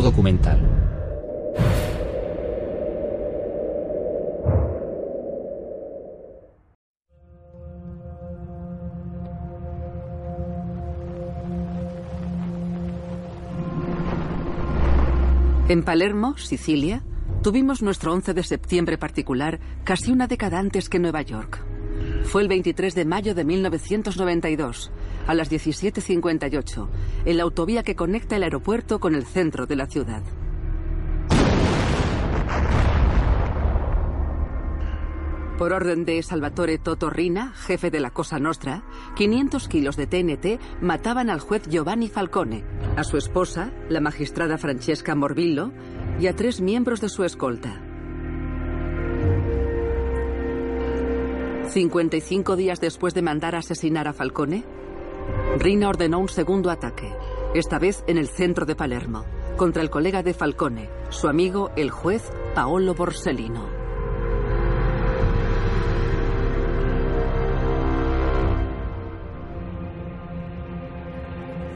Documental. En Palermo, Sicilia, tuvimos nuestro 11 de septiembre particular casi una década antes que Nueva York. Fue el 23 de mayo de 1992, a las 17.58, en la autovía que conecta el aeropuerto con el centro de la ciudad. Por orden de Salvatore Toto Rina, jefe de la Cosa Nostra, 500 kilos de TNT mataban al juez Giovanni Falcone, a su esposa, la magistrada Francesca Morbillo, y a tres miembros de su escolta. 55 días después de mandar a asesinar a Falcone, Rina ordenó un segundo ataque, esta vez en el centro de Palermo, contra el colega de Falcone, su amigo el juez Paolo Borsellino.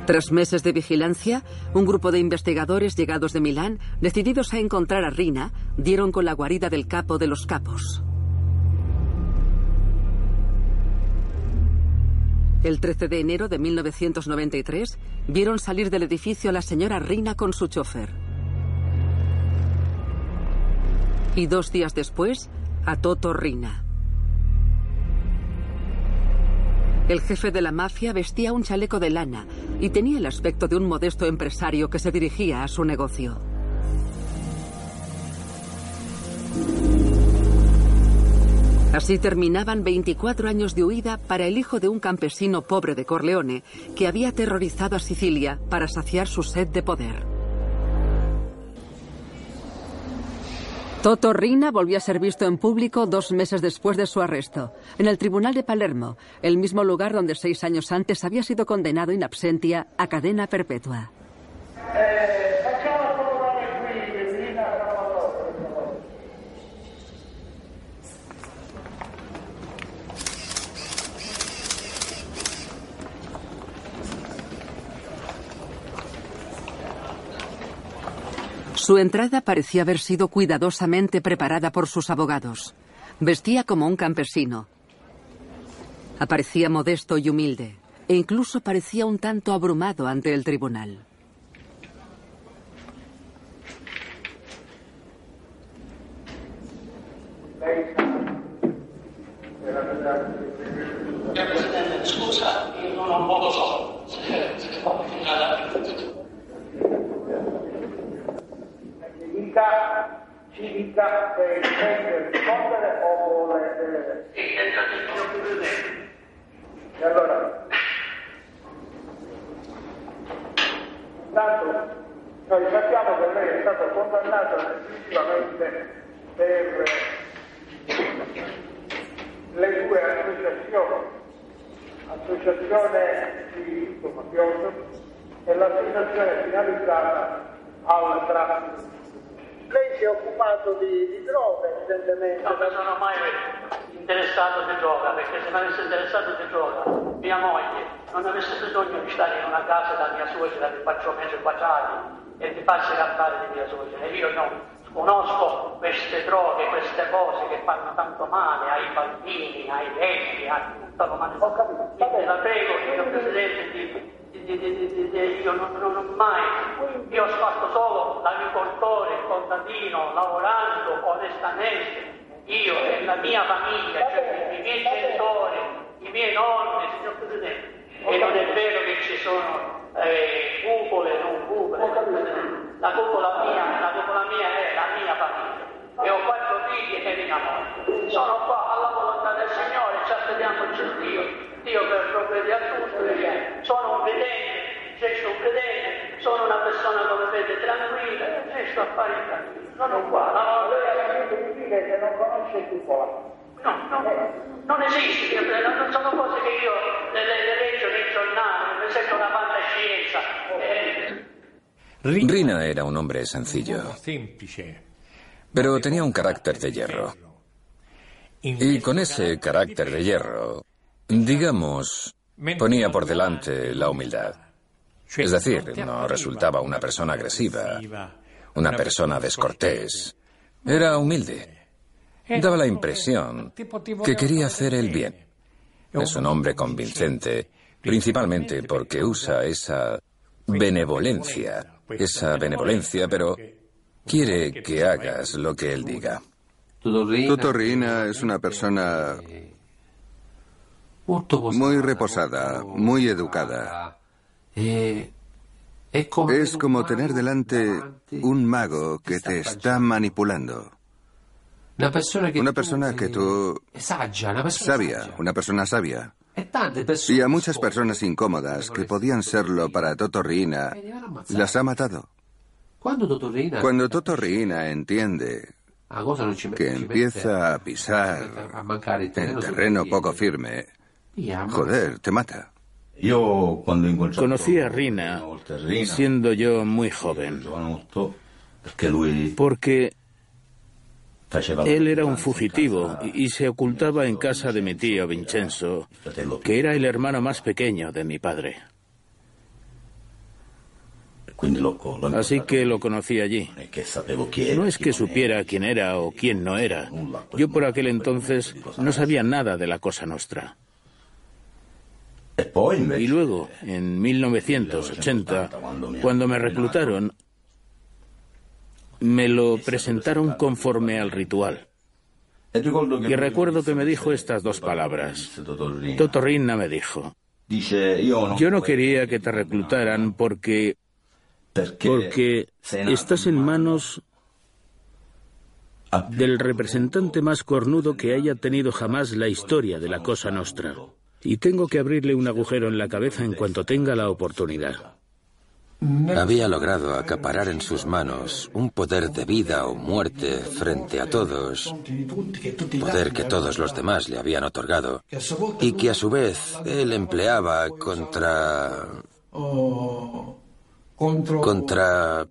Tras meses de vigilancia, un grupo de investigadores llegados de Milán, decididos a encontrar a Rina, dieron con la guarida del capo de los capos. El 13 de enero de 1993, vieron salir del edificio a la señora Rina con su chofer. Y dos días después, a Toto Rina. El jefe de la mafia vestía un chaleco de lana y tenía el aspecto de un modesto empresario que se dirigía a su negocio. Así terminaban 24 años de huida para el hijo de un campesino pobre de Corleone que había aterrorizado a Sicilia para saciar su sed de poder. Toto Rina volvió a ser visto en público dos meses después de su arresto, en el Tribunal de Palermo, el mismo lugar donde seis años antes había sido condenado in absentia a cadena perpetua. Su entrada parecía haber sido cuidadosamente preparada por sus abogados. Vestía como un campesino. Aparecía modesto y humilde, e incluso parecía un tanto abrumado ante el tribunal. Civica, civica per rispondere o vuole... Sì, E allora... Intanto noi sappiamo che lei è stato condannato definitivamente per le due associazioni, associazione di mafioso e l'associazione finalizzata al traffico lei si è occupato di, di droga, evidentemente. No, non sono mai interessato di droga, perché se non avessi interessato di droga, mia moglie non avesse bisogno di stare in una casa da mia suocera di quattro mesi quadrati e di farsi campare di mia suocera. Io non conosco queste droghe, queste cose che fanno tanto male ai bambini, ai vecchi, a tutta l'umanità. Ho capito. La prego, signor Presidente, di io non, non, mai, io ho fatto solo l'agricoltore, il contadino, lavorando onestamente, io e la mia famiglia, cioè i miei genitori, i miei nonni, signor Presidente. E non è vero che ci sono eh, cupole, non cupole. La cupola mia, la cupola mia è la mia famiglia. E ho quattro figli e mia moglie. Sono qua alla volontà del Signore, ci aspettiamo guardiamoci Dio. Dio per provvede a tutto. Sono un credente, gesto un credente, sono una persona come vede tranquilla, gesto affari tranquilli. Sono qua. No, lei ha capito di dire che non conosce Cupola. No, no, non esiste, non sono cose che io le, le, le leggo nei giornali, mi sento una fantascienza. Eh, Rina era un hombre sencillo, pero tenía un carácter de hierro. Y con ese carácter de hierro, digamos, ponía por delante la humildad. Es decir, no resultaba una persona agresiva, una persona descortés. Era humilde. Daba la impresión que quería hacer el bien. Es un hombre convincente, principalmente porque usa esa benevolencia, esa benevolencia, pero quiere que hagas lo que él diga. Toto Rina es una persona muy reposada, muy educada. Es como tener delante un mago que te está manipulando. Una persona que tú... Sabia, una persona sabia. Y a muchas personas incómodas que podían serlo para Toto Rina, las ha matado. Cuando Toto Rina entiende que empieza a pisar en terreno poco firme, joder, te mata. Conocí a Rina siendo yo muy joven, porque él era un fugitivo y se ocultaba en casa de mi tío Vincenzo, que era el hermano más pequeño de mi padre. Así que lo conocí allí. No es que supiera quién era o quién no era. Yo por aquel entonces no sabía nada de la cosa nuestra. Y luego, en 1980, cuando me reclutaron, me lo presentaron conforme al ritual. Y recuerdo que me dijo estas dos palabras. Totorrina me dijo, yo no quería que te reclutaran porque porque estás en manos del representante más cornudo que haya tenido jamás la historia de la Cosa Nostra. Y tengo que abrirle un agujero en la cabeza en cuanto tenga la oportunidad. Había logrado acaparar en sus manos un poder de vida o muerte frente a todos, poder que todos los demás le habían otorgado, y que a su vez él empleaba contra contra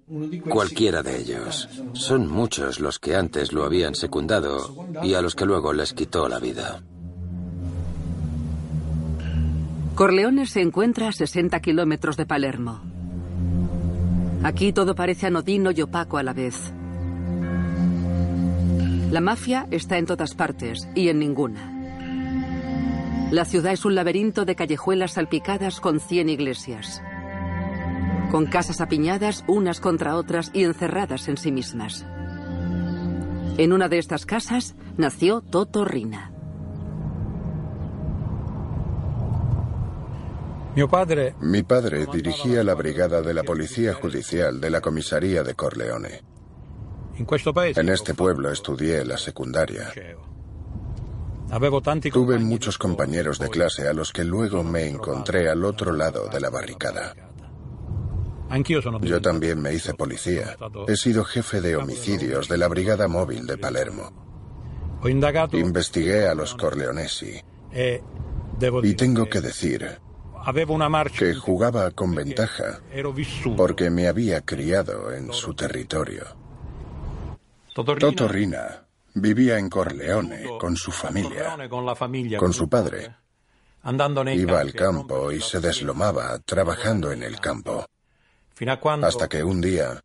cualquiera de ellos. Son muchos los que antes lo habían secundado y a los que luego les quitó la vida. Corleone se encuentra a 60 kilómetros de Palermo. Aquí todo parece anodino y opaco a la vez. La mafia está en todas partes y en ninguna. La ciudad es un laberinto de callejuelas salpicadas con 100 iglesias con casas apiñadas unas contra otras y encerradas en sí mismas. En una de estas casas nació Toto Rina. Mi padre dirigía la brigada de la Policía Judicial de la Comisaría de Corleone. En este pueblo estudié la secundaria. Tuve muchos compañeros de clase a los que luego me encontré al otro lado de la barricada. Yo también me hice policía. He sido jefe de homicidios de la Brigada Móvil de Palermo. Investigué a los Corleonesi. Y tengo que decir que jugaba con ventaja porque me había criado en su territorio. Toto Rina vivía en Corleone con su familia, con su padre. Iba al campo y se deslomaba trabajando en el campo. Hasta que un día,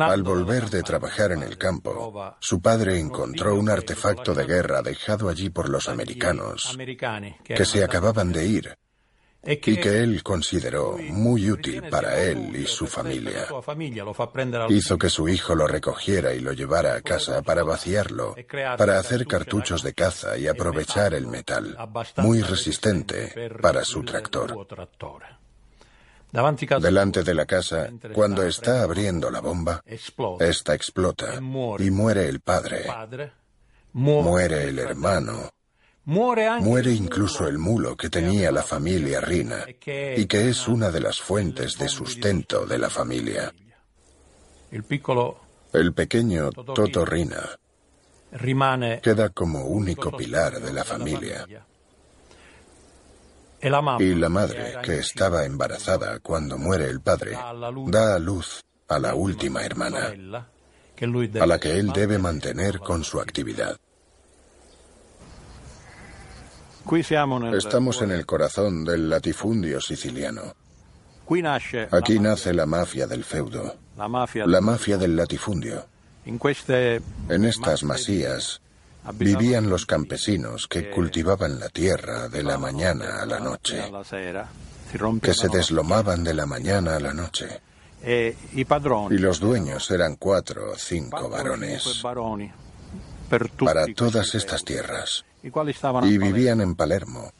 al volver de trabajar en el campo, su padre encontró un artefacto de guerra dejado allí por los americanos, que se acababan de ir, y que él consideró muy útil para él y su familia. Hizo que su hijo lo recogiera y lo llevara a casa para vaciarlo, para hacer cartuchos de caza y aprovechar el metal, muy resistente para su tractor. Delante de la casa, cuando está abriendo la bomba, esta explota y muere el padre, muere el hermano, Muere incluso el mulo que tenía la familia Rina y que es una de las fuentes de sustento de la familia. El pequeño Toto Rina queda como único pilar de la familia. Y la madre, que estaba embarazada cuando muere el padre, da a luz a la última hermana, a la que él debe mantener con su actividad. Estamos en el corazón del latifundio siciliano. Aquí nace la mafia del feudo, la mafia del latifundio. En estas masías vivían los campesinos que cultivaban la tierra de la mañana a la noche, que se deslomaban de la mañana a la noche. Y los dueños eran cuatro o cinco varones para todas estas tierras. Y vivían en Palermo.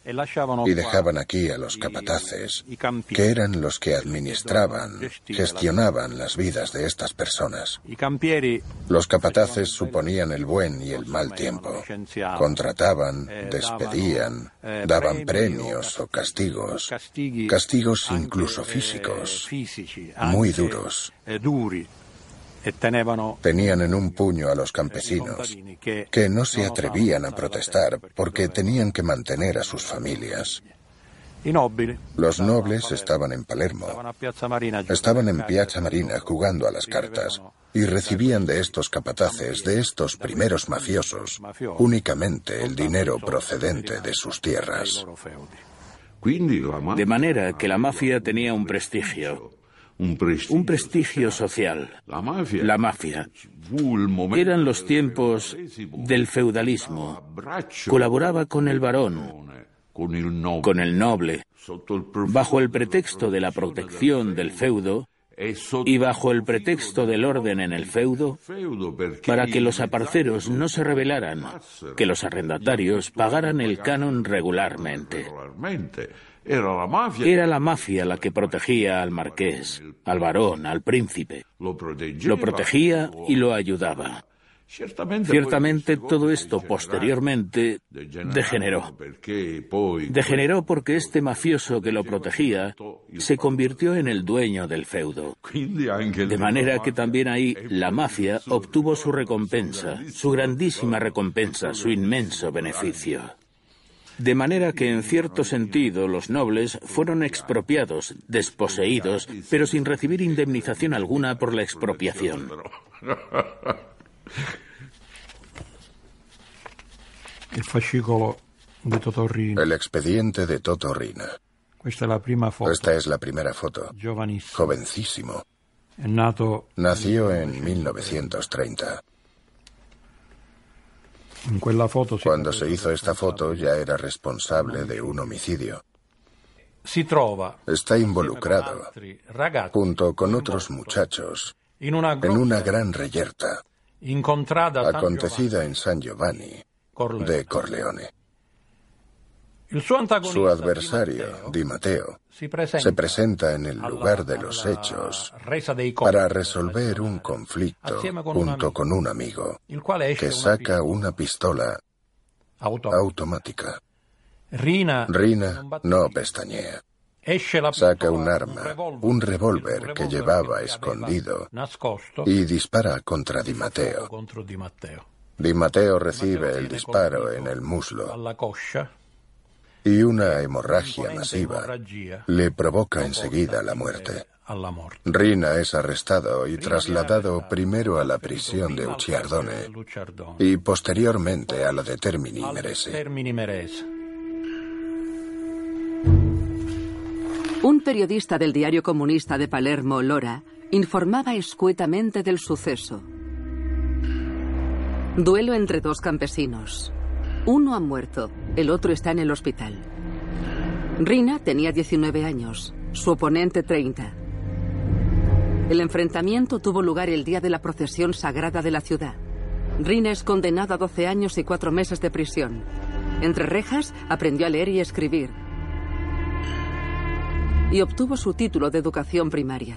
Y dejaban aquí a los capataces, que eran los que administraban, gestionaban las vidas de estas personas. Los capataces suponían el buen y el mal tiempo. Contrataban, despedían, daban premios o castigos, castigos incluso físicos, muy duros. Tenían en un puño a los campesinos que no se atrevían a protestar porque tenían que mantener a sus familias. Los nobles estaban en Palermo, estaban en Piazza Marina jugando a las cartas y recibían de estos capataces, de estos primeros mafiosos, únicamente el dinero procedente de sus tierras. De manera que la mafia tenía un prestigio un prestigio, social. La mafia. Eran los tiempos del feudalismo. Colaboraba con el varón, con el noble, bajo el pretexto de la protección del feudo y bajo el pretexto del orden en el feudo, para que los aparceros no se rebelaran, que los arrendatarios pagaran el canon regularmente. Era la mafia la que protegía al marqués, al varón, al príncipe. Lo protegía y lo ayudaba. Ciertamente todo esto posteriormente degeneró. Degeneró porque este mafioso que lo protegía se convirtió en el dueño del feudo. De manera que también ahí la mafia obtuvo su recompensa, su grandísima recompensa, su inmenso beneficio. De manera que, en cierto sentido, los nobles fueron expropiados, desposeídos, pero sin recibir indemnización alguna por la expropiación. El expediente de Totorrina. Esta es la primera foto. Jovencísimo. Nació en 1930. Cuando se hizo esta foto ya era responsable de un homicidio. Está involucrado, junto con otros muchachos, en una gran reyerta, acontecida en San Giovanni de Corleone. Su adversario, Di Matteo, se presenta en el lugar de los hechos para resolver un conflicto junto con un amigo que saca una pistola automática. Rina no pestañea. Saca un arma, un revólver que llevaba escondido y dispara contra Di Matteo. Di Matteo. Recibe el disparo en el muslo y una hemorragia masiva le provoca enseguida la muerte. Rina es arrestado y trasladado primero a la prisión de Ucciardone y posteriormente a la de Termini Merese. Un periodista del diario comunista de Palermo, Lora, informaba escuetamente del suceso. Duelo entre dos campesinos. Uno ha muerto, el otro está en el hospital. Rina tenía 19 años, su oponente 30. El enfrentamiento tuvo lugar el día de la procesión sagrada de la ciudad. Rina es condenado a 12 años y 4 meses de prisión. Entre rejas aprendió a leer y escribir. Y obtuvo su título de educación primaria.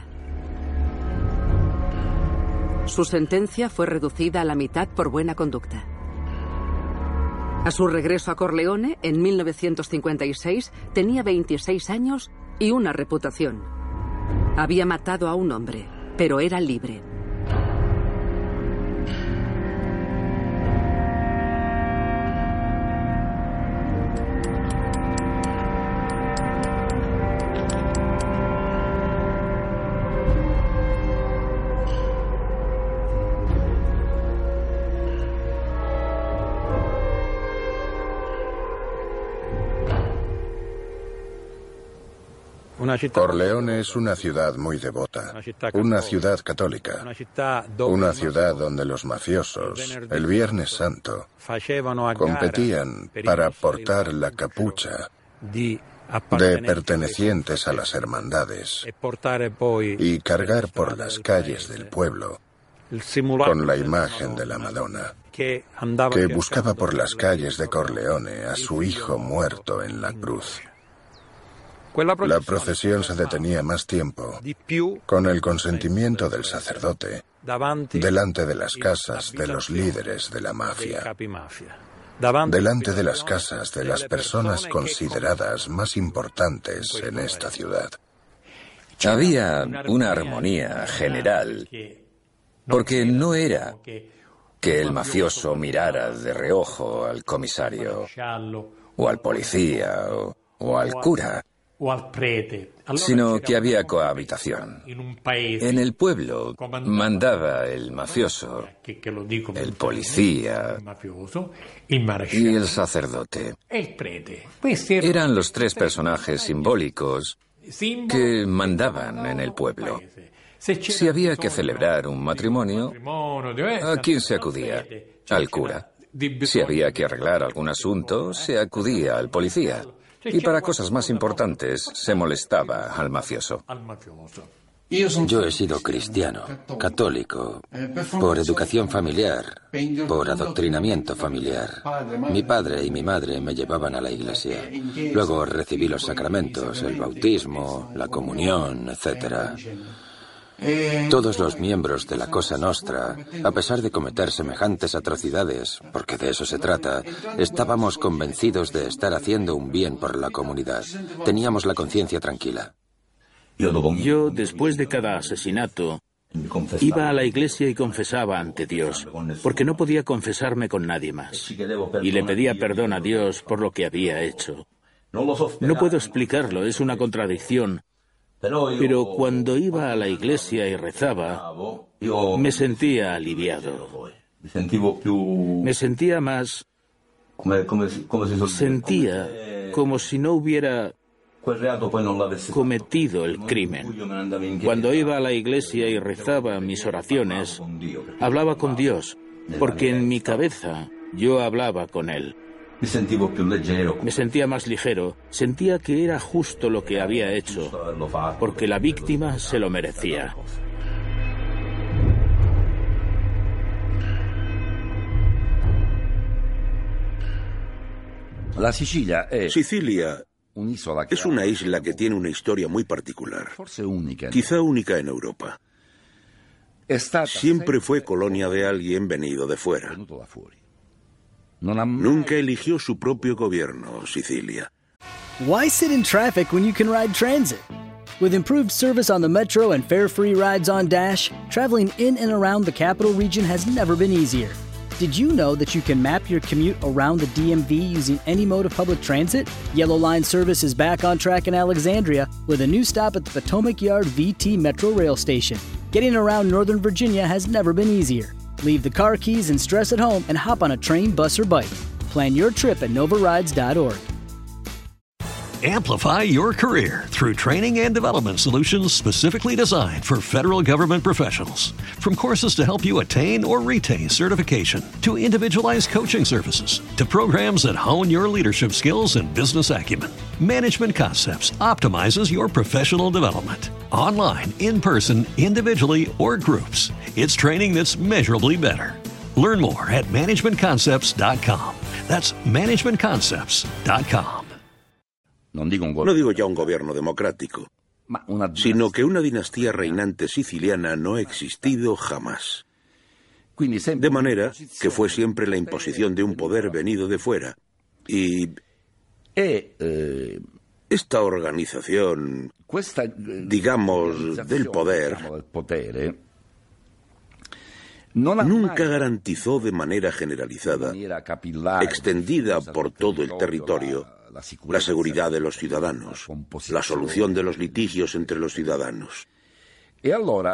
Su sentencia fue reducida a la mitad por buena conducta. A su regreso a Corleone, en 1956, tenía 26 años y una reputación. Había matado a un hombre, pero era libre. Corleone es una ciudad muy devota, una ciudad católica, una ciudad donde los mafiosos, el Viernes Santo, competían para portar la capucha de pertenecientes a las hermandades y cargar por las calles del pueblo con la imagen de la Madonna, que buscaba por las calles de Corleone a su hijo muerto en la cruz. La procesión. se detenía más tiempo, con el consentimiento del sacerdote, delante de las casas de los líderes de la mafia, delante de las casas de las personas consideradas más importantes en esta ciudad. Había una armonía general, porque no era que el mafioso mirara de reojo al comisario, o al policía, o, al cura sino que había cohabitación. En el pueblo mandaba el mafioso, el policía y el sacerdote. Eran los tres personajes simbólicos que mandaban en el pueblo. Si había que celebrar un matrimonio, ¿a quién se acudía? Al cura. Si había que arreglar algún asunto, se acudía al policía. Y para cosas más importantes se molestaba al mafioso. Yo he sido cristiano, católico, por educación familiar, por adoctrinamiento familiar. Mi padre y mi madre me llevaban a la iglesia. Luego recibí los sacramentos, el bautismo, la comunión, etc. Todos los miembros de la Cosa Nostra, a pesar de cometer semejantes atrocidades, porque de eso se trata, estábamos convencidos de estar haciendo un bien por la comunidad. Teníamos la conciencia tranquila. Yo, después de cada asesinato, Iba a la iglesia y confesaba ante Dios, porque no podía confesarme con nadie más. Y le pedía perdón a Dios por lo que había hecho. No puedo explicarlo, es una contradicción, pero cuando iba a la iglesia y rezaba, me sentía aliviado. Me sentía más... Sentía como si no hubiera cometido el crimen. Cuando iba a la iglesia y rezaba mis oraciones, hablaba con Dios, porque en mi cabeza yo hablaba con Él. Me sentía más ligero, sentía que era justo lo que había hecho, porque la víctima se lo merecía. Sicilia es una isla que tiene una historia muy particular, quizá única en Europa. Siempre fue colonia de alguien venido de fuera. Nunca eligió su propio gobierno, Sicilia. Why sit in traffic when you can ride transit? With improved service on the metro and fare-free rides on Dash, traveling in and around the capital region has never been easier. Did you know that you can map your commute around the DMV using any mode of public transit? Yellow Line service is back on track in Alexandria with a new stop at the Potomac Yard VT Metro Rail Station. Getting around Northern Virginia has never been easier. Leave the car keys and stress at home and hop on a train, bus, or bike. Plan your trip at novarides.org. Amplify your career through training and development solutions specifically designed for federal government professionals. From courses to help you attain or retain certification, to individualized coaching services, to programs that hone your leadership skills and business acumen, Management Concepts optimizes your professional development. Online, in person, individually, or groups, it's training that's measurably better. Learn more at managementconcepts.com. That's managementconcepts.com. No digo ya un gobierno democrático, sino que una dinastía reinante siciliana no ha existido jamás. De manera que fue siempre la imposición de un poder venido de fuera. Y eh, esta organización, digamos, del poder, nunca garantizó de manera generalizada, extendida por todo el territorio, la seguridad de los ciudadanos, la solución de los litigios entre los ciudadanos.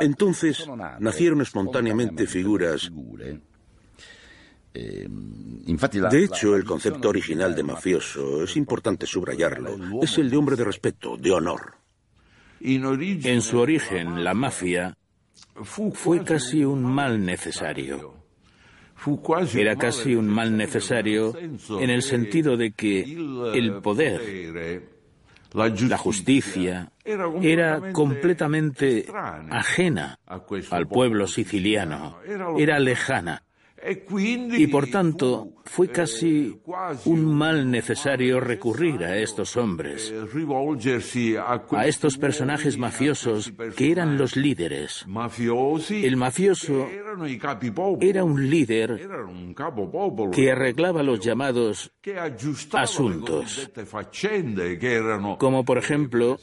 Entonces nacieron espontáneamente figuras de hecho, el concepto original de mafioso, es importante subrayarlo, es el de hombre de respeto, de honor. En su origen, la mafia fue casi un mal necesario. Era casi un mal necesario en el sentido de que el poder, la justicia, era completamente ajena al pueblo siciliano, era lejana. Y por tanto, fue casi un mal necesario recurrir a estos hombres, a estos personajes mafiosos que eran los líderes. El mafioso era un líder que arreglaba los llamados asuntos, como por ejemplo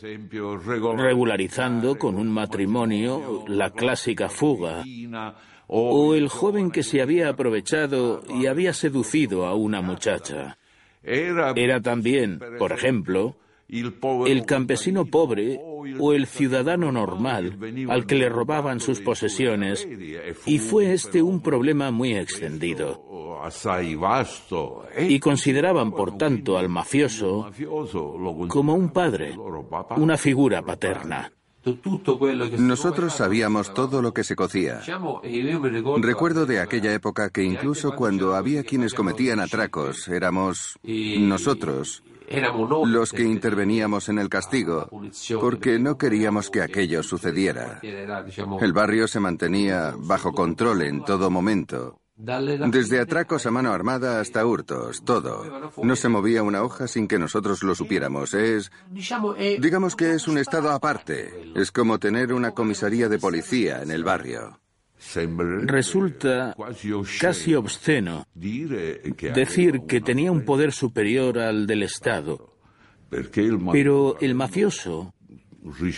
regularizando con un matrimonio la clásica fuga o el joven que se había aprovechado y había seducido a una muchacha. Era también, por ejemplo, el campesino pobre o el ciudadano normal al que le robaban sus posesiones, y fue este un problema muy extendido. Y consideraban, por tanto, al mafioso como un padre, una figura paterna. Nosotros sabíamos todo lo que se cocía. Recuerdo de aquella época que incluso cuando había quienes cometían atracos, éramos nosotros los que interveníamos en el castigo, porque no queríamos que aquello sucediera. El barrio se mantenía bajo control en todo momento. Desde atracos a mano armada hasta hurtos, todo. No se movía una hoja sin que nosotros lo supiéramos. Es, digamos que es un estado aparte. Es como tener una comisaría de policía en el barrio. Resulta casi obsceno decir que tenía un poder superior al del Estado. Pero el mafioso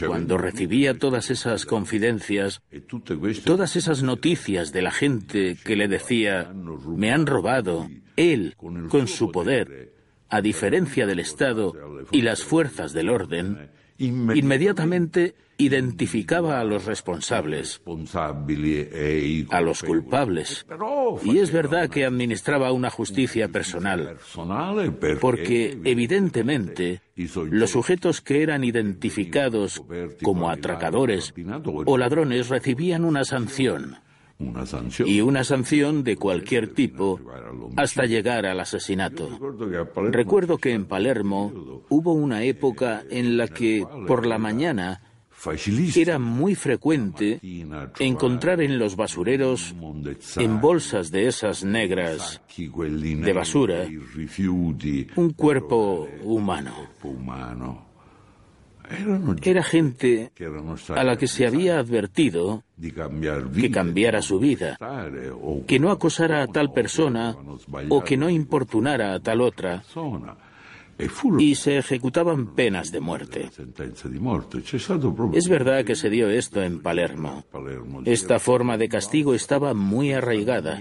cuando recibía todas esas confidencias, todas esas noticias de la gente que le decía, me han robado, él, con su poder, a diferencia del Estado y las fuerzas del orden, inmediatamente identificaba a los responsables, a los culpables. Y es verdad que administraba una justicia personal, porque evidentemente los sujetos que eran identificados como atracadores o ladrones recibían una sanción. Y una sanción de cualquier tipo hasta llegar al asesinato. Recuerdo que en Palermo hubo una época en la que por la mañana era muy frecuente encontrar en los basureros, en bolsas de esas negras de basura, un cuerpo humano. Era gente a la que se había advertido que cambiara su vida, que no acosara a tal persona o que no importunara a tal otra, y se ejecutaban penas de muerte. Es verdad que se dio esto en Palermo. Esta forma de castigo estaba muy arraigada.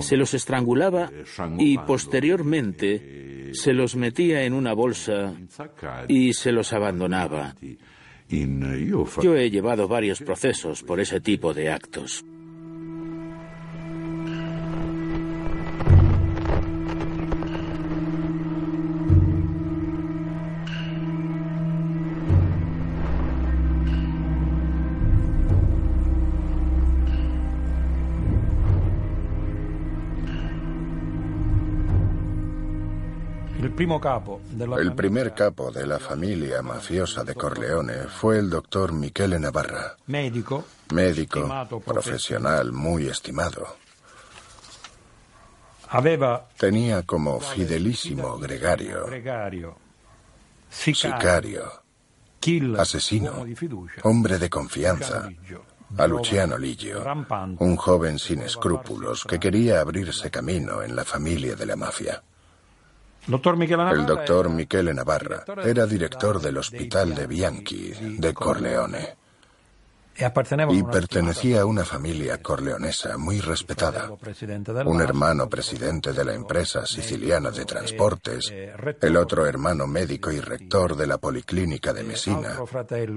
Se los estrangulaba y posteriormente se los metía en una bolsa y se los abandonaba. Yo he llevado varios procesos por ese tipo de actos. El primer capo de la familia mafiosa de Corleone fue el doctor Michele Navarra. Médico. Médico, profesional muy estimado. Tenía como fidelísimo gregario, sicario, asesino, hombre de confianza, a Luciano Ligio, un joven sin escrúpulos que quería abrirse camino en la familia de la mafia. El doctor Michele Navarra era director del hospital de Bianchi de Corleone y pertenecía a una familia corleonesa muy respetada. Un hermano presidente de la empresa siciliana de transportes, el otro hermano médico y rector de la Policlínica de Messina,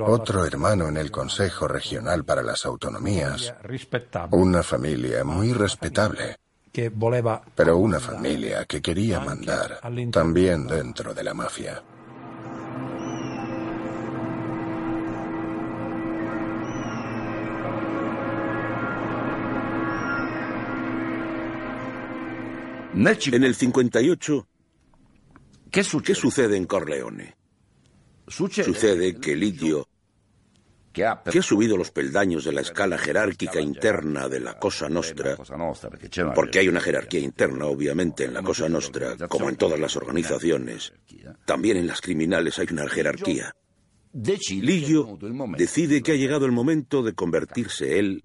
otro hermano en el Consejo Regional para las Autonomías, una familia muy respetable. Pero una familia que quería mandar también dentro de la mafia. En el 58, ¿qué sucede, en Corleone? Sucede que Lidio, que ha subido los peldaños de la escala jerárquica interna de la Cosa Nostra, porque hay una jerarquía interna, obviamente, en la Cosa Nostra, como en todas las organizaciones, también en las criminales hay una jerarquía. Ligio decide que ha llegado el momento de convertirse él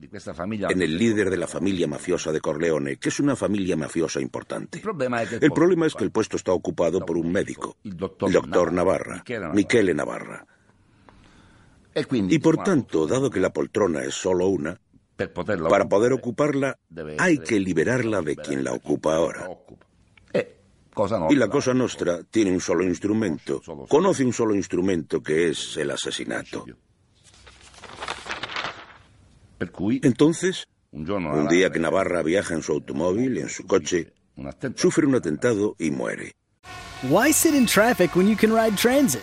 en el líder de la familia mafiosa de Corleone, que es una familia mafiosa importante. El problema es que el puesto está ocupado por un médico, el doctor Navarra, Michele Navarra. Y por tanto, dado que la poltrona es solo una, para poder ocuparla hay que liberarla de quien la ocupa ahora. Y la Cosa Nostra tiene un solo instrumento, conoce un solo instrumento que es el asesinato. Entonces, un día que Navarra viaja en su automóvil, en su coche, sufre un atentado y muere. Why sit in traffic when you can ride transit?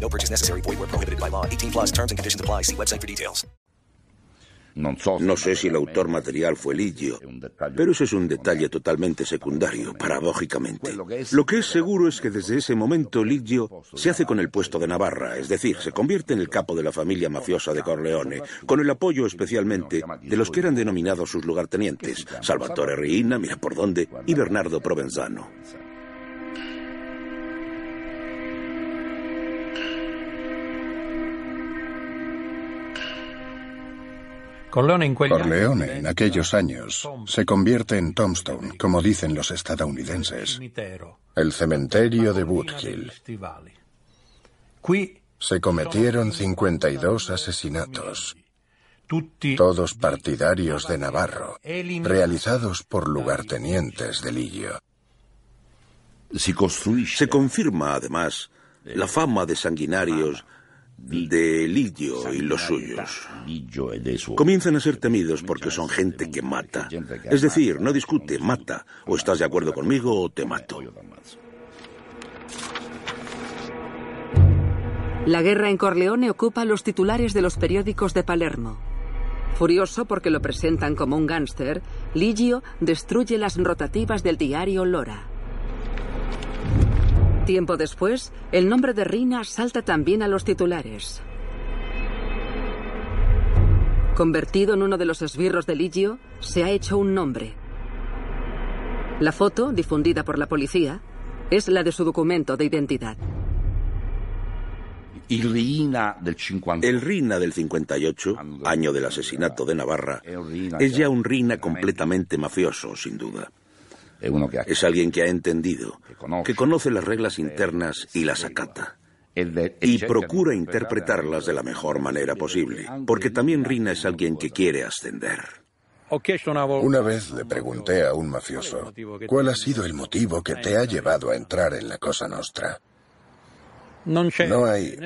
No purchase necessary. Void where prohibited by law. 18 plus terms and conditions apply. See website for details. No sé si el autor material fue Ligio, pero ese es un detalle totalmente secundario, paradójicamente. Lo que es seguro es que desde ese momento Ligio se hace con el puesto de Navarra, es decir, se convierte en el capo de la familia mafiosa de Corleone, con el apoyo especialmente de los que eran denominados sus lugartenientes, Salvatore Riina, mira por dónde, y Bernardo Provenzano. Corleone en aquellos años se convierte en Tombstone, como dicen los estadounidenses, el cementerio. De Woodhill. Se cometieron 52 asesinatos, todos partidarios de Navarro, realizados por lugartenientes de Lillo. Se confirma, además, la fama de sanguinarios de Lidio y los suyos. Comienzan a ser temidos porque son gente que mata. Es decir, no discute, mata. O estás de acuerdo conmigo o te mato. La guerra en Corleone ocupa los titulares de los periódicos de Palermo. Furioso porque lo presentan como un gángster, Ligio destruye las rotativas del diario Lora. Tiempo después, el nombre de Rina salta también a los titulares. Convertido en uno de los esbirros de Ligio, se ha hecho un nombre. La foto, difundida por la policía, es la de su documento de identidad. El Rina del 58, año del asesinato de Navarra, es ya un Rina completamente mafioso, sin duda. Es alguien que ha entendido, que conoce las reglas internas y las acata. Y procura interpretarlas de la mejor manera posible, porque también Rina es alguien que quiere ascender. Una vez le pregunté a un mafioso, ¿cuál ha sido el motivo que te ha llevado a entrar en la Cosa Nostra? No hay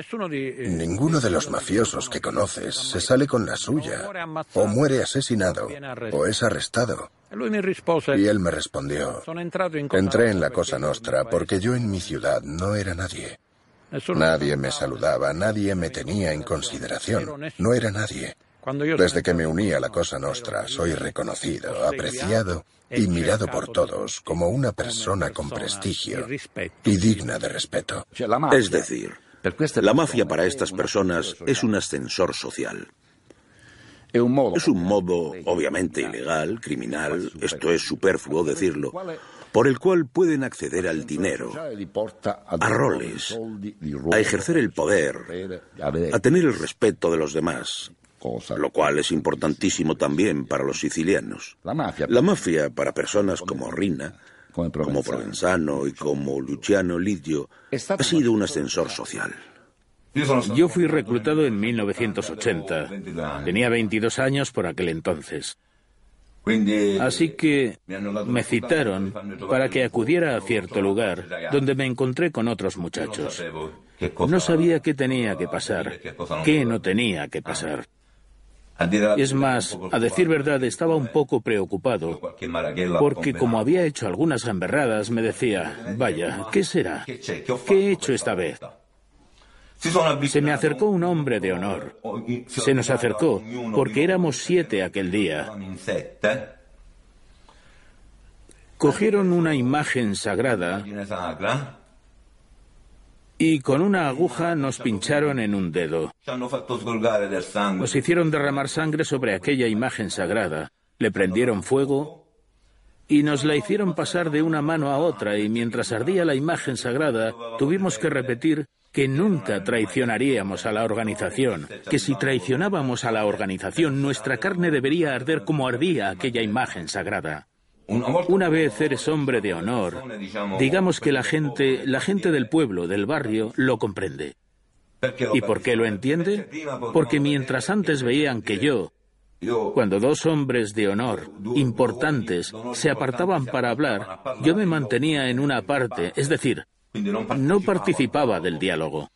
ninguno de los mafiosos que conoces se sale con la suya, o muere asesinado, o es arrestado. Y él me respondió, entré en la Cosa Nostra porque yo en mi ciudad no era nadie. Nadie me saludaba, nadie me tenía en consideración, no era nadie. Desde que me uní a la Cosa Nostra, soy reconocido, apreciado y mirado por todos como una persona con prestigio y digna de respeto. Es decir, la mafia para estas personas es un ascensor social. Es un modo, obviamente ilegal, criminal, esto es superfluo decirlo, por el cual pueden acceder al dinero, a roles, a ejercer el poder, a tener el respeto de los demás, lo cual es importantísimo también para los sicilianos. La mafia, para personas como Rina, como Provenzano y como Luciano Lidio, ha sido un ascensor social. Yo fui reclutado en 1980. Tenía 22 años por aquel entonces. Así que me citaron para que acudiera a cierto lugar donde me encontré con otros muchachos. No sabía qué tenía que pasar, qué no tenía que pasar. Es más, a decir verdad, estaba un poco preocupado, porque como había hecho algunas gamberradas, me decía, vaya, ¿qué será? ¿Qué he hecho esta vez? Se me acercó un hombre de honor. Se nos acercó porque éramos siete aquel día. Cogieron una imagen sagrada y con una aguja nos pincharon en un dedo. Nos hicieron derramar sangre sobre aquella imagen sagrada, le prendieron fuego y nos la hicieron pasar de una mano a otra y mientras ardía la imagen sagrada tuvimos que repetir que nunca traicionaríamos a la organización, que si traicionábamos a la organización nuestra carne debería arder como ardía aquella imagen sagrada. Una vez eres hombre de honor, digamos que la gente, la gente del pueblo, del barrio, lo comprende. ¿Y por qué lo entiende? Porque mientras antes veían que yo, cuando dos hombres de honor, importantes, se apartaban para hablar, yo me mantenía en una parte, es decir, no participaba del diálogo.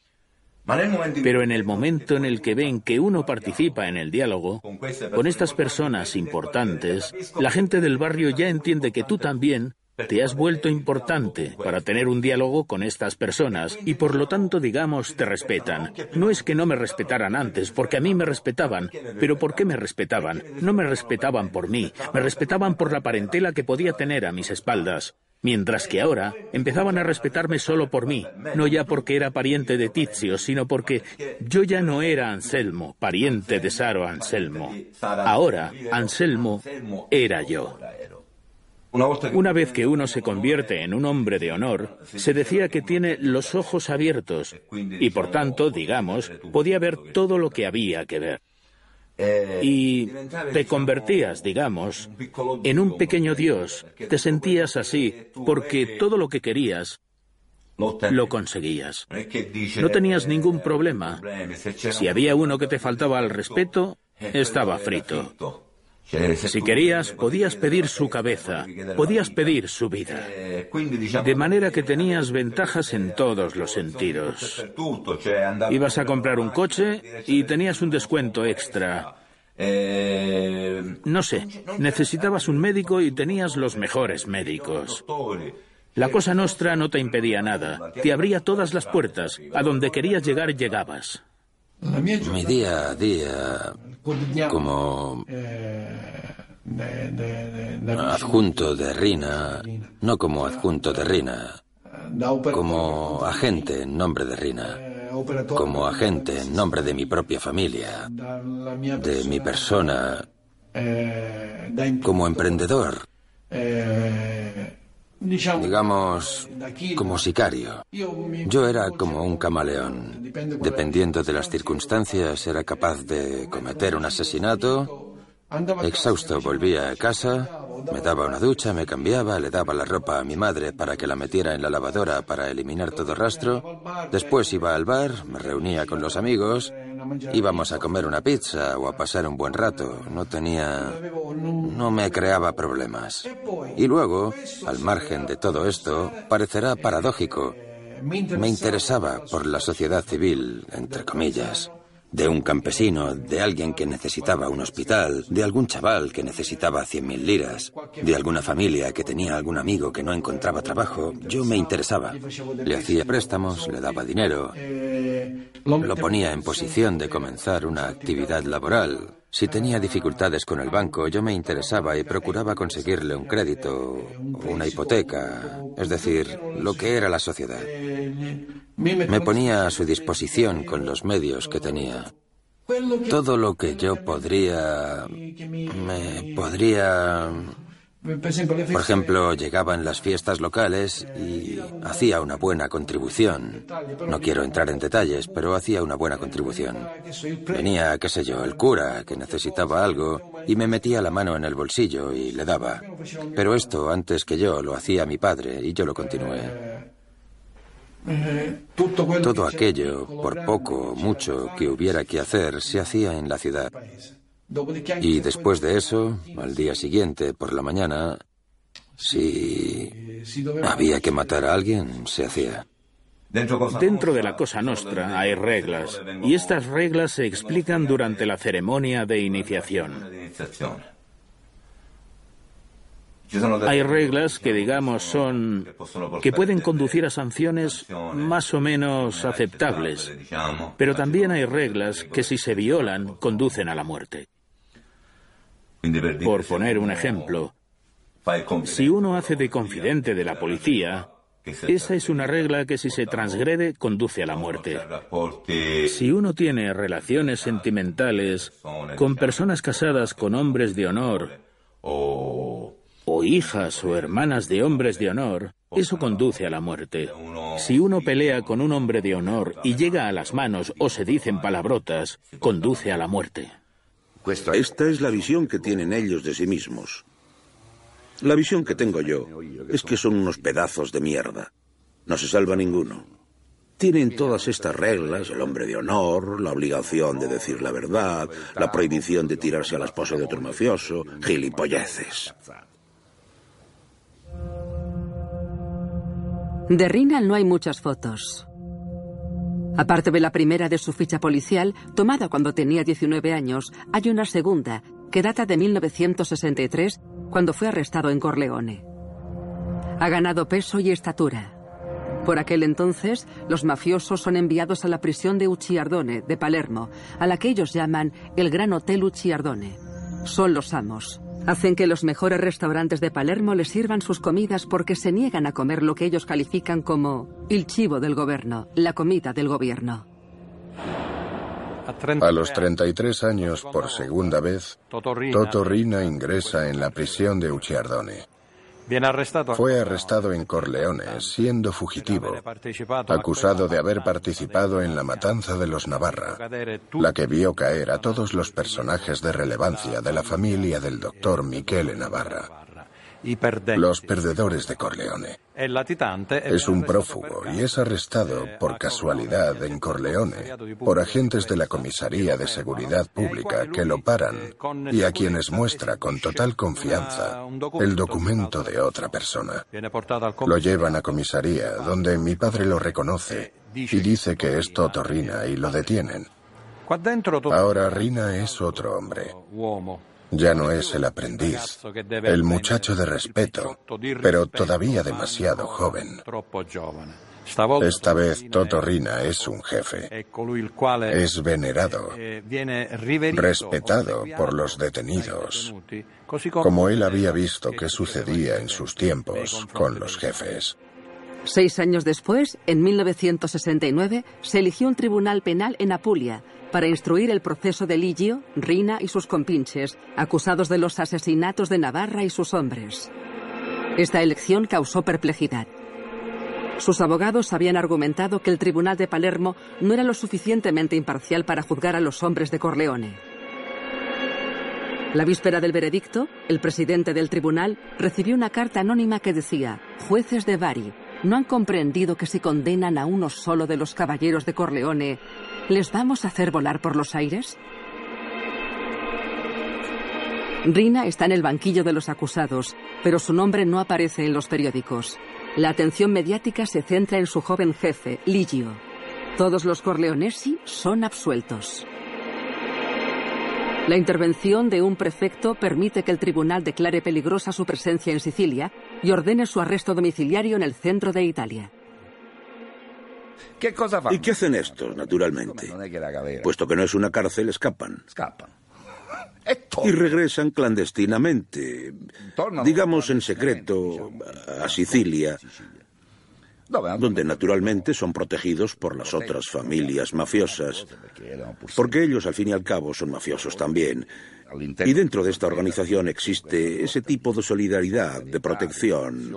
Pero en el momento en el que ven que uno participa en el diálogo, con estas personas importantes, la gente del barrio ya entiende que tú también te has vuelto importante para tener un diálogo con estas personas y por lo tanto, digamos, te respetan. No es que no me respetaran antes, porque a mí me respetaban, pero ¿por qué me respetaban? No me respetaban por mí, me respetaban por la parentela que podía tener a mis espaldas. Mientras que ahora empezaban a respetarme solo por mí, no ya porque era pariente de Tizio, sino porque yo ya no era Anselmo, pariente de Saro Anselmo. Ahora Anselmo era yo. Una vez que uno se convierte en un hombre de honor, se decía que tiene los ojos abiertos y por tanto, digamos, podía ver todo lo que había que ver. Y te convertías, digamos, en un pequeño Dios. Te sentías así porque todo lo que querías lo conseguías. No tenías ningún problema. Si había uno que te faltaba al respeto, estaba frito. Si querías, podías pedir su cabeza, podías pedir su vida. De manera que tenías ventajas en todos los sentidos. Ibas a comprar un coche y tenías un descuento extra. No sé, necesitabas un médico y tenías los mejores médicos. La cosa nostra no te impedía nada, te abría todas las puertas. A donde querías llegar, llegabas. Mi día a día como adjunto de Rina, no como adjunto de Rina, como agente en nombre de Rina, como agente en nombre de mi propia familia, de mi persona, como emprendedor digamos, como sicario. Yo era como un camaleón. Dependiendo de las circunstancias, era capaz de cometer un asesinato. Exhausto volvía a casa, me daba una ducha, me cambiaba, le daba la ropa a mi madre para que la metiera en la lavadora para eliminar todo rastro. Después iba al bar, me reunía con los amigos Íbamos a comer una pizza o a pasar un buen rato. No tenía... no me creaba problemas. Y luego, al margen de todo esto, parecerá paradójico, me interesaba por la sociedad civil, entre comillas de un campesino, de alguien que necesitaba un hospital, de algún chaval que necesitaba cien mil liras, de alguna familia que tenía algún amigo que no encontraba trabajo, yo me interesaba. Le hacía préstamos, le daba dinero, lo ponía en posición de comenzar una actividad laboral. Si tenía dificultades con el banco, yo me interesaba y procuraba conseguirle un crédito, una hipoteca, es decir, lo que era la sociedad. Me ponía a su disposición con los medios que tenía. Todo lo que yo podría... me podría por ejemplo, llegaba en las fiestas locales y hacía una buena contribución. No quiero entrar en detalles, pero hacía una buena contribución. Venía, qué sé yo, el cura que necesitaba algo y me metía la mano en el bolsillo y le daba. Pero esto, antes que yo, lo hacía mi padre y yo lo continué. Todo aquello, por poco o mucho que hubiera que hacer, se hacía en la ciudad. Y después de eso, al día siguiente, por la mañana, si había que matar a alguien, se hacía. Dentro de la Cosa Nostra hay reglas, y estas reglas se explican durante la ceremonia de iniciación. Hay reglas que, digamos, son que pueden conducir a sanciones más o menos aceptables, pero también hay reglas que, si se violan, conducen a la muerte. Por poner un ejemplo, si uno hace de confidente de la policía, esa es una regla que si se transgrede conduce a la muerte. Si uno tiene relaciones sentimentales con personas casadas con hombres de honor, o hijas o hermanas de hombres de honor, eso conduce a la muerte. Si uno pelea con un hombre de honor y llega a las manos o se dicen palabrotas, conduce a la muerte. Esta es la visión que tienen ellos de sí mismos. La visión que tengo yo es que son unos pedazos de mierda. No se salva ninguno. Tienen todas estas reglas, el hombre de honor, la obligación de decir la verdad, la prohibición de tirarse a la esposa de otro mafioso, gilipolleces. De Rinal no hay muchas fotos. Aparte de la primera de su ficha policial, tomada cuando tenía 19 años, hay una segunda, que data de 1963, cuando fue arrestado en Corleone. Ha ganado peso y estatura. Por aquel entonces, los mafiosos son enviados a la prisión de Ucciardone, de Palermo, a la que ellos llaman el Gran Hotel Ucciardone. Son los amos. Hacen que los mejores restaurantes de Palermo les sirvan sus comidas porque se niegan a comer lo que ellos califican como el chivo del gobierno, la comida del gobierno. A los 33 años, por segunda vez, Toto Rina ingresa en la prisión de Ucciardone. Fue arrestado en Corleone, siendo fugitivo, acusado de haber participado en la matanza de los Navarra, la que vio caer a todos los personajes de relevancia de la familia del doctor Michele Navarra los perdedores de Corleone. Es un prófugo y es arrestado por casualidad en Corleone por agentes de la Comisaría de Seguridad Pública que lo paran y a quienes muestra con total confianza el documento de otra persona. Lo llevan a comisaría donde mi padre lo reconoce y dice que es Toto Rina y lo detienen. Ahora Rina es otro hombre. Ya no es el aprendiz, el muchacho de respeto, pero todavía demasiado joven. Esta vez Toto Rina es un jefe. Es venerado, respetado por los detenidos, como él había visto que sucedía en sus tiempos con los jefes. Seis años después, en 1969, se eligió un tribunal penal en Apulia para instruir el proceso de Ligio, Rina y sus compinches, acusados de los asesinatos de Navarra y sus hombres. Esta elección causó perplejidad. Sus abogados habían argumentado que el Tribunal de Palermo no era lo suficientemente imparcial para juzgar a los hombres de Corleone. La víspera del veredicto, el presidente del tribunal recibió una carta anónima que decía, jueces de Bari, no han comprendido que si condenan a uno solo de los caballeros de Corleone, ¿les vamos a hacer volar por los aires? Rina está en el banquillo de los acusados, pero su nombre no aparece en los periódicos. La atención mediática se centra en su joven jefe, Ligio. Todos los Corleonesi son absueltos. La intervención de un prefecto permite que el tribunal declare peligrosa su presencia en Sicilia y ordene su arresto domiciliario en el centro de Italia. ¿Y qué hacen estos, naturalmente? Puesto que no es una cárcel, escapan. Y regresan clandestinamente, digamos en secreto, a Sicilia, donde naturalmente son protegidos por las otras familias mafiosas, porque ellos al fin y al cabo son mafiosos también. Y dentro de esta organización existe ese tipo de solidaridad, de protección.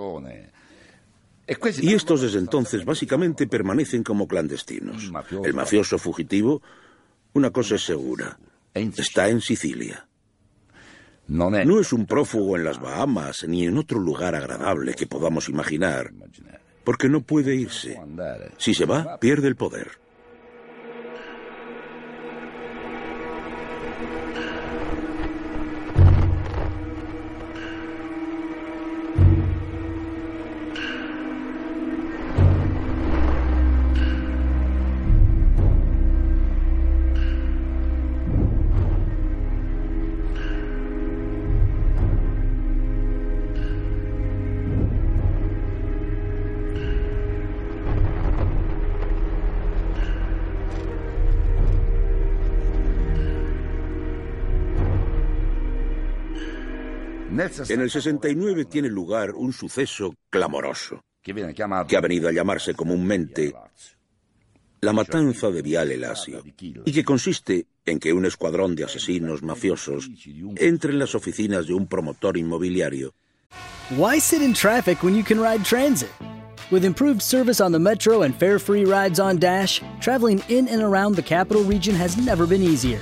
Y estos desde entonces básicamente permanecen como clandestinos. El mafioso fugitivo, una cosa es segura, está en Sicilia. No es un prófugo en las Bahamas ni en otro lugar agradable que podamos imaginar, porque no puede irse. Si se va, pierde el poder. En el 69 tiene lugar un suceso clamoroso, que ha venido a llamarse comúnmente la matanza de Viale Lasio, y que consiste en que un escuadrón de asesinos mafiosos entre en las oficinas de un promotor inmobiliario. Why sit in traffic when you can ride transit? With improved service on the metro and fare-free rides on Dash, traveling in and around the capital region has never been easier.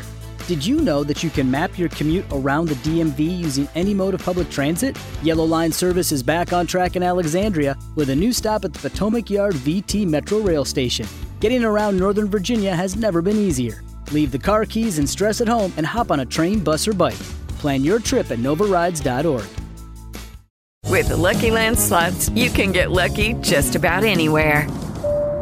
Did you know that you can map your commute around the DMV using any mode of public transit? Yellow Line service is back on track in Alexandria with a new stop at the Potomac Yard VT Metro Rail Station. Getting around Northern Virginia has never been easier. Leave the car keys and stress at home and hop on a train, bus, or bike. Plan your trip at novarides.org. With the Lucky Land slots, you can get lucky just about anywhere.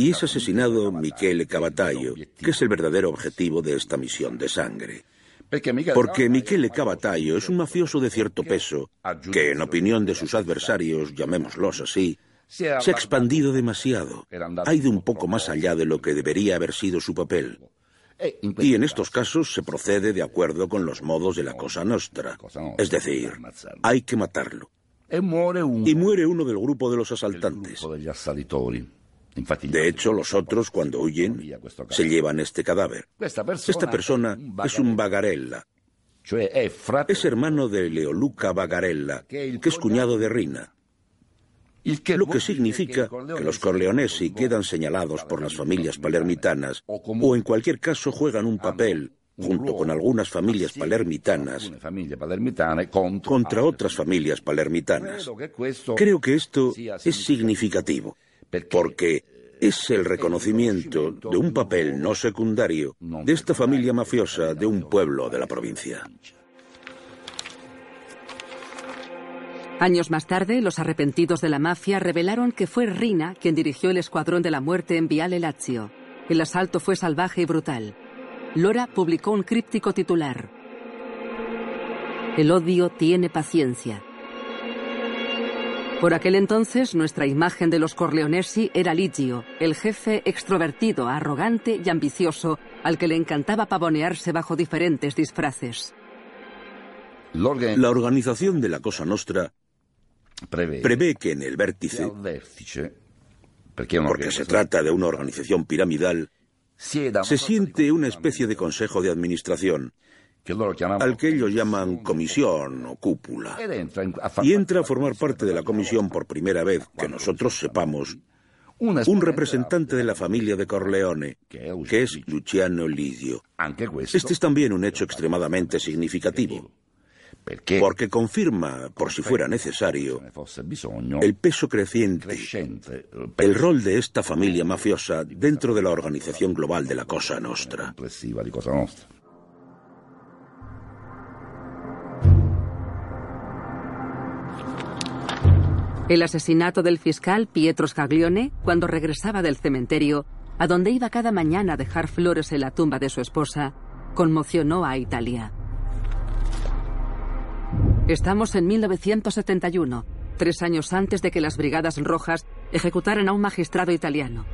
Y es asesinado Michele Cavataio, que es el verdadero objetivo de esta misión de sangre. Porque Michele Cavataio es un mafioso de cierto peso que, en opinión de sus adversarios, llamémoslos así, se ha expandido demasiado, ha ido un poco más allá de lo que debería haber sido su papel. Y en estos casos se procede de acuerdo con los modos de la Cosa Nostra, es decir, hay que matarlo. Y muere uno del grupo de los asaltantes. De hecho, los otros, cuando huyen, se llevan este cadáver. Esta persona es un Bagarella. Es hermano de Leoluca Bagarella, que es cuñado de Rina. Lo que significa que los Corleonesi quedan señalados por las familias palermitanas o en cualquier caso juegan un papel junto con algunas familias palermitanas, contra otras familias palermitanas. Creo que esto es significativo porque es el reconocimiento de un papel no secundario de esta familia mafiosa de un pueblo de la provincia. Años más tarde, los arrepentidos de la mafia revelaron que fue Rina quien dirigió el escuadrón de la muerte en Viale Lazio. El asalto fue salvaje y brutal. Lora publicó un críptico titular. El odio tiene paciencia. Por aquel entonces, nuestra imagen de los Corleonesi era Ligio, el jefe extrovertido, arrogante y ambicioso, al que le encantaba pavonearse bajo diferentes disfraces. La organización de la Cosa Nostra prevé que en el vértice, porque se trata de una organización piramidal, se siente una especie de consejo de administración, al que ellos llaman comisión o cúpula, y entra a formar parte de la comisión por primera vez, que nosotros sepamos, un representante de la familia de Corleone, que es Luciano Lidio. Este es también un hecho extremadamente significativo, porque confirma, por si fuera necesario, el peso creciente, el rol de esta familia mafiosa dentro de la organización global de la Cosa Nostra. El asesinato del fiscal Pietro Scaglione, cuando regresaba del cementerio, a donde iba cada mañana a dejar flores en la tumba de su esposa, conmocionó a Italia. Estamos en 1971, tres años antes de que las Brigadas Rojas ejecutaran a un magistrado italiano.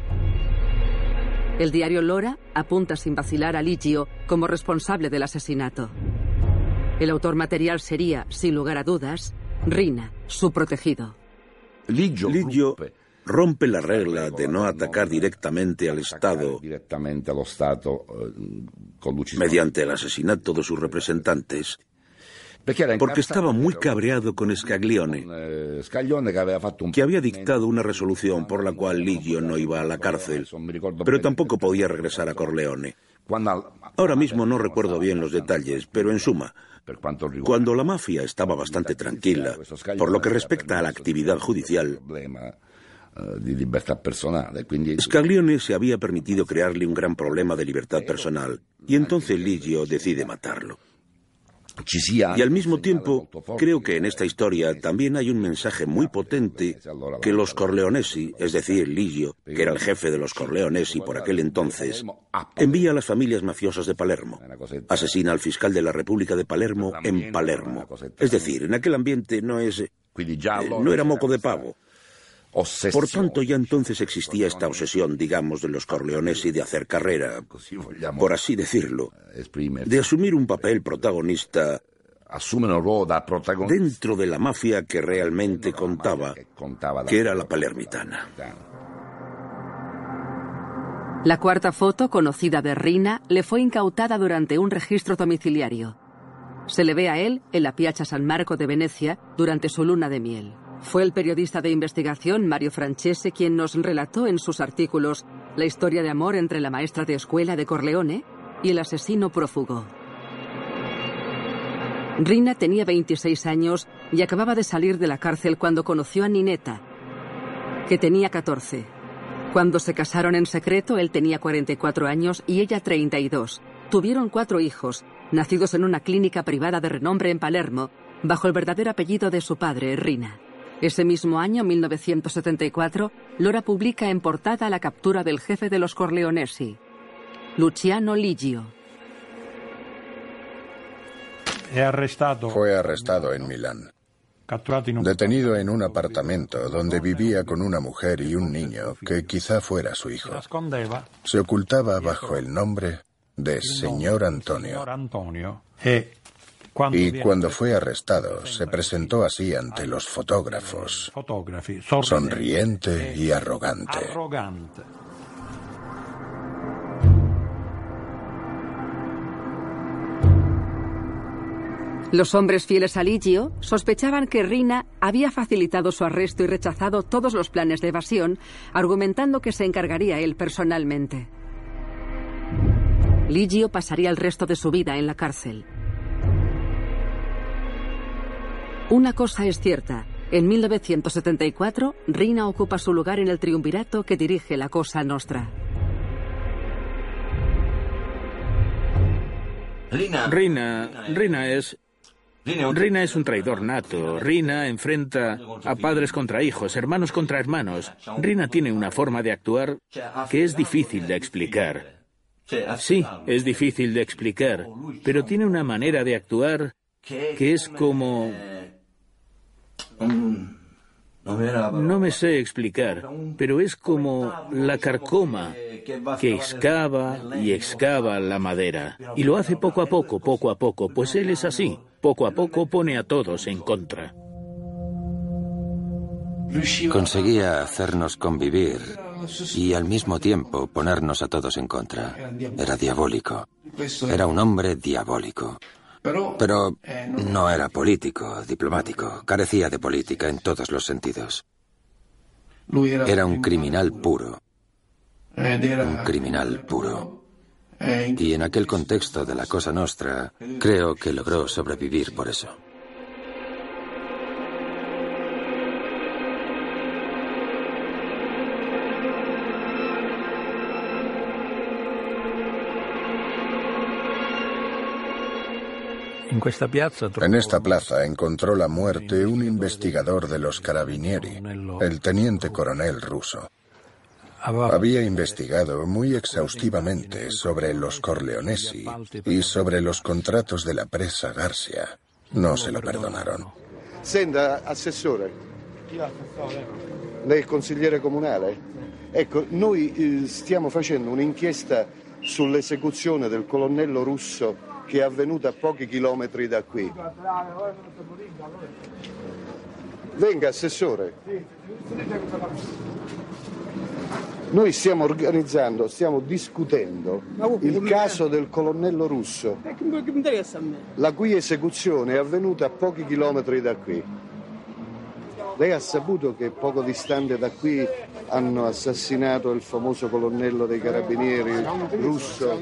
El diario Lora apunta sin vacilar a Ligio como responsable del asesinato. El autor material sería, sin lugar a dudas, Rina, su protegido. Ligio rompe la regla de no atacar directamente al Estado. eh, mediante el asesinato de sus representantes. Porque estaba muy cabreado con Scaglione, eh, que había dictado una resolución por la cual Ligio no iba a la cárcel, pero tampoco podía regresar a Corleone. Ahora mismo no recuerdo bien los detalles, pero en suma, cuando la mafia estaba bastante tranquila, por lo que respecta a la actividad judicial, Scaglione se había permitido crearle un gran problema de libertad personal, y entonces Ligio decide matarlo. Y al mismo tiempo, creo que en esta historia también hay un mensaje muy potente que los Corleonesi, es decir, Ligio, que era el jefe de los Corleonesi por aquel entonces, envía a las familias mafiosas de Palermo. Asesina al fiscal de la República de Palermo en Palermo. Es decir, en aquel ambiente no es... Eh, no era moco de pavo. Por tanto, ya entonces existía esta obsesión, digamos, de los Corleonesi de hacer carrera, por así decirlo, de asumir un papel protagonista dentro de la mafia que realmente contaba, que era la palermitana. La cuarta foto, conocida de Rina, le fue incautada durante un registro domiciliario. Se le ve a él en la Piazza San Marco de Venecia durante su luna de miel. Fue el periodista de investigación Mario Francese quien nos relató en sus artículos la historia de amor entre la maestra de escuela de Corleone y el asesino prófugo. Rina tenía 26 años y acababa de salir de la cárcel cuando conoció a Nineta, que tenía 14. Cuando se casaron en secreto, él tenía 44 años y ella 32. Tuvieron cuatro hijos, nacidos en una clínica privada de renombre en Palermo, bajo el verdadero apellido de su padre, Rina. Ese mismo año, 1974, Lora publica en portada la captura del jefe de los Corleonesi, Luciano Ligio. Fue arrestado en Milán. Detenido en un apartamento donde vivía con una mujer y un niño que quizá fuera su hijo. Se ocultaba bajo el nombre de Señor Antonio. Y cuando fue arrestado, se presentó así ante los fotógrafos, sonriente y arrogante. Los hombres fieles a Ligio sospechaban que Rina había facilitado su arresto y rechazado todos los planes de evasión, argumentando que se encargaría él personalmente. Ligio pasaría el resto de su vida en la cárcel. Una cosa es cierta. En 1974, Rina ocupa su lugar en el triunvirato que dirige la Cosa Nostra. Rina, Rina es Rina es un traidor nato. Rina enfrenta a padres contra hijos, hermanos contra hermanos. Rina tiene una forma de actuar que es difícil de explicar. Sí, es difícil de explicar, pero tiene una manera de actuar que es como no me sé explicar, pero es como la carcoma que excava y excava la madera. Y lo hace poco a poco, poco a poco, pues él es así. Poco a poco pone a todos en contra. Conseguía hacernos convivir y al mismo tiempo ponernos a todos en contra. Era diabólico. Era un hombre diabólico. Pero no era político, diplomático. Carecía de política en todos los sentidos. Era un criminal puro. Un criminal puro. Y en aquel contexto de la Cosa Nostra, creo que logró sobrevivir por eso. En esta plaza encontró la muerte un investigador de los carabinieri, el teniente coronel ruso. Había investigado muy exhaustivamente sobre los Corleonesi y sobre los contratos de la presa Garcia. No se lo perdonaron. Senta, assessore. Lei è consigliere comunale? Ecco, noi eh, stiamo facendo un'inchiesta sull'esecuzione del colonnello russo che è avvenuta a pochi chilometri da qui. Venga, assessore. Noi stiamo organizzando, stiamo discutendo il caso del colonnello russo, la cui esecuzione è avvenuta a pochi chilometri da qui. Lei ha saputo che poco distante da qui hanno assassinato il famoso colonnello dei carabinieri russo?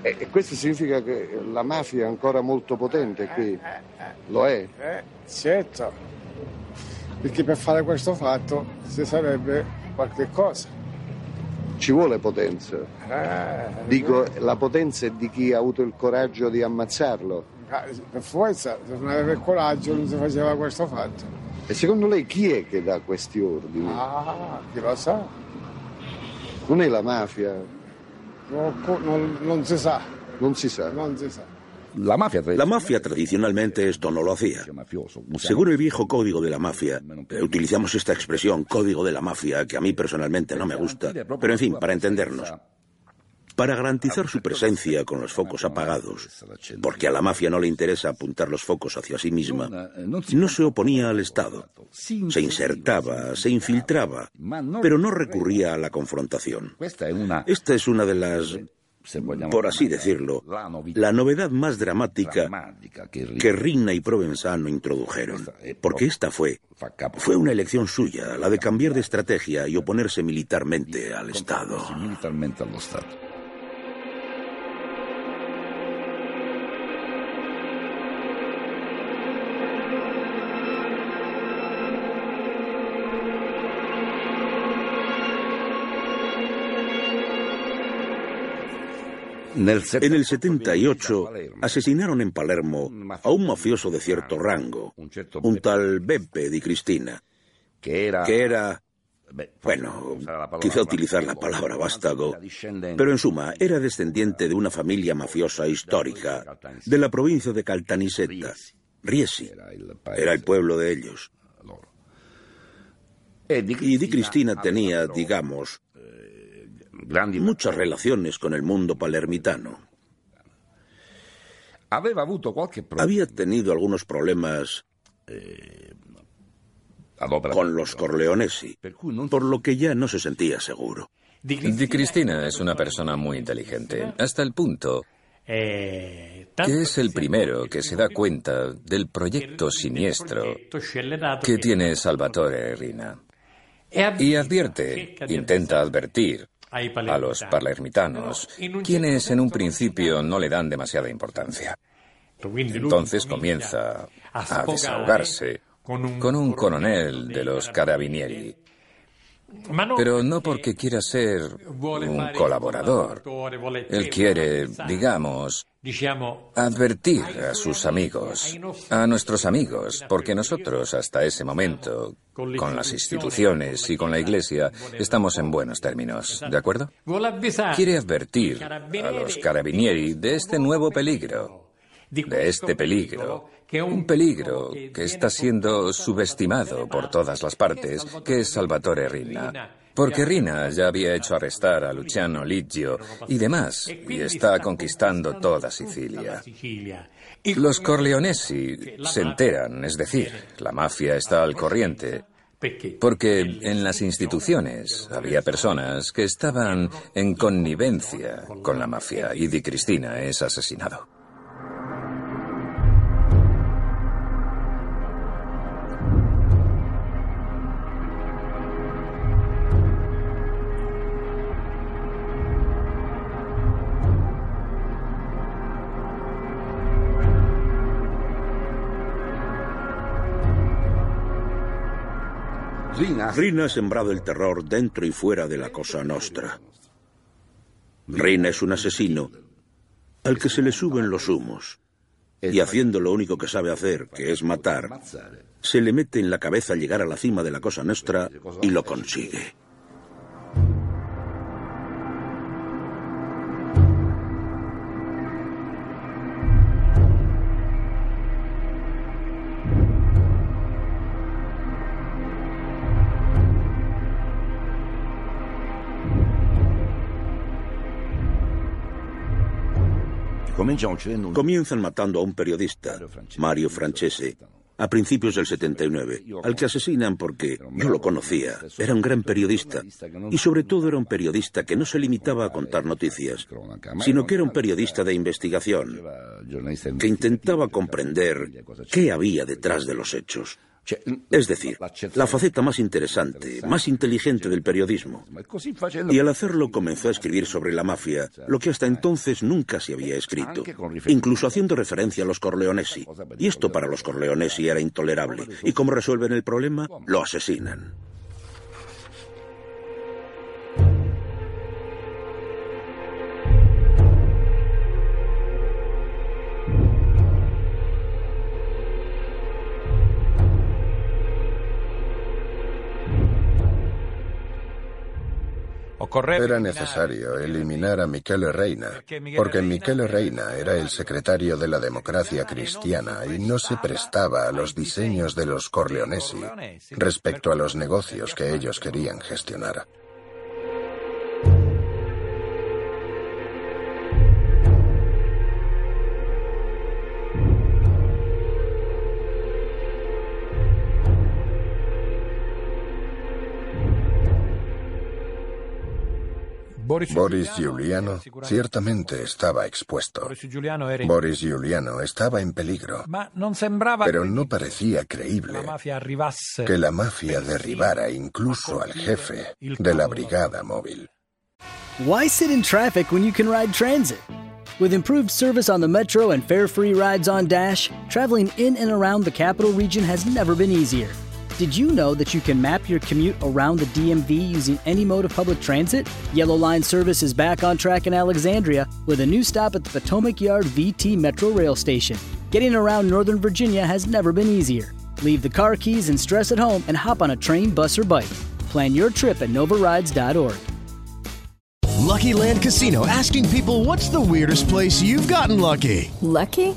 E questo significa che la mafia è ancora molto potente qui? Lo è? Eh, certo, perché per fare questo fatto si sarebbe qualche cosa. Ci vuole potenza. Eh, Dico, la potenza è di chi ha avuto il coraggio di ammazzarlo. Eh, per forza, se non aveva il coraggio non si faceva questo fatto. E secondo lei chi è che dà questi ordini? Ah, chi lo sa? Non è la mafia? Non, non, non si sa. Non si sa? Non si sa. La mafia, la mafia tradicionalmente esto no lo hacía. Según el viejo código de la mafia, eh, utilizamos esta expresión código de la mafia que a mí personalmente no me gusta, pero en fin, para entendernos. Para garantizar su presencia con los focos apagados, porque a la mafia no le interesa apuntar los focos hacia sí misma, no se oponía al Estado. Se insertaba, se infiltraba, pero no recurría a la confrontación. Esta es una de las por así decirlo, la novedad más dramática que Rina y Provenzano introdujeron, porque esta fue, fue una elección suya, la de cambiar de estrategia y oponerse militarmente al Estado. En el 78 asesinaron en Palermo a un mafioso de cierto rango, un tal Beppe di Cristina, que era, bueno, quizá utilizar la palabra vástago, pero en suma era descendiente de una familia mafiosa histórica de la provincia de Caltanissetta, Riesi, era el pueblo de ellos. Y Di Cristina tenía, digamos, muchas relaciones con el mundo palermitano. Había tenido algunos problemas eh, con los Corleonesi, por lo que ya no se sentía seguro. Di Cristina es una persona muy inteligente, hasta el punto que es el primero que se da cuenta del proyecto siniestro que tiene Salvatore Rina. Y advierte, intenta advertir a los palermitanos, quienes en un principio no le dan demasiada importancia. Entonces comienza a desahogarse con un coronel de los carabinieri. Pero no porque quiera ser un colaborador. Él quiere, digamos, advertir a sus amigos, a nuestros amigos, porque nosotros hasta ese momento, con las instituciones y con la Iglesia, estamos en buenos términos, ¿de acuerdo? Quiere advertir a los carabinieri de este nuevo peligro, de este peligro, un peligro que está siendo subestimado por todas las partes, que es Salvatore Rina. Porque Rina ya había hecho arrestar a Luciano Liggio y demás, y está conquistando toda Sicilia. Los Corleonesi se enteran, es decir, la mafia está al corriente, Porque en las instituciones había personas que estaban en connivencia con la mafia y Di Cristina es asesinado. Rina ha sembrado el terror dentro y fuera de la Cosa Nostra. Rina es un asesino al que se le suben los humos y haciendo lo único que sabe hacer, que es matar, se le mete en la cabeza llegar a la cima de la Cosa Nostra y lo consigue. Comienzan matando a un periodista, Mario Francese, a principios del 79, al que asesinan porque yo lo conocía. Era un gran periodista y sobre todo era un periodista que no se limitaba a contar noticias, sino que era un periodista de investigación, que intentaba comprender qué había detrás de los hechos. Es decir, la faceta más interesante, más inteligente del periodismo. Y al hacerlo comenzó a escribir sobre la mafia, lo que hasta entonces nunca se había escrito, incluso haciendo referencia a los Corleonesi. Y esto para los Corleonesi era intolerable. ¿Y cómo resuelven el problema? Lo asesinan. Era necesario eliminar a Michele Reina, porque Michele Reina era el secretario de la democracia cristiana y no se prestaba a los diseños de los Corleonesi respecto a los negocios que ellos querían gestionar. Boris Giuliano ciertamente estaba expuesto. Boris Giuliano estaba en peligro. Pero no parecía creíble que la mafia derribara incluso al jefe de la brigada móvil. Why sit in traffic when you can ride transit? With improved service on the metro and fare-free rides on Dash, traveling in and around the capital region has never been easier. Did you know that you can map your commute around the DMV using any mode of public transit? Yellow Line service is back on track in Alexandria with a new stop at the Potomac Yard VT Metro Rail Station. Getting around Northern Virginia has never been easier. Leave the car keys and stress at home and hop on a train, bus, or bike. Plan your trip at novarides.org. Lucky Land Casino asking people what's the weirdest place you've gotten lucky? Lucky?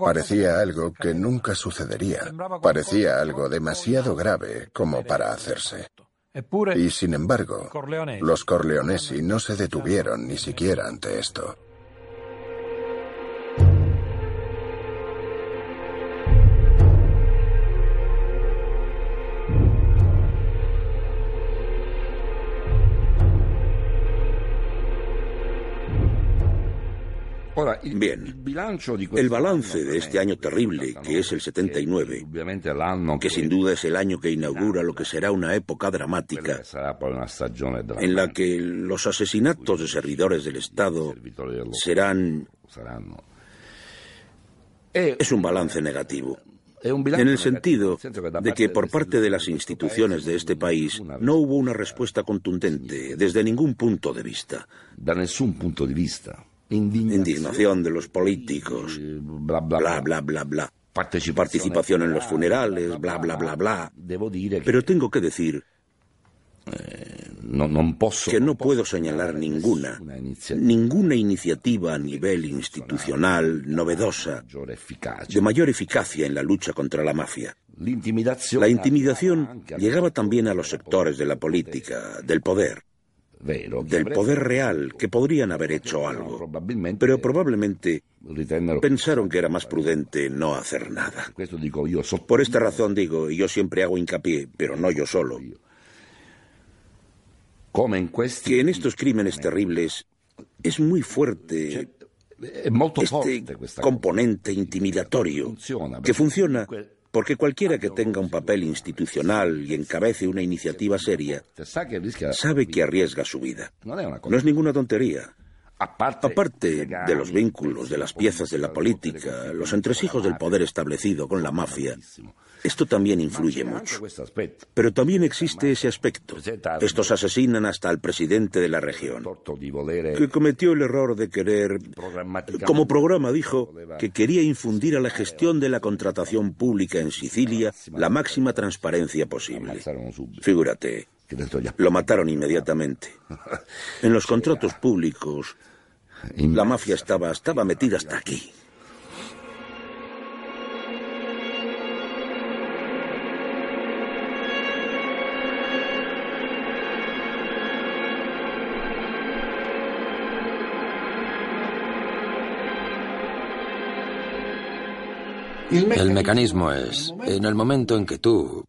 Parecía algo que nunca sucedería. Parecía algo demasiado grave como para hacerse. Y sin embargo, los Corleonesi no se detuvieron ni siquiera ante esto. Bien, el balance de este año terrible, que es el 79, que sin duda es el año que inaugura lo que será una época dramática, en la que los asesinatos de servidores del Estado serán... Es un balance negativo. En el sentido de que por parte de las instituciones de este país no hubo una respuesta contundente desde ningún punto de vista. Indignación de los políticos, bla, bla, bla, bla, bla. Participación en los funerales, bla, bla, bla, bla. Pero tengo que decir que no puedo señalar ninguna, ninguna iniciativa a nivel institucional novedosa de mayor eficacia en la lucha contra la mafia. La intimidación llegaba también a los sectores de la política, del poder del poder real que podrían haber hecho algo, pero probablemente pensaron que era más prudente no hacer nada. Por esta razón digo, y yo siempre hago hincapié, pero no yo solo, que en estos crímenes terribles es muy fuerte este componente intimidatorio que funciona porque cualquiera que tenga un papel institucional y encabece una iniciativa seria sabe que arriesga su vida. No es ninguna tontería. Aparte de los vínculos, de las piezas de la política, los entresijos del poder establecido con la mafia, esto también influye mucho. Pero también existe ese aspecto. Estos asesinan hasta al presidente de la región, que cometió el error de querer, como programa dijo, que quería infundir a la gestión de la contratación pública en Sicilia la máxima transparencia posible. Figúrate, lo mataron inmediatamente. En los contratos públicos, la mafia estaba, estaba metida hasta aquí. El mecanismo es, en el momento en que tú,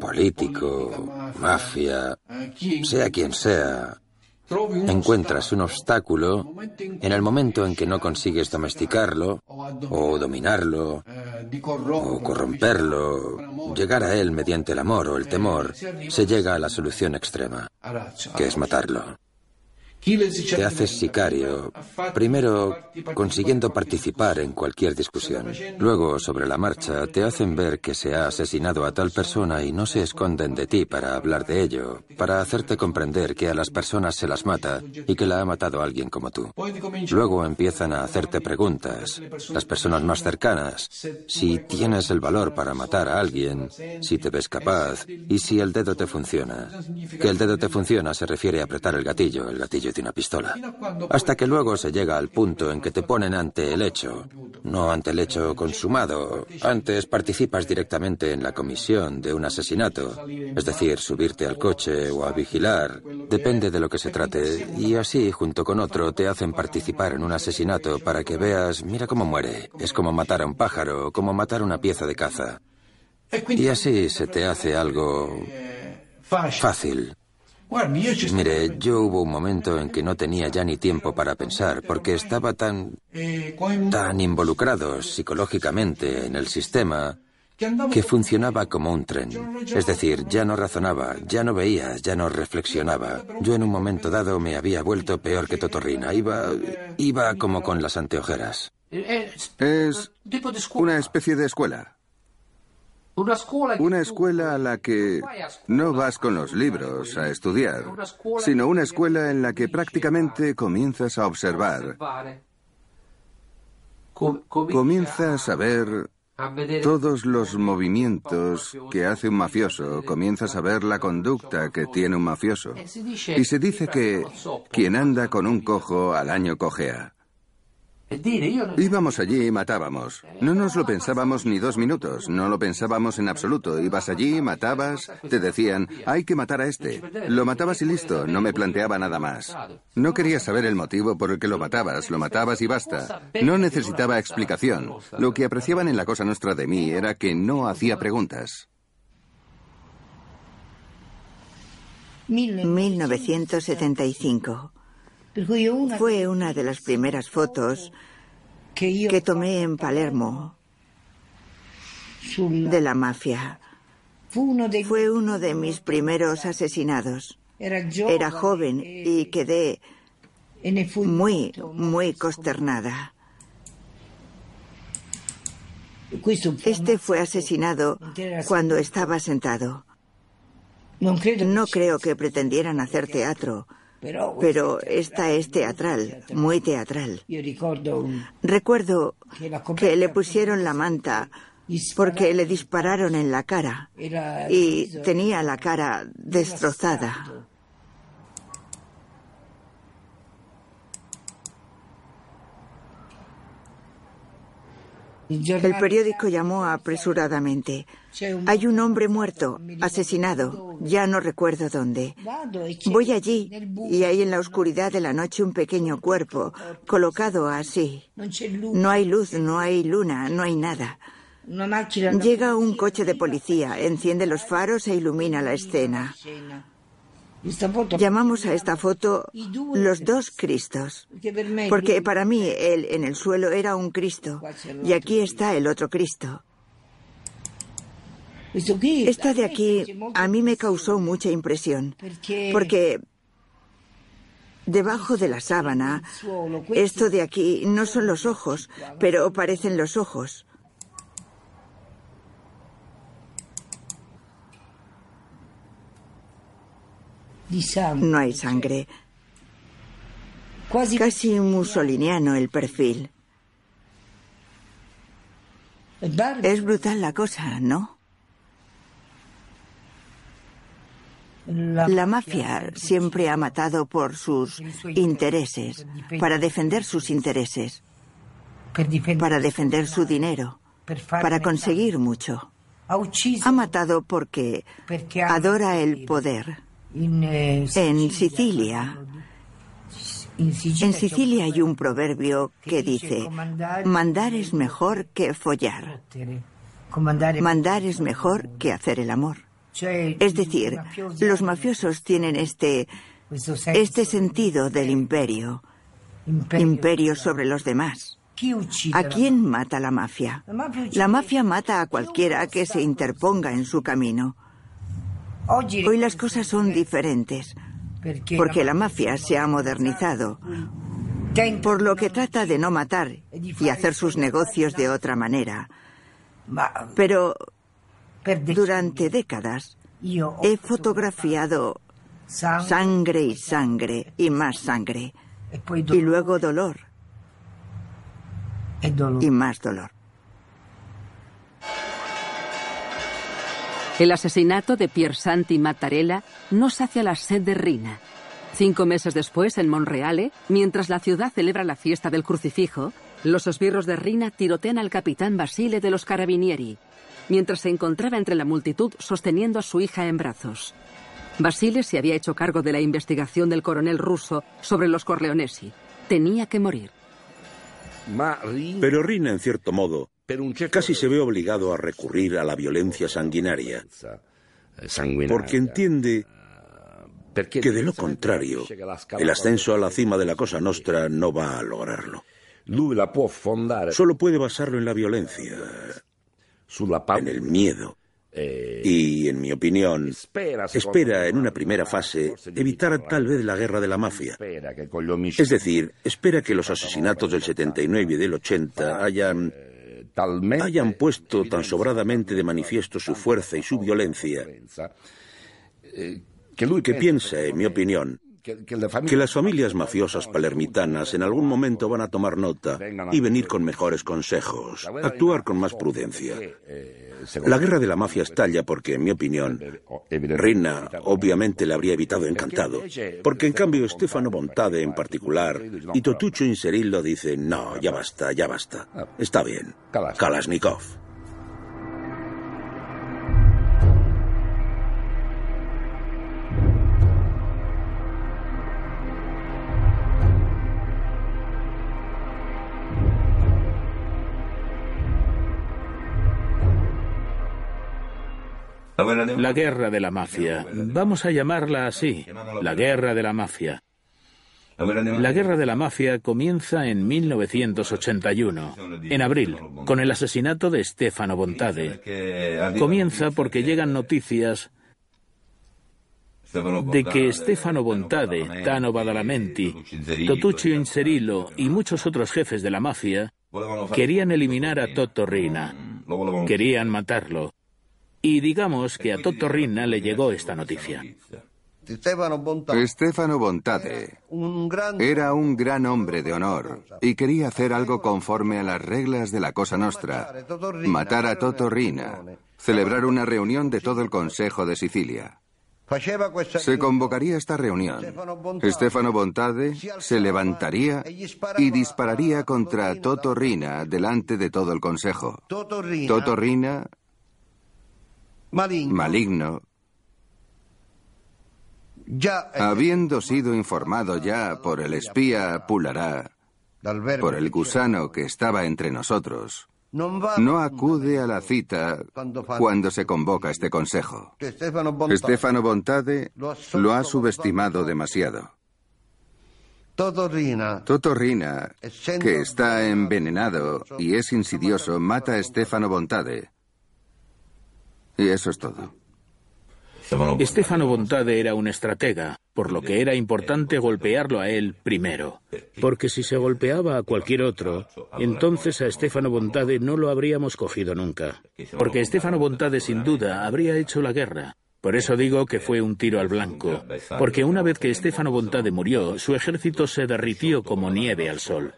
político, mafia, sea quien sea, encuentras un obstáculo, en el momento en que no consigues domesticarlo, o dominarlo, o corromperlo, llegar a él mediante el amor o el temor, se llega a la solución extrema, que es matarlo. Te haces sicario, primero consiguiendo participar en cualquier discusión. Luego, sobre la marcha, te hacen ver que se ha asesinado a tal persona y no se esconden de ti para hablar de ello, para hacerte comprender que a las personas se las mata y que la ha matado alguien como tú. Luego empiezan a hacerte preguntas, las personas más cercanas, si tienes el valor para matar a alguien, si te ves capaz y si el dedo te funciona. Que el dedo te funciona se refiere a apretar el gatillo, el gatillo de una pistola. Hasta que luego se llega al punto en que te ponen ante el hecho, no ante el hecho consumado. Antes participas directamente en la comisión de un asesinato, es decir, subirte al coche o a vigilar, depende de lo que se trate, y así, junto con otro, te hacen participar en un asesinato para que veas, mira cómo muere, es como matar a un pájaro, como matar una pieza de caza. Y así se te hace algo fácil. Mire, yo hubo un momento en que no tenía ya ni tiempo para pensar, porque estaba tan. tan involucrado psicológicamente en el sistema que funcionaba como un tren. Es decir, ya no razonaba, ya no veía, ya no reflexionaba. Yo en un momento dado me había vuelto peor que Totorrina. Iba. iba como con las anteojeras. Es una especie de escuela. Una escuela a la que no vas con los libros a estudiar, sino una escuela en la que prácticamente comienzas a observar, comienzas a ver todos los movimientos que hace un mafioso, comienzas a ver la conducta que tiene un mafioso. Y se dice que quien anda con un cojo al año cojea. Íbamos allí y matábamos. No nos lo pensábamos ni dos minutos, no lo pensábamos en absoluto. Ibas allí, matabas, te decían, hay que matar a este. Lo matabas y listo, no me planteaba nada más. No quería saber el motivo por el que lo matabas, lo matabas y basta. No necesitaba explicación. Lo que apreciaban en la cosa nuestra de mí era que no hacía preguntas. 1975. Fue una de las primeras fotos que tomé en Palermo de la mafia. Fue uno de mis primeros asesinados. Era joven y quedé muy, muy consternada. Este fue asesinado cuando estaba sentado. No creo que pretendieran hacer teatro. Pero esta es teatral, muy teatral. Recuerdo que le pusieron la manta porque le dispararon en la cara y tenía la cara destrozada. El periódico llamó apresuradamente. Hay un hombre muerto, asesinado, ya no recuerdo dónde. Voy allí y hay en la oscuridad de la noche un pequeño cuerpo, colocado así. No hay luz, no hay luna, no hay nada. Llega un coche de policía, enciende los faros e ilumina la escena. Llamamos a esta foto los dos Cristos, porque para mí él en el suelo era un Cristo y aquí está el otro Cristo. Esta de aquí a mí me causó mucha impresión, porque debajo de la sábana, esto de aquí no son los ojos, pero parecen los ojos. No hay sangre. Casi musoliniano el perfil. Es brutal la cosa, ¿no? La mafia siempre ha matado por sus intereses, para defender sus intereses, para defender su dinero, para conseguir mucho. Ha matado porque adora el poder. Eh, en Sicilia. En Sicilia hay un proverbio que dice, mandar es mejor que follar. Mandar es mejor que hacer el amor. Es decir, los mafiosos tienen este, este sentido del imperio, imperio sobre los demás. ¿A quién mata la mafia? La mafia mata a cualquiera que se interponga en su camino. Hoy las cosas son diferentes, porque la mafia se ha modernizado, por lo que trata de no matar y hacer sus negocios de otra manera. Pero durante décadas he fotografiado sangre y sangre y más sangre, y luego dolor. Y más dolor. El asesinato de Piersanti Mattarella no sacia la sed de Rina. Cinco meses después, en Monreale, mientras la ciudad celebra la fiesta del crucifijo, los esbirros de Rina tirotean al capitán Basile de los Carabinieri, mientras se encontraba entre la multitud sosteniendo a su hija en brazos. Basile se había hecho cargo de la investigación del coronel ruso sobre los Corleonesi. Tenía que morir. Pero Rina, en cierto modo, casi se ve obligado a recurrir a la violencia sanguinaria, porque entiende que de lo contrario, el ascenso a la cima de la Cosa Nostra no va a lograrlo. Solo puede basarlo en la violencia, en el miedo. Y, en mi opinión, espera en una primera fase evitar tal vez la guerra de la mafia. Es decir, espera que los asesinatos del 79 y del 80 hayan hayan puesto tan sobradamente de manifiesto su fuerza y su violencia, que piensa, en mi opinión, que las familias mafiosas palermitanas en algún momento van a tomar nota y venir con mejores consejos, actuar con más prudencia. La guerra de la mafia estalla porque, en mi opinión, Rina obviamente le habría evitado encantado, porque en cambio Stefano Bontade en particular y Totucho Inserillo dicen, no, ya basta, ya basta, está bien, Kalashnikov. La guerra de la mafia. Vamos a llamarla así, la guerra de la mafia. La guerra de la mafia comienza en 1981, en abril, con el asesinato de Stefano Bontade. Comienza porque llegan noticias de que Stefano Bontade, Tano Badalamenti, Totuccio Inserilo y muchos otros jefes de la mafia querían eliminar a Toto Rina. Querían matarlo. Y digamos que a Toto Rinna le llegó esta noticia. Stefano Bontade era un gran hombre de honor y quería hacer algo conforme a las reglas de la Cosa Nostra, matar a Toto Rina, celebrar una reunión de todo el Consejo de Sicilia. Se convocaría esta reunión. Stefano Bontade se levantaría y dispararía contra Toto Rina delante de todo el Consejo. Toto Rina, maligno, habiendo sido informado ya por el espía Pulará, por el gusano que estaba entre nosotros, no acude a la cita cuando se convoca este consejo. Stefano Bontade lo ha subestimado demasiado. Totorrina, que está envenenado y es insidioso, mata a Stefano Bontade. Y eso es todo. Stefano Bontade era un estratega, por lo que era importante golpearlo a él primero. Porque si se golpeaba a cualquier otro, entonces a Stefano Bontade no lo habríamos cogido nunca. Porque Stefano Bontade sin duda habría hecho la guerra. Por eso digo que fue un tiro al blanco. Porque una vez que Stefano Bontade murió, su ejército se derritió como nieve al sol.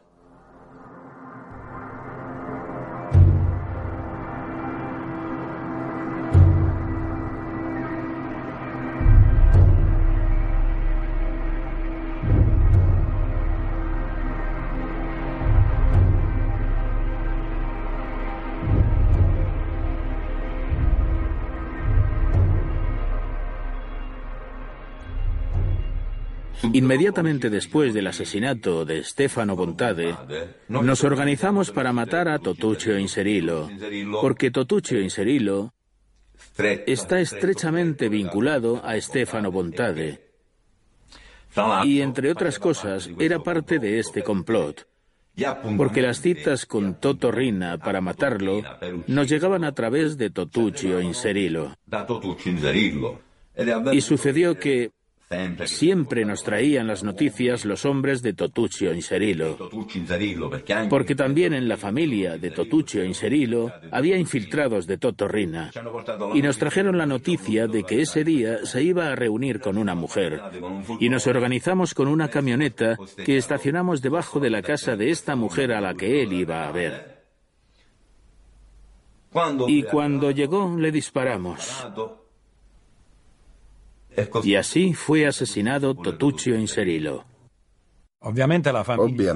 Inmediatamente después del asesinato de Stefano Bontade, nos organizamos para matar a Totuccio Inserilo, porque Totuccio Inserilo está estrechamente vinculado a Stefano Bontade. Y entre otras cosas, era parte de este complot. Porque las citas con Toto Rina para matarlo nos llegaban a través de Totuccio Inserilo. Y sucedió que Siempre nos traían las noticias los hombres de Totuccio Inserilo, porque también en la familia de Totuccio Inserilo había infiltrados de Totorrina, y nos trajeron la noticia de que ese día se iba a reunir con una mujer, y nos organizamos con una camioneta que estacionamos debajo de la casa de esta mujer a la que él iba a ver. Y cuando llegó le disparamos. Y así fue asesinado Totuccio Inserilo. Obviamente la familia,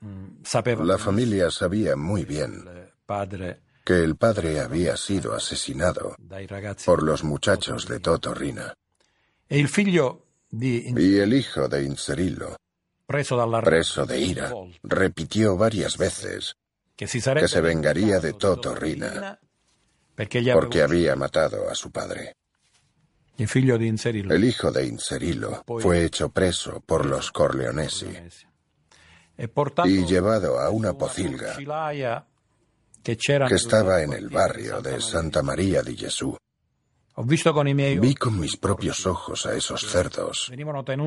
mm, la familia sabía muy bien que el padre había sido asesinado por los muchachos de Totorrina. E y el hijo de Inserilo, preso de ira, repitió varias veces que se vengaría de Totorrina porque había matado a su padre. El hijo de Inserilo fue hecho preso por los Corleonesi. E y llevado a una pocilga que estaba en el barrio de Santa María di Gesù. Vi con mis propios ojos a esos cerdos,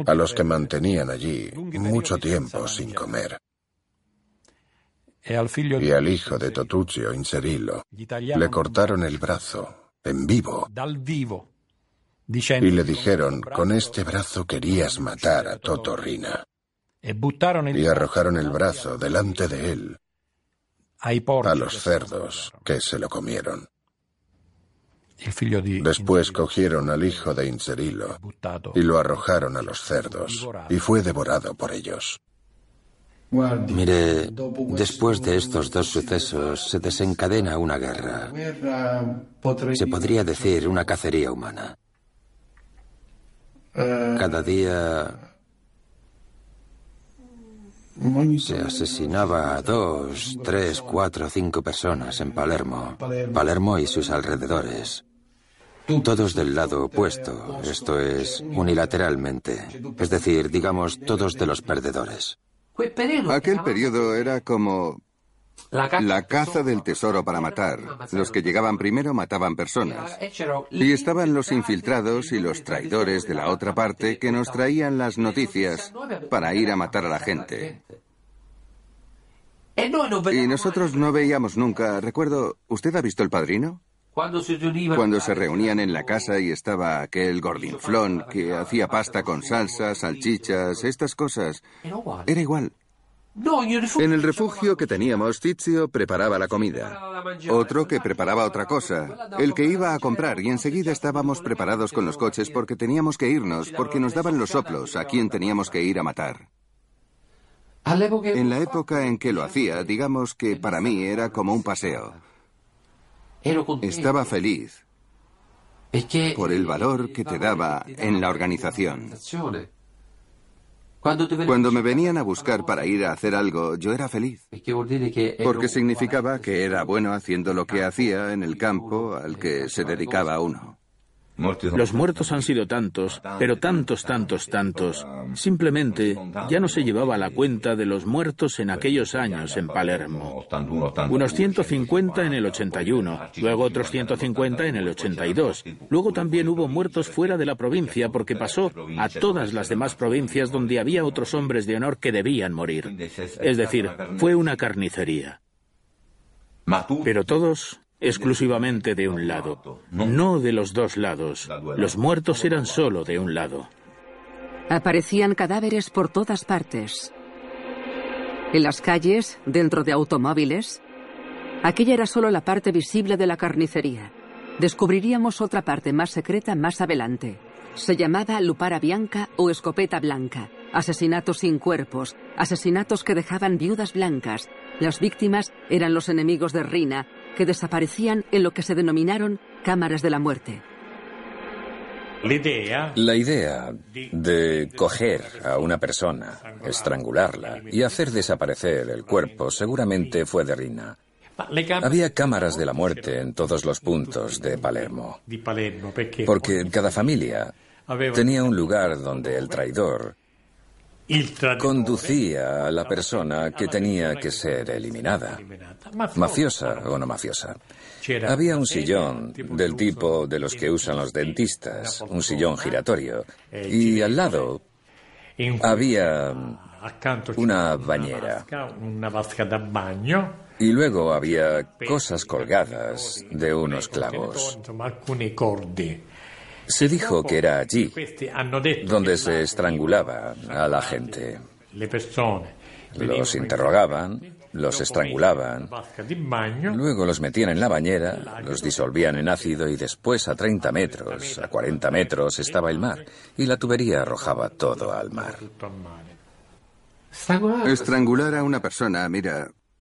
a los que mantenían allí mucho tiempo sin comer. E y al hijo de Totuccio Inserilo le cortaron el brazo en vivo y le dijeron, con este brazo querías matar a Totorrina. Y arrojaron el brazo delante de él a los cerdos que se lo comieron. Después cogieron al hijo de Inserilo y lo arrojaron a los cerdos y fue devorado por ellos. Mire, después de estos dos sucesos se desencadena una guerra. Se podría decir una cacería humana. Cada día se asesinaba a dos, tres, cuatro, cinco personas en Palermo, Palermo y sus alrededores. Todos del lado opuesto, esto es, unilateralmente. Es decir, digamos, todos de los perdedores. Aquel periodo era como la caza del tesoro para matar. Los que llegaban primero mataban personas. Y estaban los infiltrados y los traidores de la otra parte que nos traían las noticias para ir a matar a la gente. Y nosotros no veíamos nunca. Recuerdo, ¿usted ha visto el padrino? Cuando se reunían en la casa y estaba aquel gordinflón que hacía pasta con salsa, salchichas, estas cosas. Era igual. En el refugio que teníamos, Tizio preparaba la comida. Otro que preparaba otra cosa. El que iba a comprar y enseguida estábamos preparados con los coches porque teníamos que irnos, porque nos daban los soplos a quien teníamos que ir a matar. En la época en que lo hacía, digamos que para mí era como un paseo. Estaba feliz por el valor que te daba en la organización. Cuando me venían a buscar para ir a hacer algo, yo era feliz. Porque significaba que era bueno haciendo lo que hacía en el campo al que se dedicaba uno. Los muertos han sido tantos, pero tantos, tantos, tantos. Simplemente ya no se llevaba la cuenta de los muertos en aquellos años en Palermo. Unos 150 en el 81, luego otros 150 en el 82. Luego también hubo muertos fuera de la provincia porque pasó a todas las demás provincias donde había otros hombres de honor que debían morir. Es decir, fue una carnicería. Pero todos exclusivamente de un lado, no de los dos lados. Los muertos eran solo de un lado. Aparecían cadáveres por todas partes. En las calles, dentro de automóviles. Aquella era solo la parte visible de la carnicería. Descubriríamos otra parte más secreta más adelante. Se llamaba Lupara Bianca o Escopeta Blanca. Asesinatos sin cuerpos, asesinatos que dejaban viudas blancas. Las víctimas eran los enemigos de Rina, que desaparecían en lo que se denominaron cámaras de la muerte. La idea de coger a una persona, estrangularla y hacer desaparecer el cuerpo seguramente fue de Rina. Había cámaras de la muerte en todos los puntos de Palermo, porque cada familia tenía un lugar donde el traidor conducía a la persona que tenía que ser eliminada, mafiosa o no mafiosa. Había un sillón del tipo de los que usan los dentistas, un sillón giratorio, y al lado había una bañera. Y luego había cosas colgadas de unos clavos. Se dijo que era allí donde se estrangulaba a la gente. Los interrogaban, los estrangulaban, luego los metían en la bañera, los disolvían en ácido y después a 30 metros, a 40 metros estaba el mar y la tubería arrojaba todo al mar. Estrangular a una persona, mira,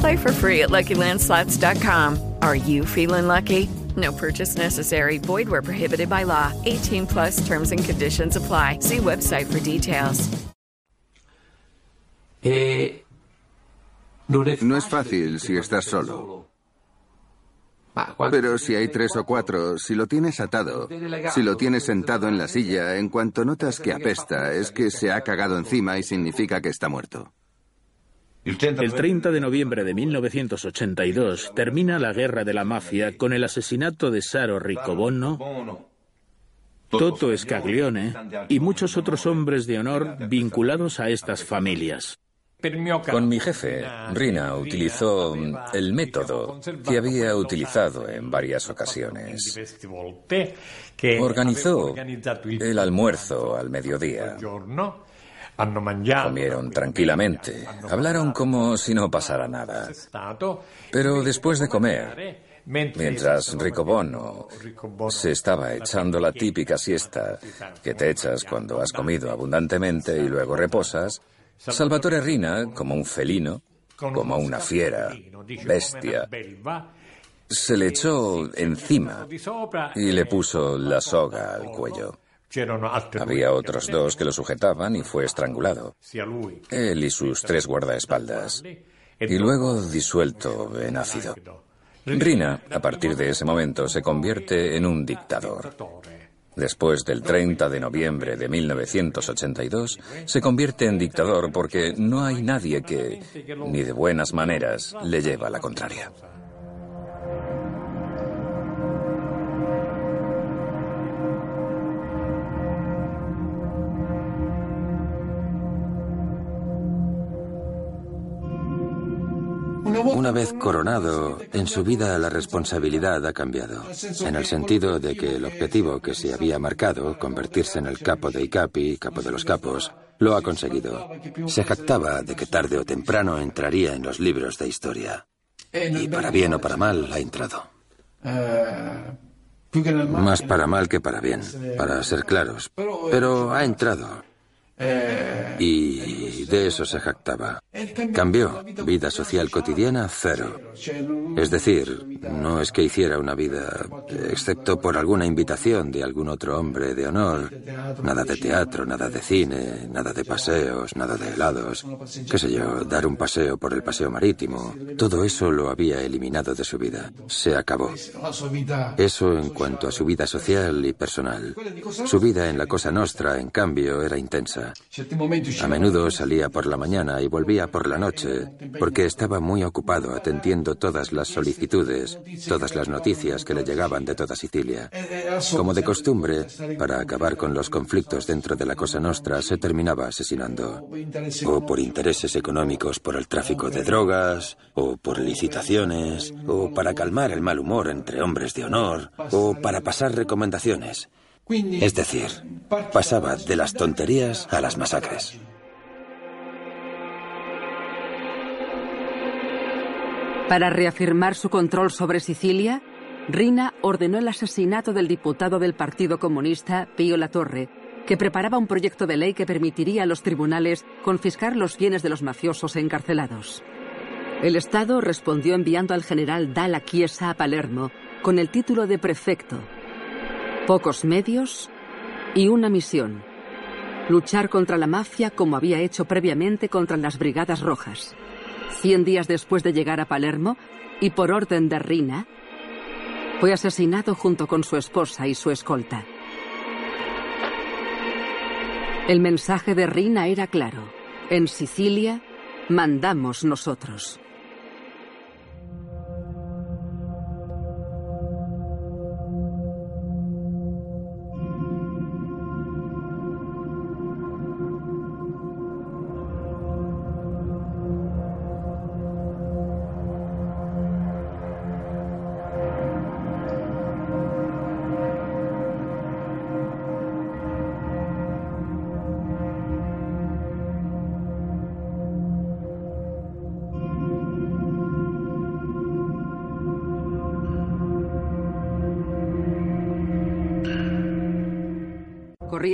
Play for free at LuckyLandSlots.com. Are you feeling lucky? No purchase necessary. Void where prohibited by law. 18 plus terms and conditions apply. See website for details. Eh, no es fácil si estás solo. Pero si hay tres o cuatro, si lo tienes atado, si lo tienes sentado en la silla, en cuanto notas que apesta, es que se ha cagado encima y significa que está muerto. El 30 de noviembre de 1982 termina la guerra de la mafia con el asesinato de Saro Riccobono, Toto Scaglione y muchos otros hombres de honor vinculados a estas familias. Con mi jefe, Rina utilizó el método que había utilizado en varias ocasiones. Organizó el almuerzo al mediodía. Comieron tranquilamente, hablaron como si no pasara nada. Pero después de comer, mientras Ricobono se estaba echando la típica siesta que te echas cuando has comido abundantemente y luego reposas, Salvatore Rina, como un felino, como una fiera, bestia, se le echó encima y le puso la soga al cuello. Había otros dos que lo sujetaban y fue estrangulado. Él y sus tres guardaespaldas. Y luego disuelto en ácido. Rina, a partir de ese momento, se convierte en un dictador. Después del 30 de noviembre de 1982, se convierte en dictador porque no hay nadie que, ni de buenas maneras, le lleva la contraria. Una vez coronado, en su vida la responsabilidad ha cambiado, en el sentido de que el objetivo que se había marcado, convertirse en el capo de Icapi, capo de los capos, lo ha conseguido. Se jactaba de que tarde o temprano entraría en los libros de historia. Y para bien o para mal ha entrado. Más para mal que para bien, para ser claros. Pero ha entrado. Y de eso se jactaba. Cambió. Vida social cotidiana, cero. Es decir, no es que hiciera una vida, excepto por alguna invitación de algún otro hombre de honor. Nada de teatro, nada de cine, nada de paseos, nada de helados. Qué sé yo, dar un paseo por el paseo marítimo. Todo eso lo había eliminado de su vida. Se acabó. Eso en cuanto a su vida social y personal. Su vida en la Cosa Nostra, en cambio, era intensa. A menudo salía por la mañana y volvía por la noche, porque estaba muy ocupado atendiendo todas las solicitudes, todas las noticias que le llegaban de toda Sicilia. Como de costumbre, para acabar con los conflictos dentro de la Cosa Nostra, se terminaba asesinando. O por intereses económicos por el tráfico de drogas, o por licitaciones, o para calmar el mal humor entre hombres de honor, o para pasar recomendaciones. Es decir, pasaba de las tonterías a las masacres. Para reafirmar su control sobre Sicilia, Rina ordenó el asesinato del diputado del Partido Comunista, Pío Torre, que preparaba un proyecto de ley que permitiría a los tribunales confiscar los bienes de los mafiosos encarcelados. El Estado respondió enviando al general Dalla Chiesa a Palermo con el título de prefecto, Pocos medios y una misión. Luchar contra la mafia como había hecho previamente contra las Brigadas Rojas. Cien días después de llegar a Palermo, y por orden de Rina, fue asesinado junto con su esposa y su escolta. El mensaje de Rina era claro. En Sicilia mandamos nosotros.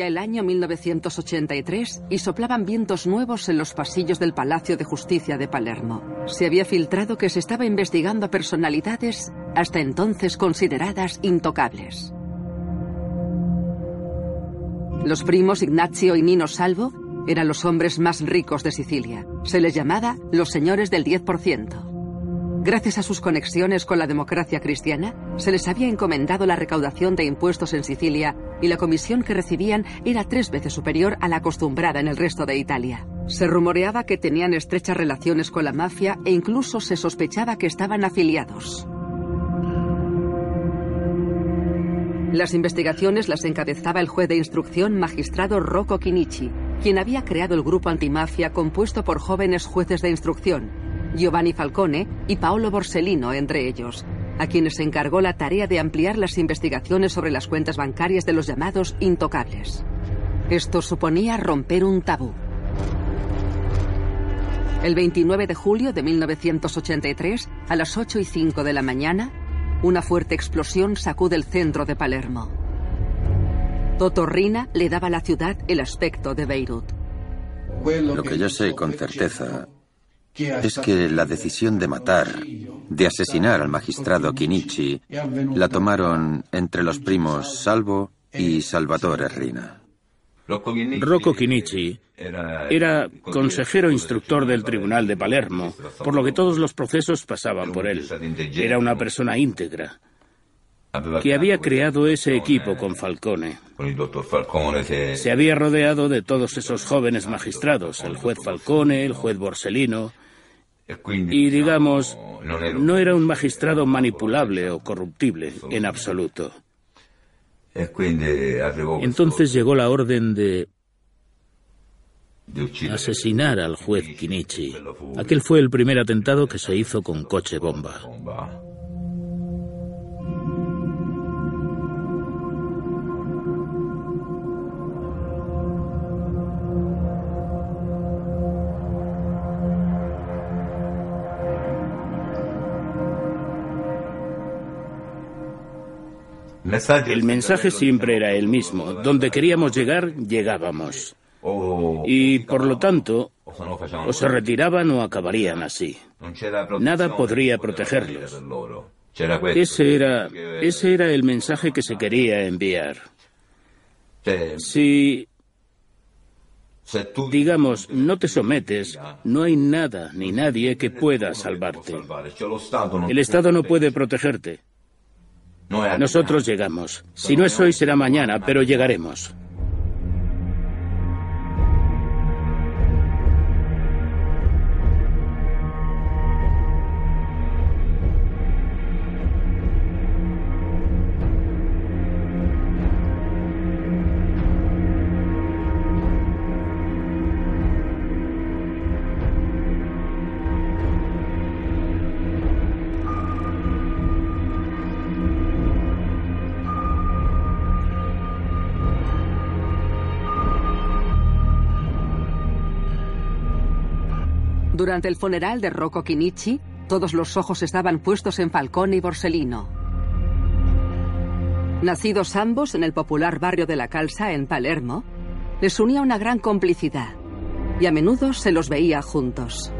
El año 1983 y soplaban vientos nuevos en los pasillos del Palacio de Justicia de Palermo. Se había filtrado que se estaba investigando a personalidades hasta entonces consideradas intocables. Los primos Ignacio y Nino Salvo eran los hombres más ricos de Sicilia. Se les llamaba los señores del 10%. Gracias a sus conexiones con la democracia cristiana, se les había encomendado la recaudación de impuestos en Sicilia y la comisión que recibían era tres veces superior a la acostumbrada en el resto de Italia. Se rumoreaba que tenían estrechas relaciones con la mafia e incluso se sospechaba que estaban afiliados. Las investigaciones las encabezaba el juez de instrucción magistrado Rocco Chinichi, quien había creado el grupo antimafia compuesto por jóvenes jueces de instrucción, Giovanni Falcone y Paolo Borsellino entre ellos, a quienes encargó la tarea de ampliar las investigaciones sobre las cuentas bancarias de los llamados intocables. Esto suponía romper un tabú. El 29 de julio de 1983, a las 8 y 5 de la mañana, una fuerte explosión sacude el centro de Palermo. Totorrina le daba a la ciudad el aspecto de Beirut. Lo que yo sé con certeza es que la decisión de matar, de asesinar al magistrado Kinichi, la tomaron entre los primos Salvo y Salvatore Rina. Rocco Chinichi era consejero instructor del Tribunal de Palermo, por lo que todos los procesos pasaban por él. Era una persona íntegra que había creado ese equipo con Falcone. Se había rodeado de todos esos jóvenes magistrados, el juez Falcone, el juez Borsellino, y digamos, no era un magistrado manipulable o corruptible en absoluto. Entonces llegó la orden de asesinar al juez Kinichi. Aquel fue el primer atentado que se hizo con coche bomba. El mensaje siempre era el mismo. Donde queríamos llegar, llegábamos. Y por lo tanto, o se retiraban o acabarían así. Nada podría protegerlos. Ese era, ese era el mensaje que se quería enviar. Si, digamos, no te sometes, no hay nada ni nadie que pueda salvarte. El Estado no puede protegerte. Nosotros llegamos. Si no es hoy, será mañana, pero llegaremos. Durante el funeral de Rocco Chinichi, todos los ojos estaban puestos en Falcone y Borsellino. Nacidos ambos en el popular barrio de la Calza, en Palermo, les unía una gran complicidad y a menudo se los veía juntos.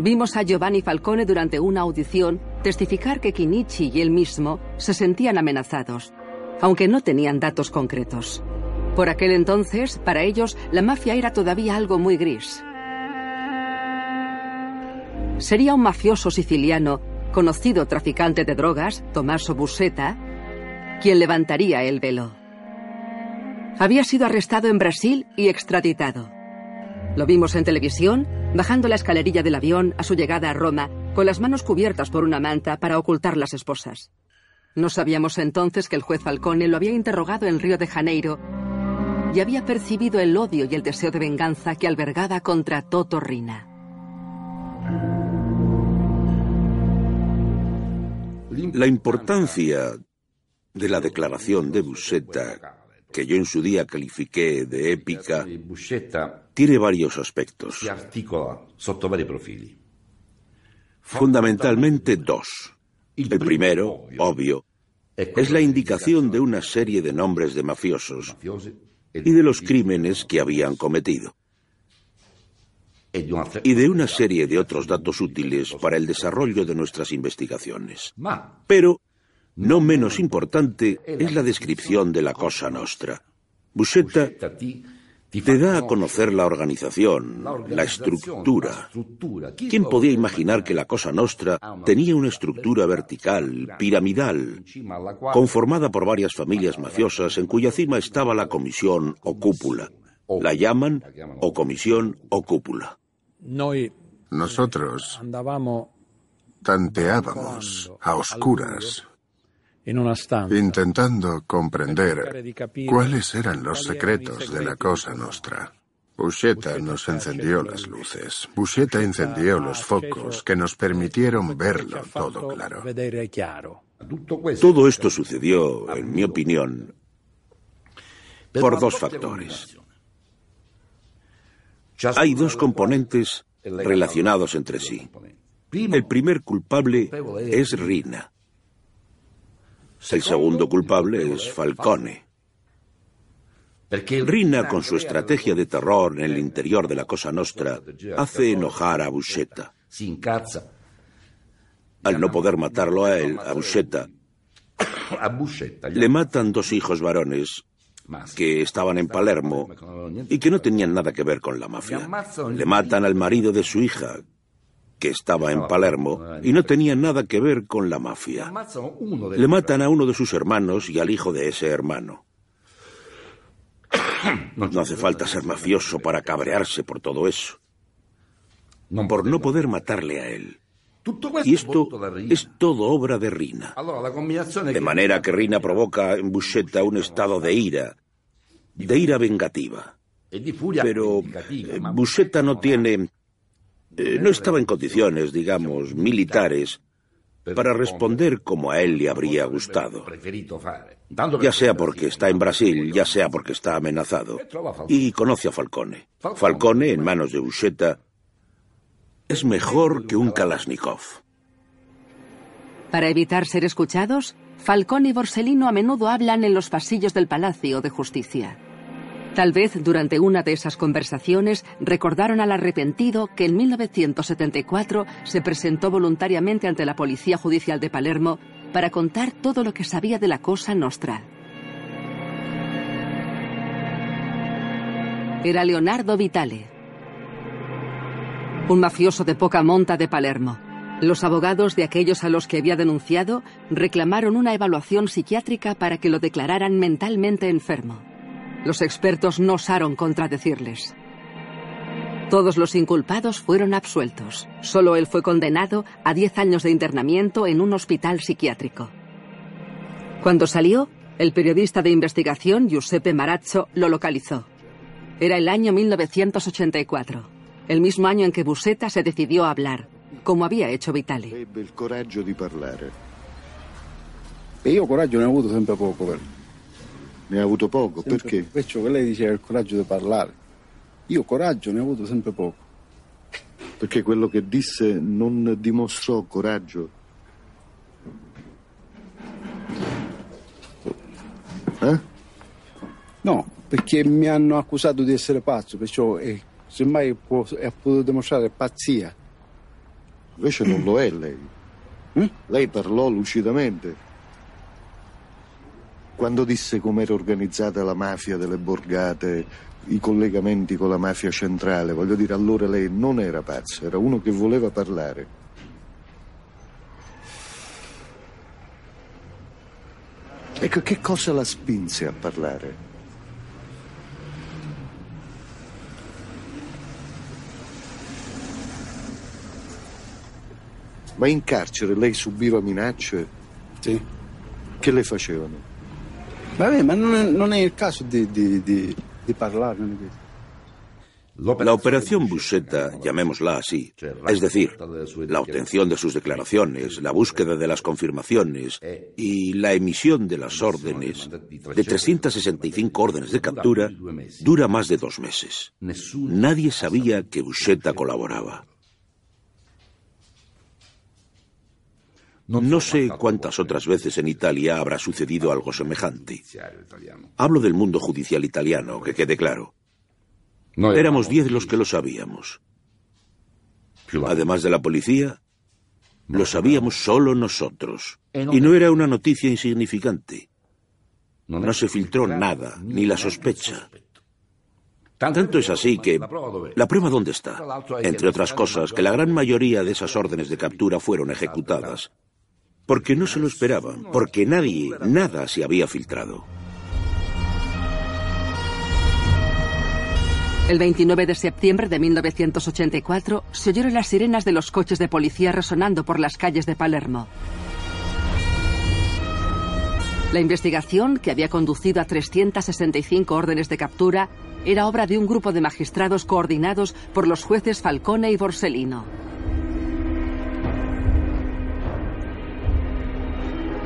Vimos a Giovanni Falcone durante una audición testificar que Kinichi y él mismo se sentían amenazados, aunque no tenían datos concretos. Por aquel entonces, para ellos, la mafia era todavía algo muy gris. Sería un mafioso siciliano, conocido traficante de drogas, Tommaso Busetta, quien levantaría el velo. Había sido arrestado en Brasil y extraditado. Lo vimos en televisión, bajando la escalerilla del avión a su llegada a Roma, con las manos cubiertas por una manta para ocultar las esposas. No sabíamos entonces que el juez Falcone lo había interrogado en Río de Janeiro y había percibido el odio y el deseo de venganza que albergaba contra Toto Rina. La importancia de la declaración de Buscetta, que yo en su día califiqué de épica, tiene varios aspectos. Fundamentalmente dos. El primero, obvio, es la indicación de una serie de nombres de mafiosos y de los crímenes que habían cometido. Y de una serie de otros datos útiles para el desarrollo de nuestras investigaciones. Pero, no menos importante, es la descripción de la Cosa Nostra. Buscetta te da a conocer la organización, la estructura. ¿Quién podía imaginar que la Cosa Nostra tenía una estructura vertical, piramidal, conformada por varias familias mafiosas en cuya cima estaba la comisión o cúpula? La llaman o comisión o cúpula. Nosotros tanteábamos a oscuras intentando comprender cuáles eran los secretos de la Cosa Nostra. Buscetta nos encendió las luces. Buscetta incendió los focos que nos permitieron verlo todo claro. Todo esto sucedió, en mi opinión, por dos factores. Hay dos componentes relacionados entre sí. El primer culpable es Rina. El segundo culpable es Falcone. Rina, con su estrategia de terror en el interior de la Cosa Nostra, hace enojar a Buscetta. Al no poder matarlo a él, a Buscetta, Le matan dos hijos varones que estaban en Palermo y que no tenían nada que ver con la mafia. Le matan al marido de su hija, que estaba en Palermo y no tenía nada que ver con la mafia. Le matan a uno de sus hermanos y al hijo de ese hermano. No hace falta ser mafioso para cabrearse por todo eso. Por no poder matarle a él. Y esto es todo obra de Rina. De manera que Rina provoca en Buscetta un estado de ira, de ira vengativa. Pero eh, Buscetta no tiene, eh, no estaba en condiciones, digamos, militares para responder como a él le habría gustado. Ya sea porque está en Brasil, ya sea porque está amenazado. Y conoce a Falcone. Falcone, en manos de Buscetta, es mejor que un Kalashnikov. Para evitar ser escuchados, Falcón y Borsellino a menudo hablan en los pasillos del Palacio de Justicia. Tal vez durante una de esas conversaciones recordaron al arrepentido que en 1974 se presentó voluntariamente ante la Policía Judicial de Palermo para contar todo lo que sabía de la Cosa Nostra. Era Leonardo Vitale, un mafioso de poca monta de Palermo. Los abogados de aquellos a los que había denunciado reclamaron una evaluación psiquiátrica para que lo declararan mentalmente enfermo. Los expertos no osaron contradecirles. Todos los inculpados fueron absueltos. Solo él fue condenado a 10 años de internamiento en un hospital psiquiátrico. Cuando salió, el periodista de investigación Giuseppe Marazzo lo localizó. Era el año 1984 el mismo año en que Busetta se decidió a hablar, como había hecho Vitali. Ne ha avuto poco? Sempre, perché? Perciò che lei diceva il coraggio di parlare. Io coraggio ne ho avuto sempre poco. Perché quello che disse non dimostrò coraggio? Eh? No, perché mi hanno accusato di essere pazzo, perciò... Eh, semmai può, ha potuto dimostrare pazzia. Invece non lo è lei. Mm? Lei parlò lucidamente. Quando disse com'era organizzata la mafia delle borgate, i collegamenti con la mafia centrale, voglio dire, allora lei non era pazzo, era uno che voleva parlare. Ecco, che cosa la spinse a parlare? Ma in carcere lei subiva minacce? Sì. Che le facevano? Caso. La operación Busetta, llamémosla así, es decir, la obtención de sus declaraciones, la búsqueda de las confirmaciones y la emisión de las órdenes, de 365 órdenes de captura, dura más de dos meses. Nadie sabía que Busetta colaboraba. No sé cuántas otras veces en Italia habrá sucedido algo semejante. Hablo del mundo judicial italiano, que quede claro. Éramos diez los que lo sabíamos. Además de la policía, lo sabíamos solo nosotros. Y no era una noticia insignificante. No se filtró nada, ni la sospecha. Tanto es así que... ¿La prueba dónde está? Entre otras cosas, que la gran mayoría de esas órdenes de captura fueron ejecutadas porque no se lo esperaban, porque nadie, nada se había filtrado. El 29 de septiembre de 1984 se oyeron las sirenas de los coches de policía resonando por las calles de Palermo. La investigación, que había conducido a 365 órdenes de captura, era obra de un grupo de magistrados coordinados por los jueces Falcone y Borsellino.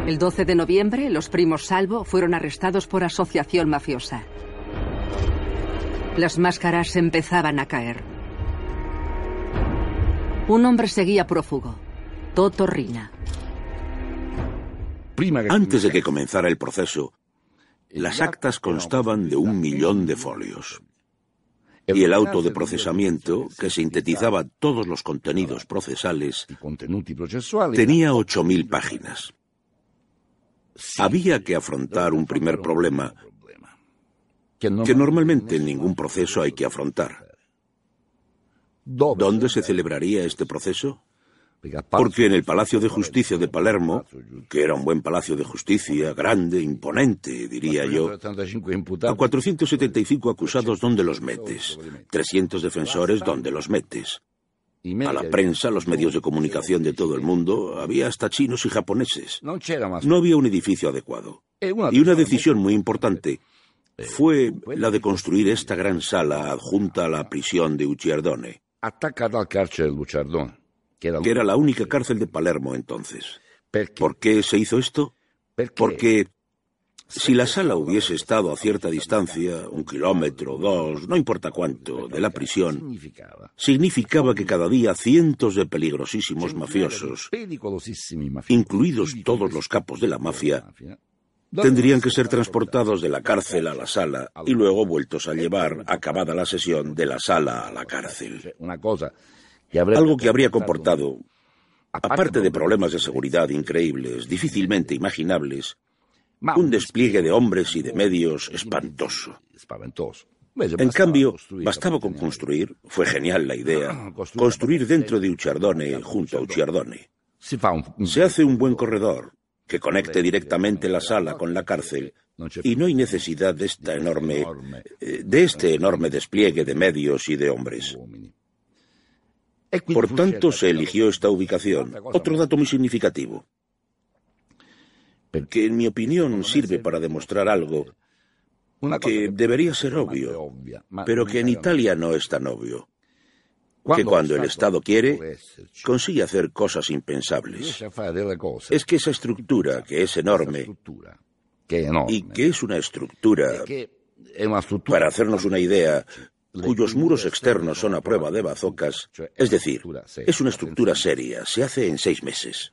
El 12 de noviembre, los primos Salvo fueron arrestados por asociación mafiosa. Las máscaras empezaban a caer. Un hombre seguía prófugo, Toto Rina. Antes de que comenzara el proceso, las actas constaban de un millón de folios. Y el auto de procesamiento, que sintetizaba todos los contenidos procesales, tenía 8.000 páginas. Había que afrontar un primer problema que normalmente en ningún proceso hay que afrontar. ¿Dónde se celebraría este proceso? Porque en el Palacio de Justicia de Palermo, que era un buen palacio de justicia, grande, imponente, diría yo, a 475 acusados, ¿dónde los metes? 300 defensores, ¿dónde los metes? A la prensa, los medios de comunicación de todo el mundo, había hasta chinos y japoneses. No había un edificio adecuado. Y una decisión muy importante fue la de construir esta gran sala adjunta a la prisión de Ucciardone. Atacada al cárcel de Ucciardone que era la única cárcel de Palermo entonces. ¿Por qué se hizo esto? Porque si la sala hubiese estado a cierta distancia, un kilómetro, dos, no importa cuánto, de la prisión, significaba. que cada día cientos de peligrosísimos mafiosos, incluidos todos los capos de la mafia, tendrían que ser transportados de la cárcel a la sala y luego vueltos a llevar, acabada la sesión, de la sala a la cárcel. Una cosa algo que habría comportado, aparte de problemas de seguridad increíbles, difícilmente imaginables, un despliegue de hombres y de medios espantoso. En cambio, bastaba con construir, fue genial la idea, ah, construir dentro de Ucciardone, junto a Ucciardone. Se hace un buen corredor que conecte directamente la sala con la cárcel. Y no hay necesidad de esta enorme, eh, de este enorme despliegue de medios y de hombres. Por tanto, se eligió esta ubicación. Otro dato muy significativo, que en mi opinión sirve para demostrar algo que debería ser obvio, pero que en Italia no es tan obvio. Que cuando el Estado quiere, consigue hacer cosas impensables. Es que esa estructura, que es enorme, y que es una estructura, para hacernos una idea, cuyos muros externos son a prueba de bazocas, es decir, es una estructura seria, se hace en seis meses.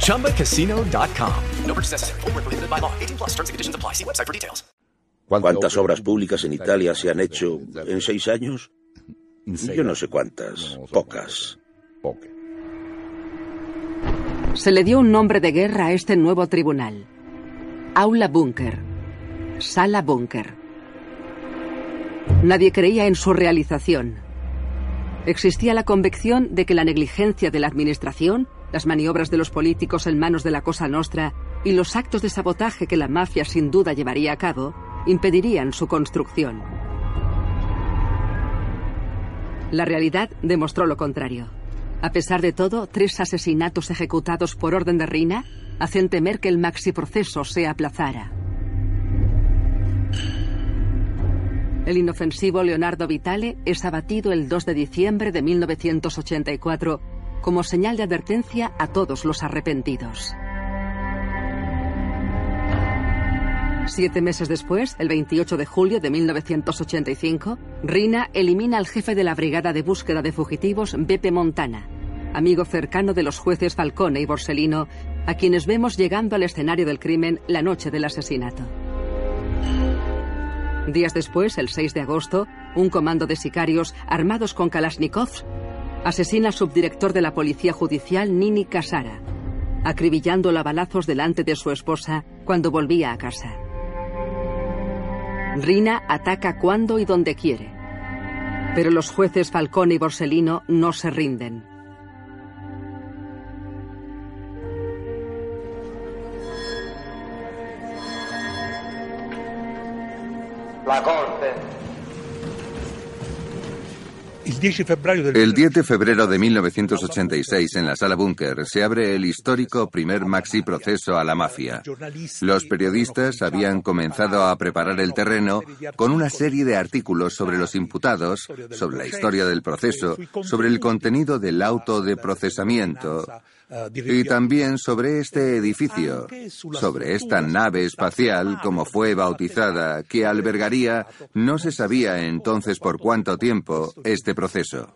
ChumbaCasino.com. No purchase necessary. Full prohibited by law. 18 plus terms and conditions apply. See website for details. ¿Cuántas obras públicas en Italia se han hecho en seis años? Yo no sé cuántas. Pocas. Pocas. Se le dio un nombre de guerra a este nuevo tribunal. Aula Bunker. Sala Bunker. Nadie creía en su realización. Existía la convicción de que la negligencia de la administración, las maniobras de los políticos en manos de la Cosa Nostra y los actos de sabotaje que la mafia sin duda llevaría a cabo impedirían su construcción. La realidad demostró lo contrario. A pesar de todo, tres asesinatos ejecutados por orden de Rina hacen temer que el maxiproceso se aplazara. El inofensivo Leonardo Vitale es abatido el 2 de diciembre de 1984 como señal de advertencia a todos los arrepentidos. Siete meses después, el 28 de julio de 1985, Rina elimina al jefe de la Brigada de Búsqueda de Fugitivos, Beppe Montana, amigo cercano de los jueces Falcone y Borsellino, a quienes vemos llegando al escenario del crimen la noche del asesinato. Días después, el 6 de agosto, un comando de sicarios armados con Kalashnikovs asesina al subdirector de la Policía Judicial, Nini Casara, acribillándola a balazos delante de su esposa cuando volvía a casa. Rina ataca cuando y donde quiere. Pero los jueces Falcone y Borsellino no se rinden. La Corte. El 10 de febrero de 1986, en la sala Bunker, se abre el histórico primer maxi proceso a la mafia. Los periodistas habían comenzado a preparar el terreno con una serie de artículos sobre los imputados, sobre la historia del proceso, sobre el contenido del auto de procesamiento, y también sobre este edificio, sobre esta nave espacial, como fue bautizada, que albergaría, no se sabía entonces por cuánto tiempo, este proceso.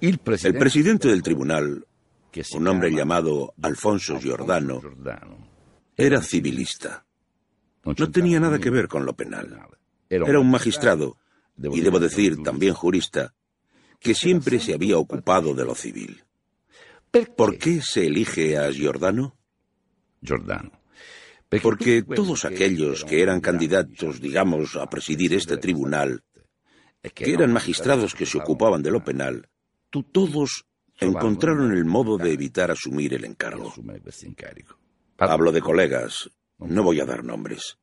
El presidente del tribunal, un hombre llamado Alfonso Giordano, era civilista. No tenía nada que ver con lo penal. Era un magistrado y debo decir también jurista, que siempre se había ocupado de lo civil. ¿Por qué se elige a Giordano? Giordano. Porque todos aquellos que eran candidatos, digamos, a presidir este tribunal, que eran magistrados que se ocupaban de lo penal, todos encontraron el modo de evitar asumir el encargo. Hablo de colegas, no voy a dar nombres.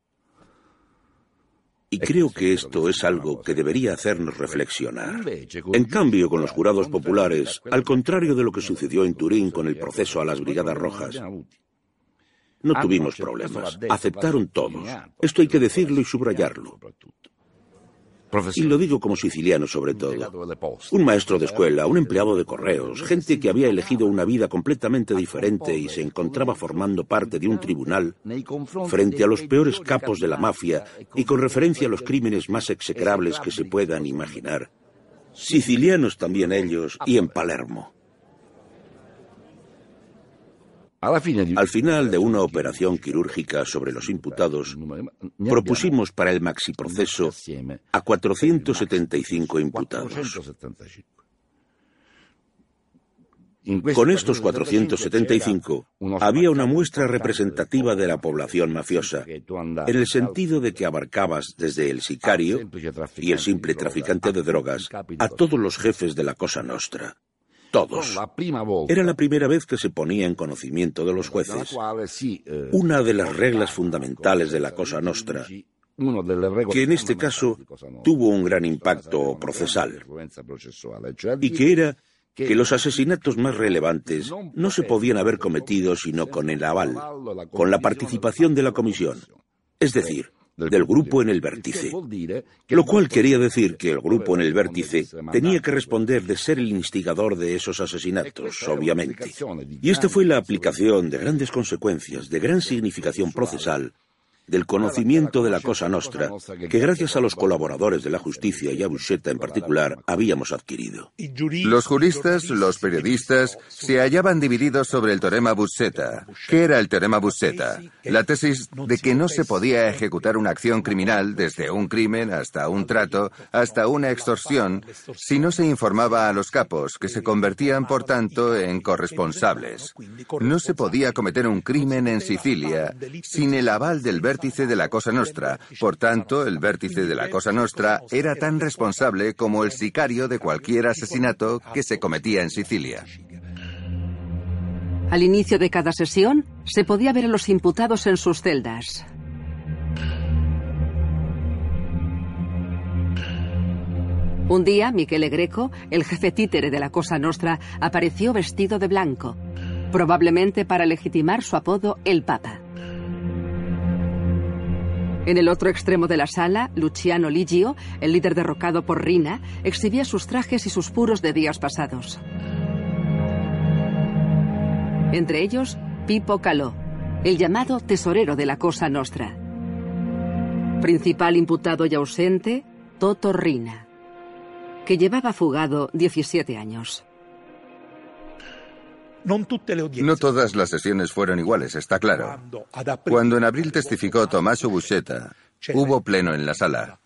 Y creo que esto es algo que debería hacernos reflexionar. En cambio, con los jurados populares, al contrario de lo que sucedió en Turín con el proceso a las Brigadas Rojas, no tuvimos problemas. Aceptaron todos. Esto hay que decirlo y subrayarlo. Y lo digo como siciliano sobre todo. Un maestro de escuela, un empleado de correos, gente que había elegido una vida completamente diferente y se encontraba formando parte de un tribunal frente a los peores capos de la mafia y con referencia a los crímenes más execrables que se puedan imaginar. Sicilianos también ellos y en Palermo. Al final de una operación quirúrgica sobre los imputados, propusimos para el maxiproceso a 475 imputados. Con estos 475 había una muestra representativa de la población mafiosa, en el sentido de que abarcabas desde el sicario y el simple traficante de drogas a todos los jefes de la Cosa Nostra todos. Era la primera vez que se ponía en conocimiento de los jueces eh, una de las reglas fundamentales de la Cosa Nostra, que en este caso tuvo un gran impacto procesal, y que era que los asesinatos más relevantes no se podían haber cometido sino con el aval, con la participación de la comisión. Es decir, del grupo en el vértice, lo cual quería decir que el grupo en el vértice tenía que responder de ser el instigador de esos asesinatos, obviamente. Y esta fue la aplicación de grandes consecuencias, de gran significación procesal, del conocimiento de la Cosa Nostra, que gracias a los colaboradores de la justicia y a Buscetta en particular habíamos adquirido. Los juristas, los periodistas, se hallaban divididos sobre el teorema Buscetta. ¿Qué era el teorema Buscetta? La tesis de que no se podía ejecutar una acción criminal desde un crimen hasta un trato, hasta una extorsión, si no se informaba a los capos, que se convertían, por tanto, en corresponsables. No se podía cometer un crimen en Sicilia sin el aval del vértice de la Cosa Nostra. Por tanto, el vértice de la Cosa Nostra era tan responsable como el sicario de cualquier asesinato que se cometía en Sicilia. Al inicio de cada sesión, se podía ver a los imputados en sus celdas. Un día, Michele Greco, el jefe títere de la Cosa Nostra, apareció vestido de blanco, probablemente para legitimar su apodo El Papa. En el otro extremo de la sala, Luciano Ligio, el líder derrocado por Rina, exhibía sus trajes y sus puros de días pasados. Entre ellos, Pipo Calò, el llamado tesorero de la Cosa Nostra. Principal imputado y ausente, Toto Rina, que llevaba fugado 17 años. No todas las sesiones fueron iguales, está claro. Cuando en abril testificó Tommaso Buscetta, hubo pleno en la sala.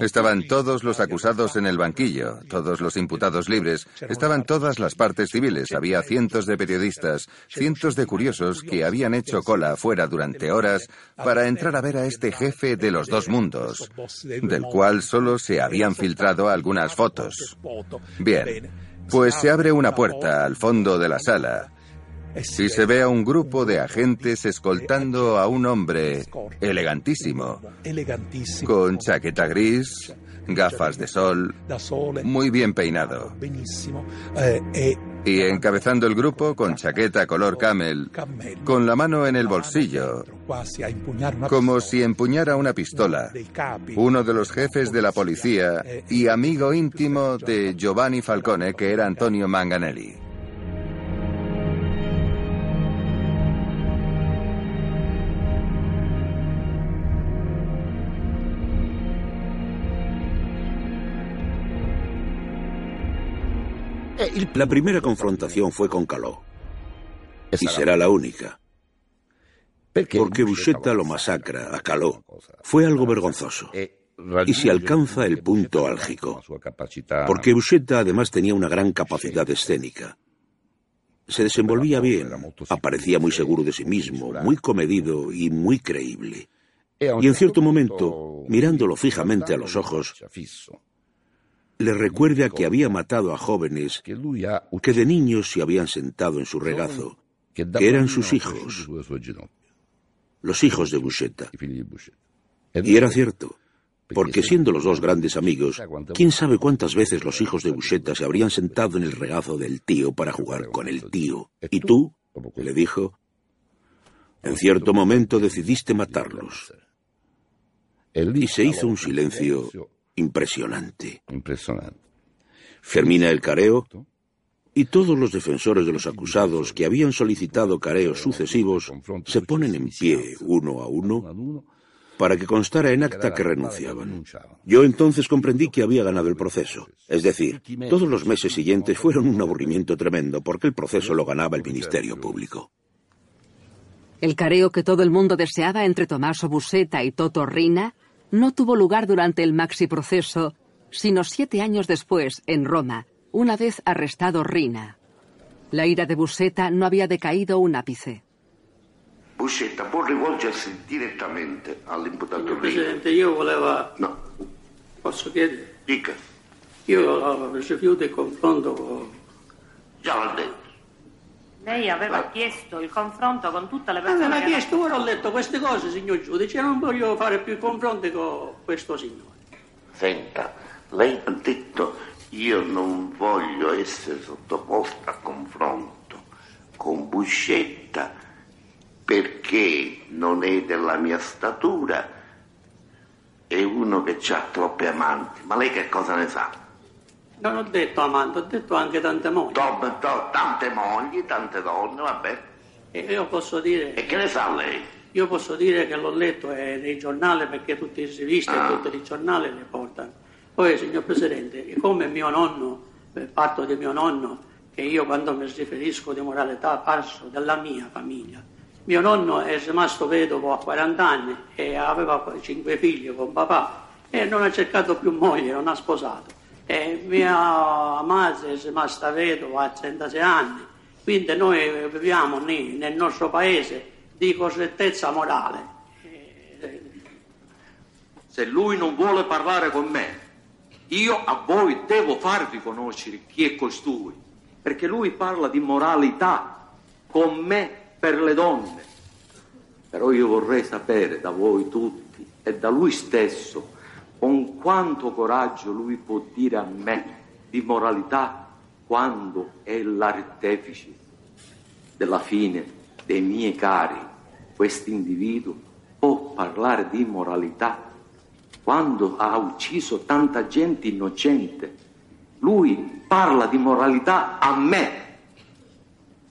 Estaban todos los acusados en el banquillo, todos los imputados libres, estaban todas las partes civiles, había cientos de periodistas, cientos de curiosos que habían hecho cola afuera durante horas para entrar a ver a este jefe de los dos mundos, del cual solo se habían filtrado algunas fotos. Bien, pues se abre una puerta al fondo de la sala. Y se ve a un grupo de agentes escoltando a un hombre elegantísimo, con chaqueta gris, gafas de sol, muy bien peinado. Y encabezando el grupo con chaqueta color camel, con la mano en el bolsillo, como si empuñara una pistola, uno de los jefes de la policía y amigo íntimo de Giovanni Falcone, que era Antonio Manganelli. La primera confrontación fue con Caló. Y será la única. Porque Buscetta lo masacra a Caló. Fue algo vergonzoso. Y se alcanza el punto álgico. Porque Buscetta además tenía una gran capacidad escénica. Se desenvolvía bien, aparecía muy seguro de sí mismo, muy comedido y muy creíble. Y en cierto momento, mirándolo fijamente a los ojos, le recuerda que había matado a jóvenes que de niños se habían sentado en su regazo, que eran sus hijos, los hijos de Buscetta. Y era cierto, porque siendo los dos grandes amigos, quién sabe cuántas veces los hijos de Buscetta se habrían sentado en el regazo del tío para jugar con el tío. Y tú, le dijo, en cierto momento decidiste matarlos. Y se hizo un silencio impresionante. Impresionante. Termina el careo y todos los defensores de los acusados que habían solicitado careos sucesivos se ponen en pie uno a uno para que constara en acta que renunciaban. Yo entonces comprendí que había ganado el proceso. Es decir, todos los meses siguientes fueron un aburrimiento tremendo porque el proceso lo ganaba el Ministerio Público. El careo que todo el mundo deseaba entre Tommaso Busetta y Toto Rina no tuvo lugar durante el maxi proceso, sino siete años después, en Roma, una vez arrestado Rina. La ira de Buscetta no había decaído un ápice. Buscetta può rivolgersi direttamente all'imputato Presidente, io voleva... No. Posso chiedere? Dica. Io rifiuto il confronto con... Già l'ha detto. Lei aveva chiesto il confronto con tutte le persone. Aveva chiesto, ora ho letto queste cose, signor giudice, non voglio fare più confronti con questo signore. Senta, lei ha detto io non voglio essere sottoposta a confronto con Buscetta perché non è della mia statura, è uno che ha troppe amanti. Ma lei che cosa ne sa? Non ho detto amante, ho detto anche tante mogli. To- to- tante mogli, tante donne, vabbè. E io posso dire... E che ne sa lei? Io posso dire che l'ho letto eh, nei giornali perché tutte le riviste Ah. e tutti i giornali le portano. Poi, signor Presidente, come mio nonno, per fatto di mio nonno, che io quando mi riferisco di moralità parlo della mia famiglia. Mio nonno è rimasto vedovo a 40 anni e aveva cinque figli con papà e non ha cercato più moglie, non ha sposato. E mia madre è rimasta vedova a 36 anni, quindi noi viviamo lì, nel nostro paese di correttezza morale. Se lui non vuole parlare con me, io a voi devo farvi conoscere chi è costui, perché lui parla di moralità con me per le donne. Però io vorrei sapere da voi tutti e da lui stesso con quanto coraggio lui può dire a me di moralità quando è l'artefice della fine dei miei cari. Questo individuo può parlare di moralità quando ha ucciso tanta gente innocente. Lui parla di moralità a me.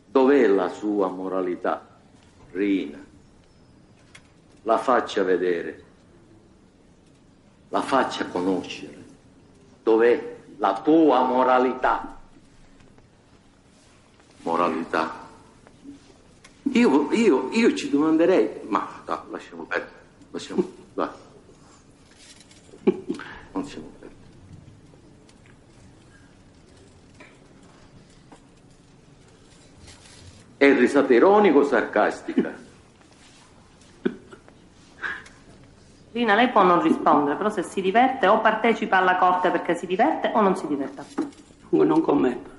Dov'è la sua moralità? Rina, la faccia vedere, la faccia conoscere. Dov'è la tua moralità? Moralità. Io, io, io ci domanderei, ma no, lasciamo perdere, lasciamo, vai. Non lasciamo perdere. È risata ironica o sarcastica? Rina, lei può non rispondere, però se si diverte o partecipa alla corte perché si diverte o non si diverte. Non commento.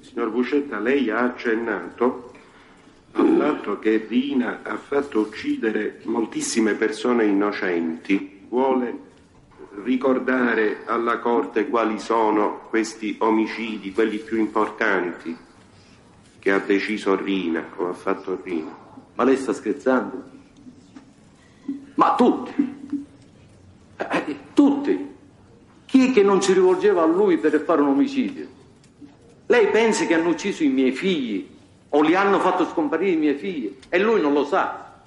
Signor Buscetta, lei ha accennato al fatto che Rina ha fatto uccidere moltissime persone innocenti. Vuole ricordare alla Corte quali sono questi omicidi, quelli più importanti che ha deciso Rina o ha fatto Rina. Ma lei sta scherzando? Ma tutti, eh, eh, tutti. Chi è che non si rivolgeva a lui per fare un omicidio? Lei pensa che hanno ucciso i miei figli o li hanno fatto scomparire i miei figli e lui non lo sa.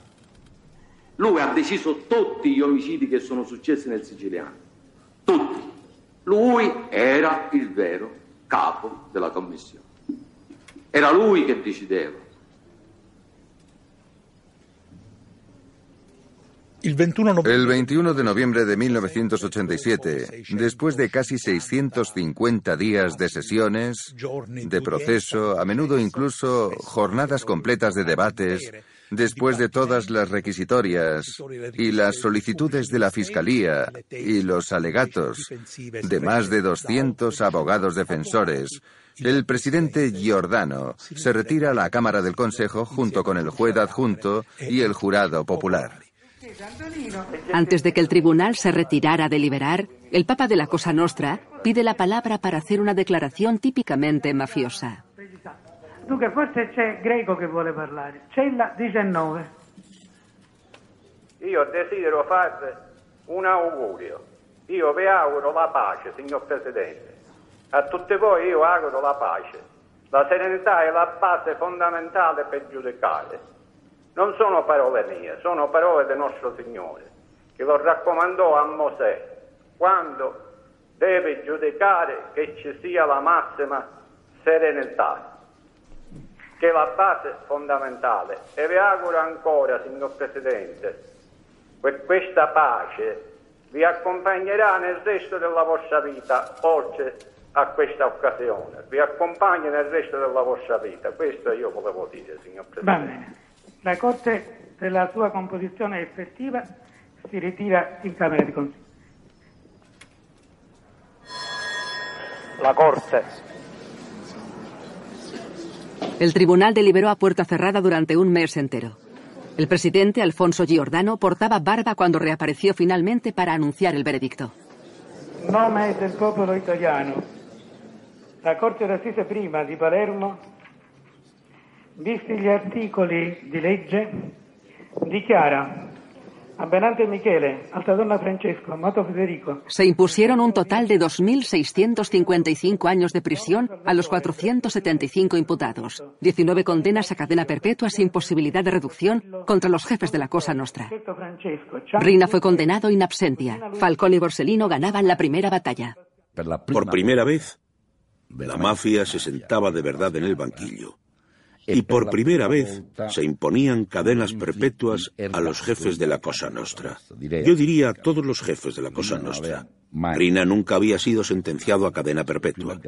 Lui ha deciso tutti gli omicidi che sono successi nel siciliano. Tutti. Lui era il vero capo della commissione. Era lui che decideva. El 21 de noviembre de 1987, después de casi 650 días de sesiones, de proceso, a menudo incluso jornadas completas de debates, después de todas las requisitorias y las solicitudes de la Fiscalía y los alegatos de más de 200 abogados defensores, el presidente Giordano se retira a la Cámara del Consejo junto con el juez adjunto y el jurado popular. Antes de que el tribunal se retirara a deliberar, el Papa de la Cosa Nostra pide la palabra para hacer una declaración típicamente mafiosa. Dunque, forse c'è Greco che vuole parlare. Cella 19. Io desidero fare un augurio. Io vi auguro la pace, signor Presidente. A tutti voi io auguro la pace. La serenità è la base fondamentale per giudicare. Non sono parole mie, sono parole del nostro Signore, che lo raccomandò a Mosè quando deve giudicare che ci sia la massima serenità, che è la base fondamentale. E vi auguro ancora, signor Presidente, che questa pace vi accompagnerà nel resto della vostra vita, oltre a questa occasione, vi accompagna nel resto della vostra vita. Questo io volevo dire, signor Presidente. La Corte, per la sua composizione effettiva, si ritira in Camera di Consiglio. La Corte. El tribunal deliberó a puerta cerrada durante un mes entero. El presidente Alfonso Giordano portaba barba cuando reapareció finalmente para anunciar el veredicto. Nome del popolo italiano. La Corte d'assise prima di Palermo visti gli articoli di legge, dichiara Michele, Altadonna Francesco, Amato Federico. Se impusieron un total de 2.655 años de prisión a los 475 imputados, 19 condenas a cadena perpetua sin posibilidad de reducción contra los jefes de la Cosa Nostra. Rina fue condenado in absentia. Falcone y Borsellino ganaban la primera batalla. Por primera vez, la mafia se sentaba de verdad en el banquillo y por primera vez se imponían cadenas perpetuas a los jefes de la Cosa Nostra. Yo diría a todos los jefes de la Cosa Nostra. Rina nunca había sido sentenciado a cadena perpetua.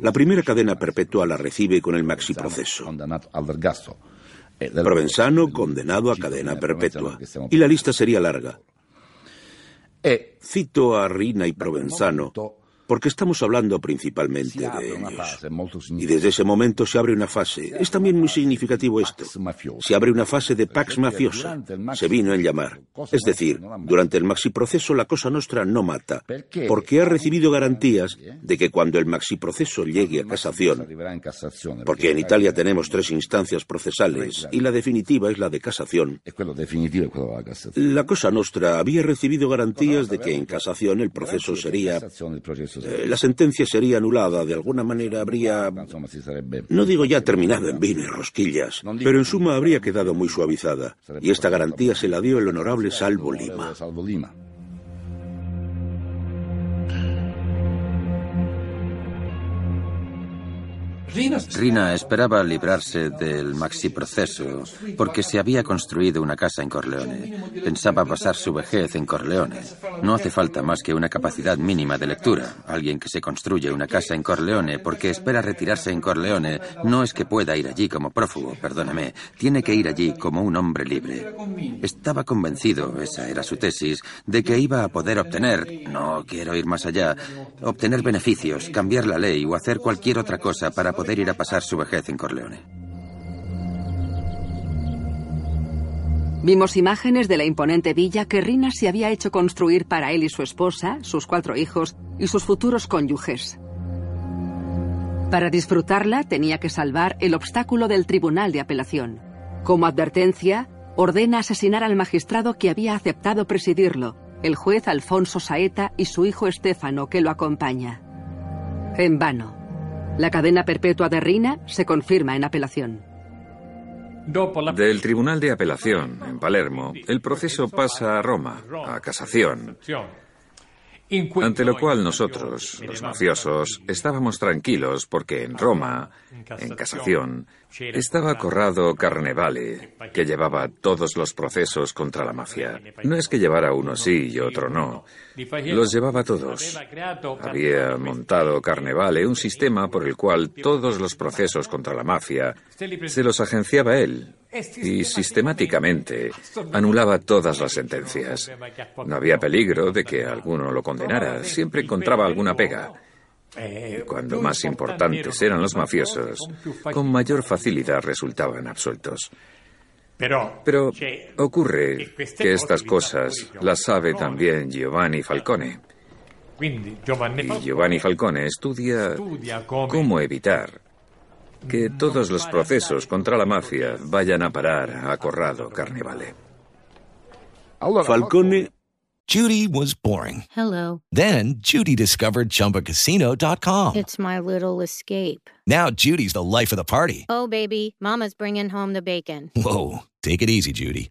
La primera cadena perpetua la recibe con el maxi proceso. Provenzano condenado a cadena perpetua. Y la lista sería larga. Cito a Rina y Provenzano porque estamos hablando principalmente de ellos. Y desde ese momento se abre una fase. Es también muy significativo esto. Se abre una fase de pax mafiosa. Se vino en llamar. Es decir, durante el maxi proceso la cosa nostra no mata, porque ha recibido garantías de que cuando el maxi proceso llegue a casación, porque en Italia tenemos tres instancias procesales y la definitiva es la de casación, la cosa nostra había recibido garantías de que en casación el proceso sería la sentencia sería anulada, de alguna manera habría, no digo ya terminado en vino y rosquillas, pero en suma habría quedado muy suavizada, y esta garantía se la dio el honorable Salvo Lima. Rina esperaba librarse del maxiproceso porque se había construido una casa en Corleone. Pensaba pasar su vejez en Corleone. No hace falta más que una capacidad mínima de lectura. Alguien que se construye una casa en Corleone porque espera retirarse en Corleone no es que pueda ir allí como prófugo, perdóname. Tiene que ir allí como un hombre libre. Estaba convencido, esa era su tesis, de que iba a poder obtener, no quiero ir más allá, obtener beneficios, cambiar la ley o hacer cualquier otra cosa para poder poder ir a pasar su vejez en Corleone. Vimos imágenes de la imponente villa que Rina se había hecho construir para él y su esposa, sus cuatro hijos y sus futuros cónyuges. Para disfrutarla tenía que salvar el obstáculo del Tribunal de Apelación. Como advertencia, ordena asesinar al magistrado que había aceptado presidirlo, el juez Alfonso Saeta y su hijo Estéfano, que lo acompaña. En vano. La cadena perpetua de Rina se confirma en apelación. Del Tribunal de Apelación, en Palermo, el proceso pasa a Roma, a casación. Ante lo cual nosotros, los mafiosos, estábamos tranquilos porque en Roma, en casación, estaba Corrado Carnevale, que llevaba todos los procesos contra la mafia. No es que llevara uno sí y otro no, los llevaba todos. Había montado Carnevale un sistema por el cual todos los procesos contra la mafia se los agenciaba él, y sistemáticamente anulaba todas las sentencias. No había peligro de que alguno lo condenara, siempre encontraba alguna pega. Y cuando más importantes eran los mafiosos, con mayor facilidad resultaban absueltos. Pero ocurre que estas cosas las sabe también Giovanni Falcone. Y Giovanni Falcone estudia cómo evitar que todos los procesos contra la mafia vayan a parar a Corrado Carnevale. Falcone Judy was boring. Hello. Then Judy discovered ChumbaCasino.com. It's my little escape. Now Judy's the life of the party. Oh, baby, Mama's bringing home the bacon. Whoa, take it easy, Judy.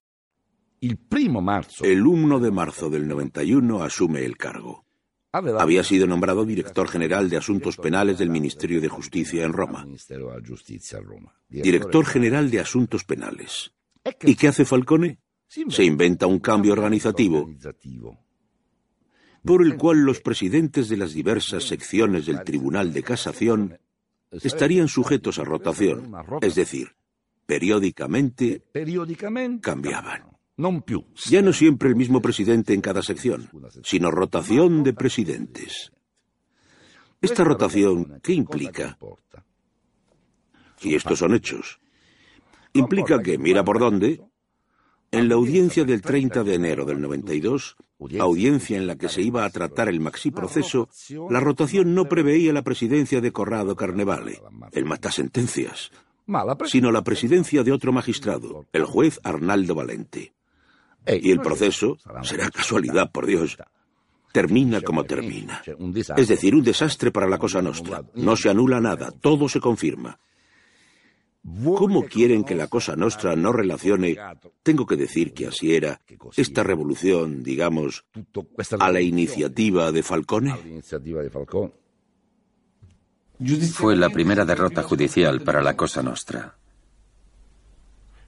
El 1 de marzo del 91 asume el cargo. Había sido nombrado director general de Asuntos Penales del Ministerio de Justicia en Roma. Director general de Asuntos Penales. ¿Y qué hace Falcone? Se inventa un cambio organizativo por el cual los presidentes de las diversas secciones del Tribunal de Casación estarían sujetos a rotación, es decir, periódicamente cambiaban. Ya no siempre el mismo presidente en cada sección, sino rotación de presidentes. Esta rotación, ¿qué implica? Y estos son hechos. Implica que, mira por dónde, en la audiencia del 30 de enero del 92, audiencia en la que se iba a tratar el maxi proceso, la rotación no preveía la presidencia de Corrado Carnevale, el matasentencias, sino la presidencia de otro magistrado, el juez Arnaldo Valente. Y el proceso, será casualidad, por Dios, termina como termina. Es decir, un desastre para la Cosa Nostra. No se anula nada, todo se confirma. ¿Cómo quieren que la Cosa Nostra no relacione, tengo que decir que así era, esta revolución, digamos, a la iniciativa de Falcone? Fue la primera derrota judicial para la Cosa Nostra.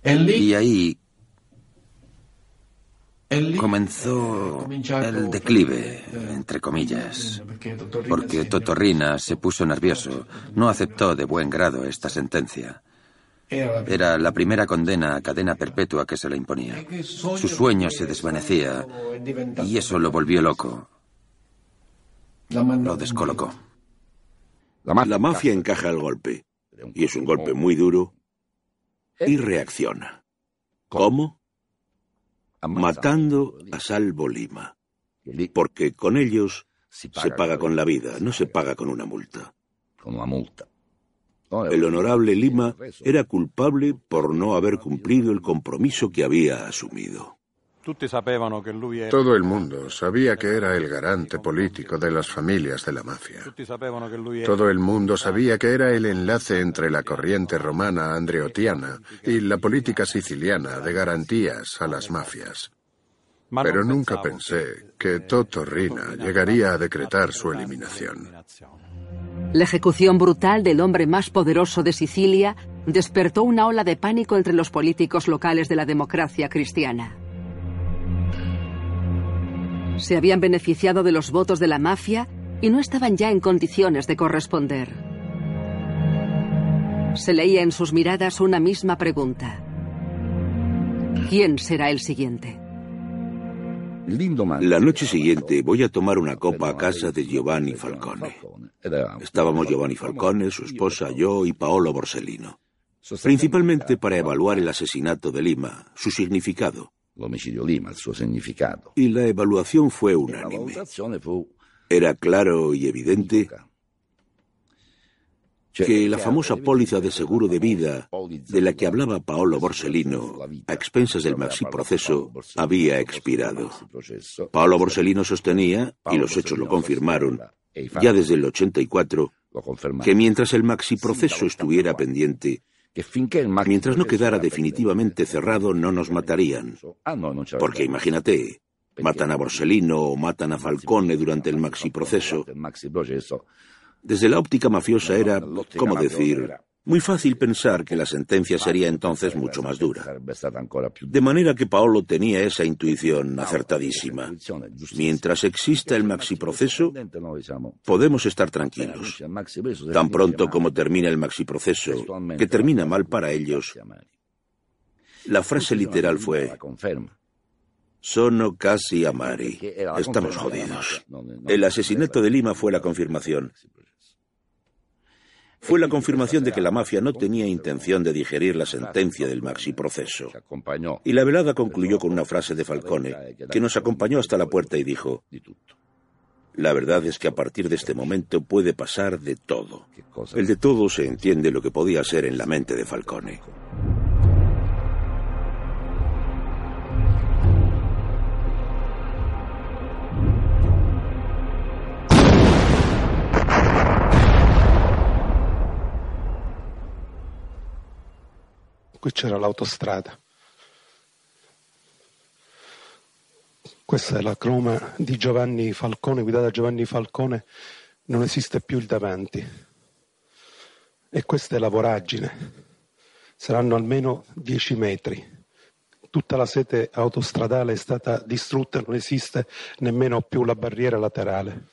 Y ahí comenzó el declive, entre comillas, porque Totorrina se puso nervioso, no aceptó de buen grado esta sentencia. Era la primera condena a cadena perpetua que se le imponía. Su sueño se desvanecía y eso lo volvió loco. Lo descolocó. La mafia encaja el golpe, y es un golpe muy duro, y reacciona. ¿Cómo? Matando a Salvo Lima. Porque con ellos se paga con la vida, no se paga con una multa. Con una multa. El honorable Lima era culpable por no haber cumplido el compromiso que había asumido. Todo el mundo sabía que era el garante político de las familias de la mafia. Todo el mundo sabía que era el enlace entre la corriente romana andreotiana y la política siciliana de garantías a las mafias. Pero nunca pensé que Toto Rina llegaría a decretar su eliminación. La ejecución brutal del hombre más poderoso de Sicilia despertó una ola de pánico entre los políticos locales de la democracia cristiana. Se habían beneficiado de los votos de la mafia y no estaban ya en condiciones de corresponder. Se leía en sus miradas una misma pregunta. ¿Quién será el siguiente? La noche siguiente voy a tomar una copa a casa de Giovanni Falcone. Estábamos Giovanni Falcone, su esposa, yo y Paolo Borsellino. Principalmente para evaluar el asesinato de Lima, su significado. Y la evaluación fue unánime. Era claro y evidente que la famosa póliza de seguro de vida de la que hablaba Paolo Borsellino a expensas del maxi proceso había expirado. Paolo Borsellino sostenía, y los hechos lo confirmaron, ya desde el 84, que mientras el maxi proceso estuviera pendiente, mientras no quedara definitivamente cerrado, no nos matarían. Porque imagínate, matan a Borsellino o matan a Falcone durante el maxi proceso. Desde la óptica mafiosa era, como decir, muy fácil pensar que la sentencia sería entonces mucho más dura. De manera que Paolo tenía esa intuición acertadísima. Mientras exista el maxi proceso, podemos estar tranquilos. Tan pronto como termina el maxi proceso, que termina mal para ellos, la frase literal fue, Sono casi amari. Estamos jodidos. El asesinato de Lima fue la confirmación fue la confirmación de que la mafia no tenía intención de digerir la sentencia del maxi proceso. Y la velada concluyó con una frase de Falcone, que nos acompañó hasta la puerta y dijo, la verdad es que a partir de este momento puede pasar de todo. El de todo se entiende lo que podía ser en la mente de Falcone. Qui c'era l'autostrada. Questa è la croma di Giovanni Falcone, guidata da Giovanni Falcone, non esiste più il davanti. E questa è la voragine. Saranno almeno 10 metri. Tutta la sete autostradale è stata distrutta, non esiste nemmeno più la barriera laterale.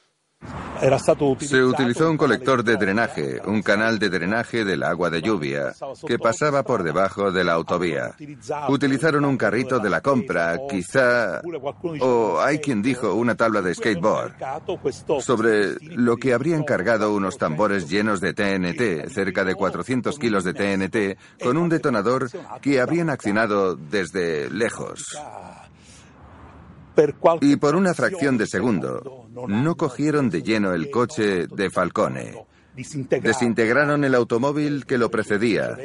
Se utilizó un colector de drenaje, un canal de drenaje del agua de lluvia, que pasaba por debajo de la autovía. Utilizaron un carrito de la compra, quizá, o hay quien dijo una tabla de skateboard, sobre lo que habrían cargado unos tambores llenos de TNT, cerca de 400 kilos de TNT, con un detonador que habrían accionado desde lejos. Y por una fracción de segundo, no cogieron de lleno el coche de Falcone. Desintegraron el automóvil que lo precedía,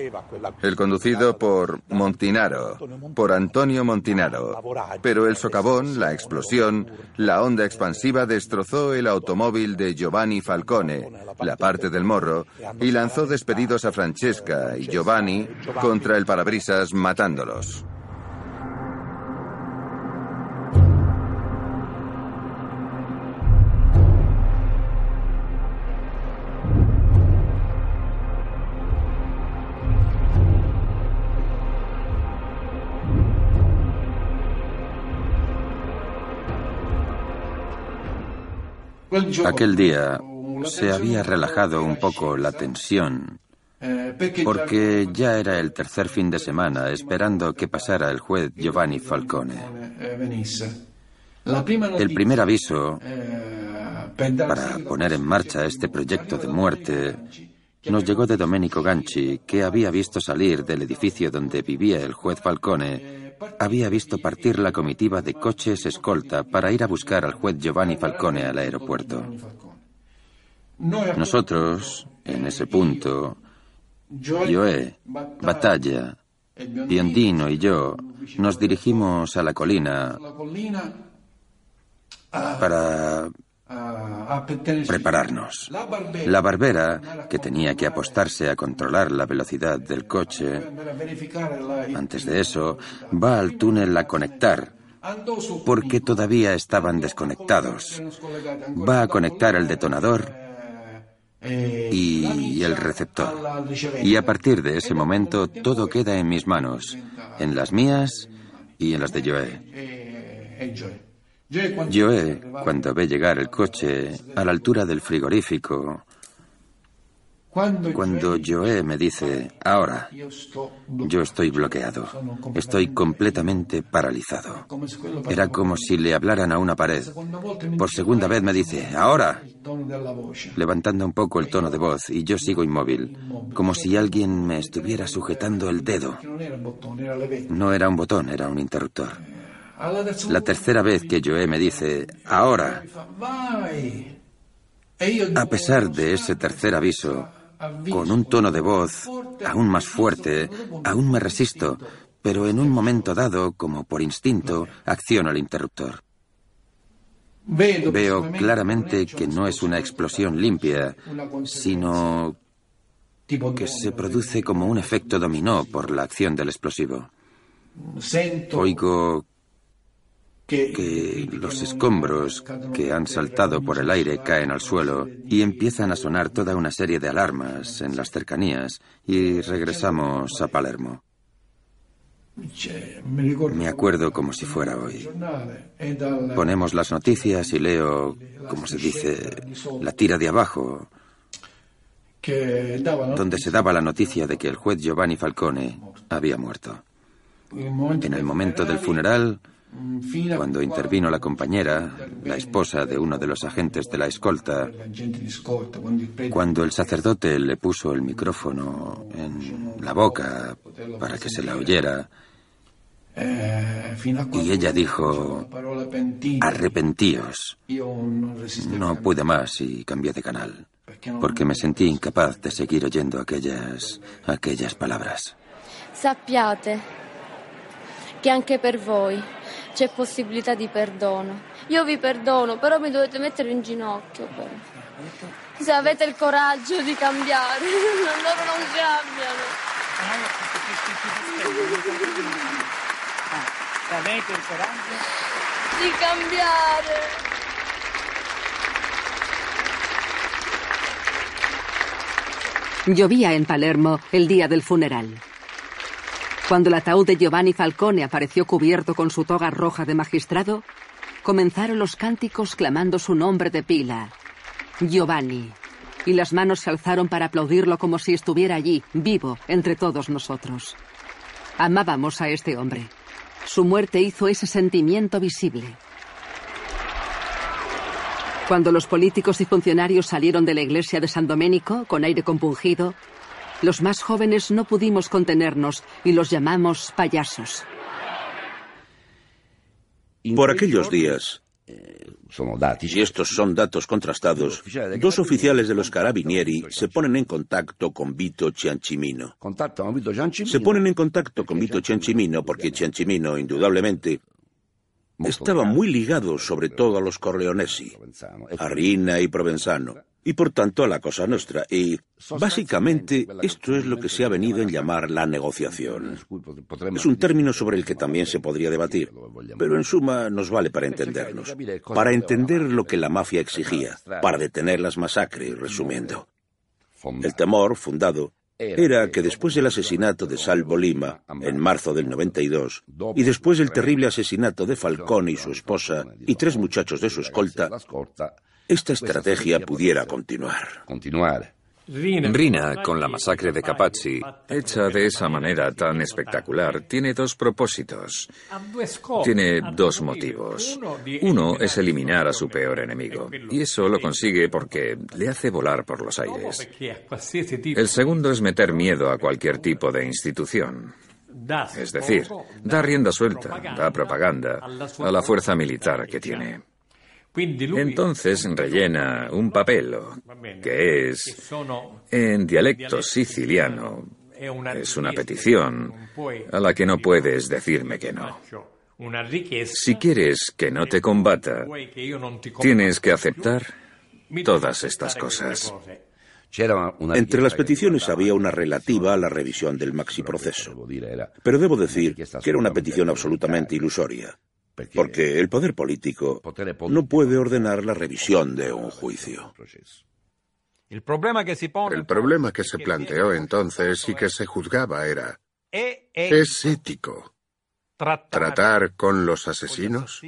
el conducido por Montinaro, por Antonio Montinaro. Pero el socavón, la explosión, la onda expansiva destrozó el automóvil de Giovanni Falcone, la parte del morro, y lanzó despedidos a Francesca y Giovanni contra el parabrisas matándolos. Aquel día se había relajado un poco la tensión porque ya era el tercer fin de semana esperando que pasara el juez Giovanni Falcone. El primer aviso para poner en marcha este proyecto de muerte nos llegó de Domenico Ganci, que había visto salir del edificio donde vivía el juez Falcone había visto partir la comitiva de coches escolta para ir a buscar al juez Giovanni Falcone al aeropuerto. Nosotros, en ese punto, Joe, Batalla, Piondino y yo nos dirigimos a la colina para prepararnos. La barbera, que tenía que apostarse a controlar la velocidad del coche, antes de eso, va al túnel a conectar, porque todavía estaban desconectados. Va a conectar el detonador y el receptor. Y a partir de ese momento todo queda en mis manos, en las mías y en las de Joe. Joe, cuando ve llegar el coche a la altura del frigorífico, cuando Joe me dice, ahora, yo estoy bloqueado, estoy completamente paralizado. Era como si le hablaran a una pared. Por segunda vez me dice, ahora, levantando un poco el tono de voz, y yo sigo inmóvil, como si alguien me estuviera sujetando el dedo. No era un botón, era un interruptor. La tercera vez que Joe me dice, ahora, a pesar de ese tercer aviso, con un tono de voz aún más fuerte, aún me resisto, pero en un momento dado, como por instinto, acciono el interruptor. Veo claramente que no es una explosión limpia, sino que se produce como un efecto dominó por la acción del explosivo. Oigo que los escombros que han saltado por el aire caen al suelo y empiezan a sonar toda una serie de alarmas en las cercanías y regresamos a Palermo. Me acuerdo como si fuera hoy. Ponemos las noticias y leo, como se dice, la tira de abajo, donde se daba la noticia de que el juez Giovanni Falcone había muerto. En el momento del funeral, cuando intervino la compañera, la esposa de uno de los agentes de la escolta, cuando el sacerdote le puso el micrófono en la boca para que se la oyera, y ella dijo, arrepentíos. No pude más y cambié de canal, porque me sentí incapaz de seguir oyendo aquellas, aquellas palabras. Sappiate che anche per voi c'è possibilità di perdono. Io vi perdono, però mi dovete mettere in ginocchio. Però. Se avete il coraggio di cambiare, loro non cambiano. Avete il coraggio? Di cambiare. Llovía en Palermo el día del funeral. Cuando el ataúd de Giovanni Falcone apareció cubierto con su toga roja de magistrado, comenzaron los cánticos clamando su nombre de pila, Giovanni, y las manos se alzaron para aplaudirlo como si estuviera allí, vivo, entre todos nosotros. Amábamos a este hombre. Su muerte hizo ese sentimiento visible. Cuando los políticos y funcionarios salieron de la iglesia de San Domenico con aire compungido, los más jóvenes no pudimos contenernos y los llamamos payasos. Por aquellos días, y estos son datos contrastados, dos oficiales de los carabinieri se ponen en contacto con Vito Ciancimino. Se ponen en contacto con Vito Ciancimino porque Ciancimino, indudablemente, estaba muy ligado sobre todo a los Corleonesi, a Rina y Provenzano y por tanto a la Cosa nuestra. Y básicamente esto es lo que se ha venido en llamar la negociación. Es un término sobre el que también se podría debatir, pero en suma nos vale para entendernos, para entender lo que la mafia exigía, para detener las masacres, resumiendo. El temor, fundado, era que después del asesinato de Salvo Lima en marzo del 92 y después del terrible asesinato de Falcón y su esposa y tres muchachos de su escolta, esta estrategia pudiera continuar. Rina, con la masacre de Capazzi, hecha de esa manera tan espectacular, tiene dos propósitos. Tiene dos motivos. Uno es eliminar a su peor enemigo, y eso lo consigue porque le hace volar por los aires. El segundo es meter miedo a cualquier tipo de institución. Es decir, da rienda suelta, da propaganda a la fuerza militar que tiene. Entonces rellena un papel que es, en dialecto siciliano, Es una petición a la que no puedes decirme que no. Si quieres que no te combata, tienes que aceptar todas estas cosas. Entre las peticiones había una relativa a la revisión del maxiproceso. Pero debo decir que era una petición absolutamente ilusoria, porque el poder político no puede ordenar la revisión de un juicio. El problema que se planteó entonces y que se juzgaba era, ¿es ético tratar con los asesinos?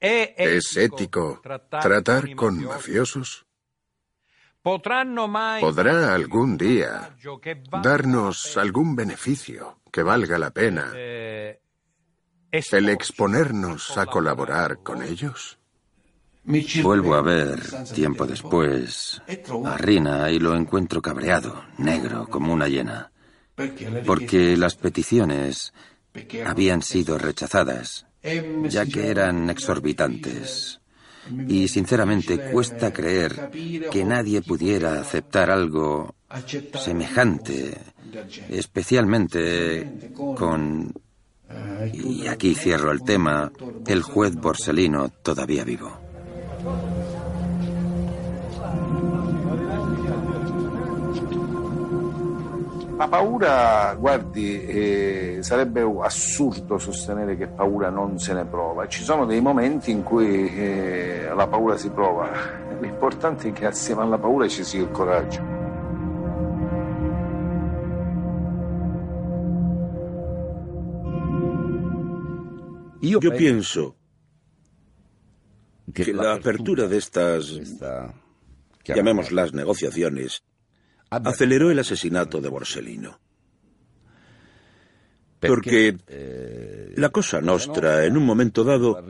¿Es ético tratar con mafiosos? ¿Podrá algún día darnos algún beneficio que valga la pena eh, el exponernos a colaborar con ellos? Vuelvo a ver, tiempo después, a Rina y lo encuentro cabreado, negro, como una hiena, porque las peticiones habían sido rechazadas, ya que eran exorbitantes. Y sinceramente cuesta creer que nadie pudiera aceptar algo semejante, especialmente con... Y aquí cierro el tema, el juez Borsellino todavía vivo. La paura, guardi, eh, sarebbe assurdo sostenere che paura non se ne prova. Ci sono dei momenti in cui eh, la paura si prova. L'importante è che assieme alla paura ci sia il coraggio. Io penso que la apertura de estas, llamémoslas negociaciones, aceleró el asesinato de Borsellino. Porque eh, la Cosa Nostra, en un momento dado,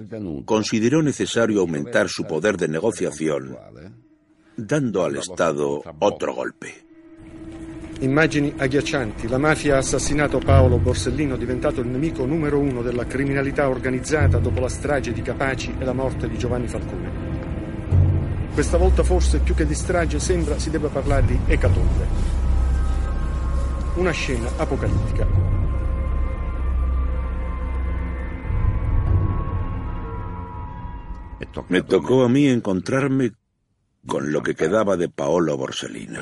consideró necesario aumentar su poder de negociación, dando al Estado otro golpe. Immagini agghiaccianti. La mafia ha assassinato Paolo Borsellino, diventato il nemico numero uno della criminalità organizzata dopo la strage di Capaci e la morte di Giovanni Falcone. Questa volta forse più che di strage sembra si debba parlare di ecatombe. Una scena apocalittica. Me tocó a mí encontrarme con lo que quedaba de Paolo Borsellino.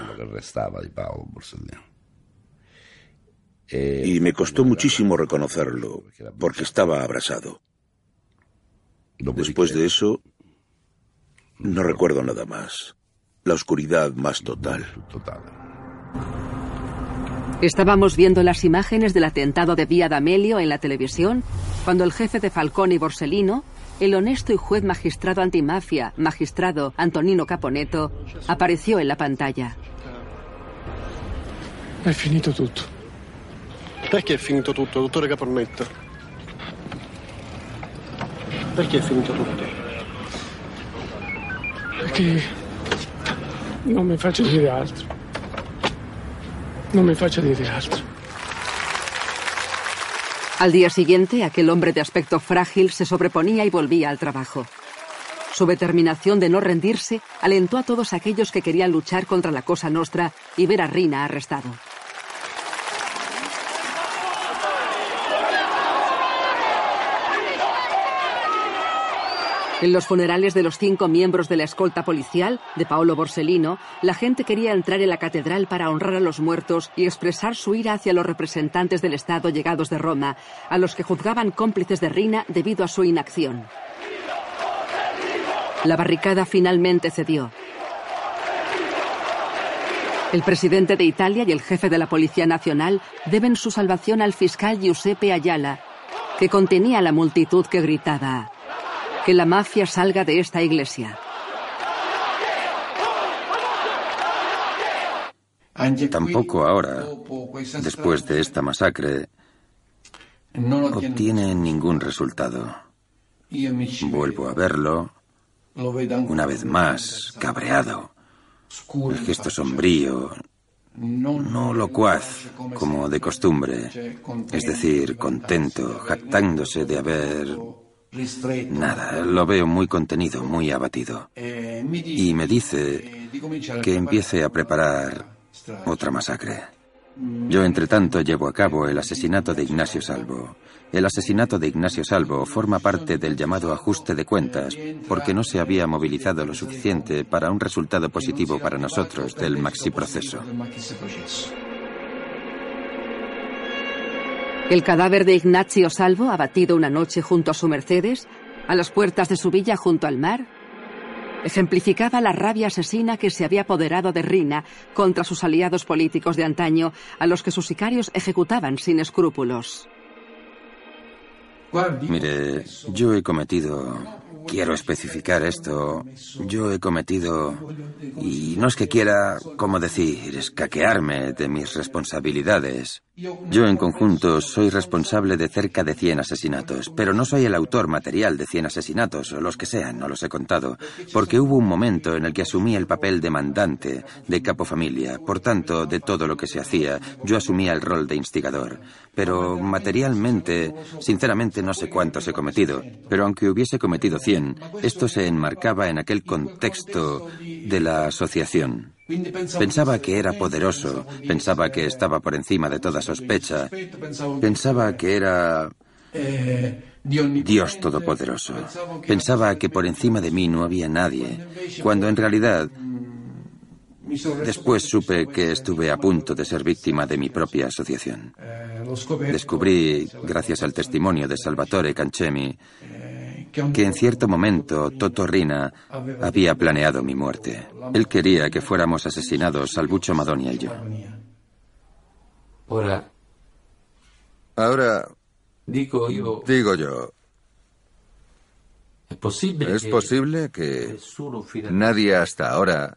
Y me costó muchísimo reconocerlo, porque estaba abrasado. Después de eso, no recuerdo nada más. La oscuridad más total. Estábamos viendo las imágenes del atentado de Vía D'Amelio en la televisión cuando el jefe de Falcone y Borsellino, el honesto y juez magistrado antimafia, magistrado Antonino Caponeto, apareció en la pantalla. È finito tutto. Perché è finito tutto, dottore Caponetto? Perché è finito tutto? Perché non mi faccia dire altro. No me faccia dire altro. Al día siguiente, aquel hombre de aspecto frágil se sobreponía y volvía al trabajo. Su determinación de no rendirse alentó a todos aquellos que querían luchar contra la Cosa Nostra y ver a Rina arrestado. En los funerales de los cinco miembros de la escolta policial de Paolo Borsellino, la gente quería entrar en la catedral para honrar a los muertos y expresar su ira hacia los representantes del Estado llegados de Roma, a los que juzgaban cómplices de Rina debido a su inacción. La barricada finalmente cedió. El presidente de Italia y el jefe de la Policía Nacional deben su salvación al fiscal Giuseppe Ayala, que contenía a la multitud que gritaba que la mafia salga de esta iglesia. Tampoco ahora, después de esta masacre, obtiene ningún resultado. Vuelvo a verlo, una vez más, cabreado. El gesto sombrío, no locuaz, como de costumbre, es decir, contento, jactándose de haber Nada, lo veo muy contenido, muy abatido. Y me dice que empiece a preparar otra masacre. Yo, entre tanto, llevo a cabo el asesinato de Ignacio Salvo. El asesinato de Ignacio Salvo forma parte del llamado ajuste de cuentas porque no se había movilizado lo suficiente para un resultado positivo para nosotros del maxi proceso. El cadáver de Ignacio Salvo, abatido una noche junto a su Mercedes, a las puertas de su villa junto al mar, ejemplificaba la rabia asesina que se había apoderado de Rina contra sus aliados políticos de antaño, a los que sus sicarios ejecutaban sin escrúpulos. Mire, yo he cometido Quiero especificar esto. Yo he cometido, y no es que quiera, como decir, escaquearme de mis responsabilidades. Yo en conjunto soy responsable de cerca de 100 asesinatos, pero no soy el autor material de 100 asesinatos, o los que sean, no los he contado, porque hubo un momento en el que asumí el papel de mandante, de capo familia, por tanto, de todo lo que se hacía, yo asumía el rol de instigador. Pero materialmente, sinceramente no sé cuántos he cometido, pero aunque hubiese cometido 100, esto se enmarcaba en aquel contexto de la asociación. Pensaba que era poderoso, pensaba que estaba por encima de toda sospecha, pensaba que era Dios Todopoderoso. Pensaba que por encima de mí no había nadie, cuando en realidad Después supe que estuve a punto de ser víctima de mi propia asociación. Descubrí, gracias al testimonio de Salvatore Cancemi, que en cierto momento Toto Rina había planeado mi muerte. Él quería que fuéramos asesinados Salbucho Madonia y yo. Ahora, digo yo, digo yo ¿es posible que nadie hasta ahora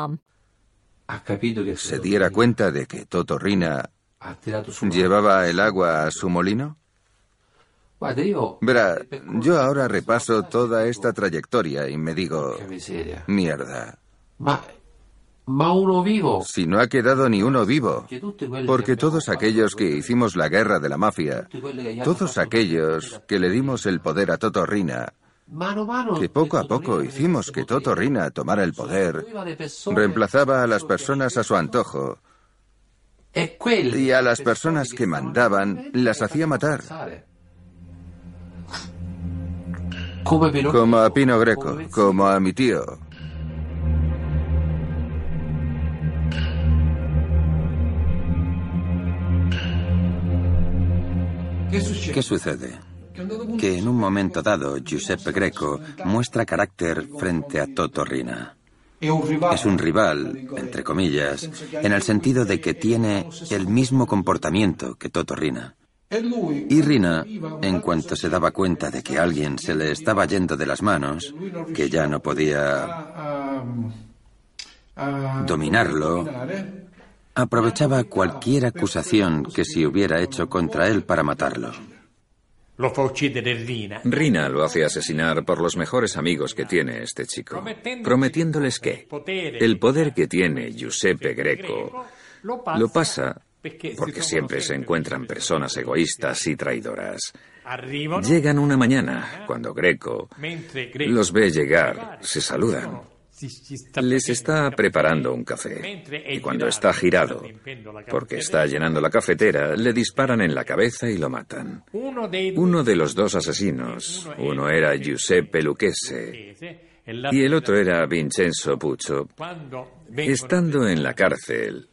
se diera cuenta de que Toto Rina llevaba el agua a su molino? Verá, yo ahora repaso toda esta trayectoria y me digo, mierda. uno vivo. Si no ha quedado ni uno vivo, porque todos aquellos que hicimos la guerra de la mafia, todos aquellos que le dimos el poder a Toto Rina, que poco a poco hicimos que Toto Rina tomara el poder, reemplazaba a las personas a su antojo. Y a las personas que mandaban las hacía matar. Como a Pino Greco, como a mi tío. ¿Qué sucede? Que en un momento dado Giuseppe Greco muestra carácter frente a Toto Rina. Es un rival, entre comillas, en el sentido de que tiene el mismo comportamiento que Toto Rina. Y Rina, en cuanto se daba cuenta de que alguien se le estaba yendo de las manos, que ya no podía dominarlo, aprovechaba cualquier acusación que se hubiera hecho contra él para matarlo. Rina lo hace asesinar por los mejores amigos que tiene este chico, prometiéndoles que el poder que tiene Giuseppe Greco Lo pasa porque siempre se encuentran personas egoístas y traidoras. Llegan una mañana, cuando Greco los ve llegar, se saludan. Les está preparando un café. Y cuando está girado, porque está llenando la cafetera, le disparan en la cabeza y lo matan. Uno de los dos asesinos, uno era Giuseppe Lucchese. Y el otro era Vincenzo Puccio, estando en la cárcel,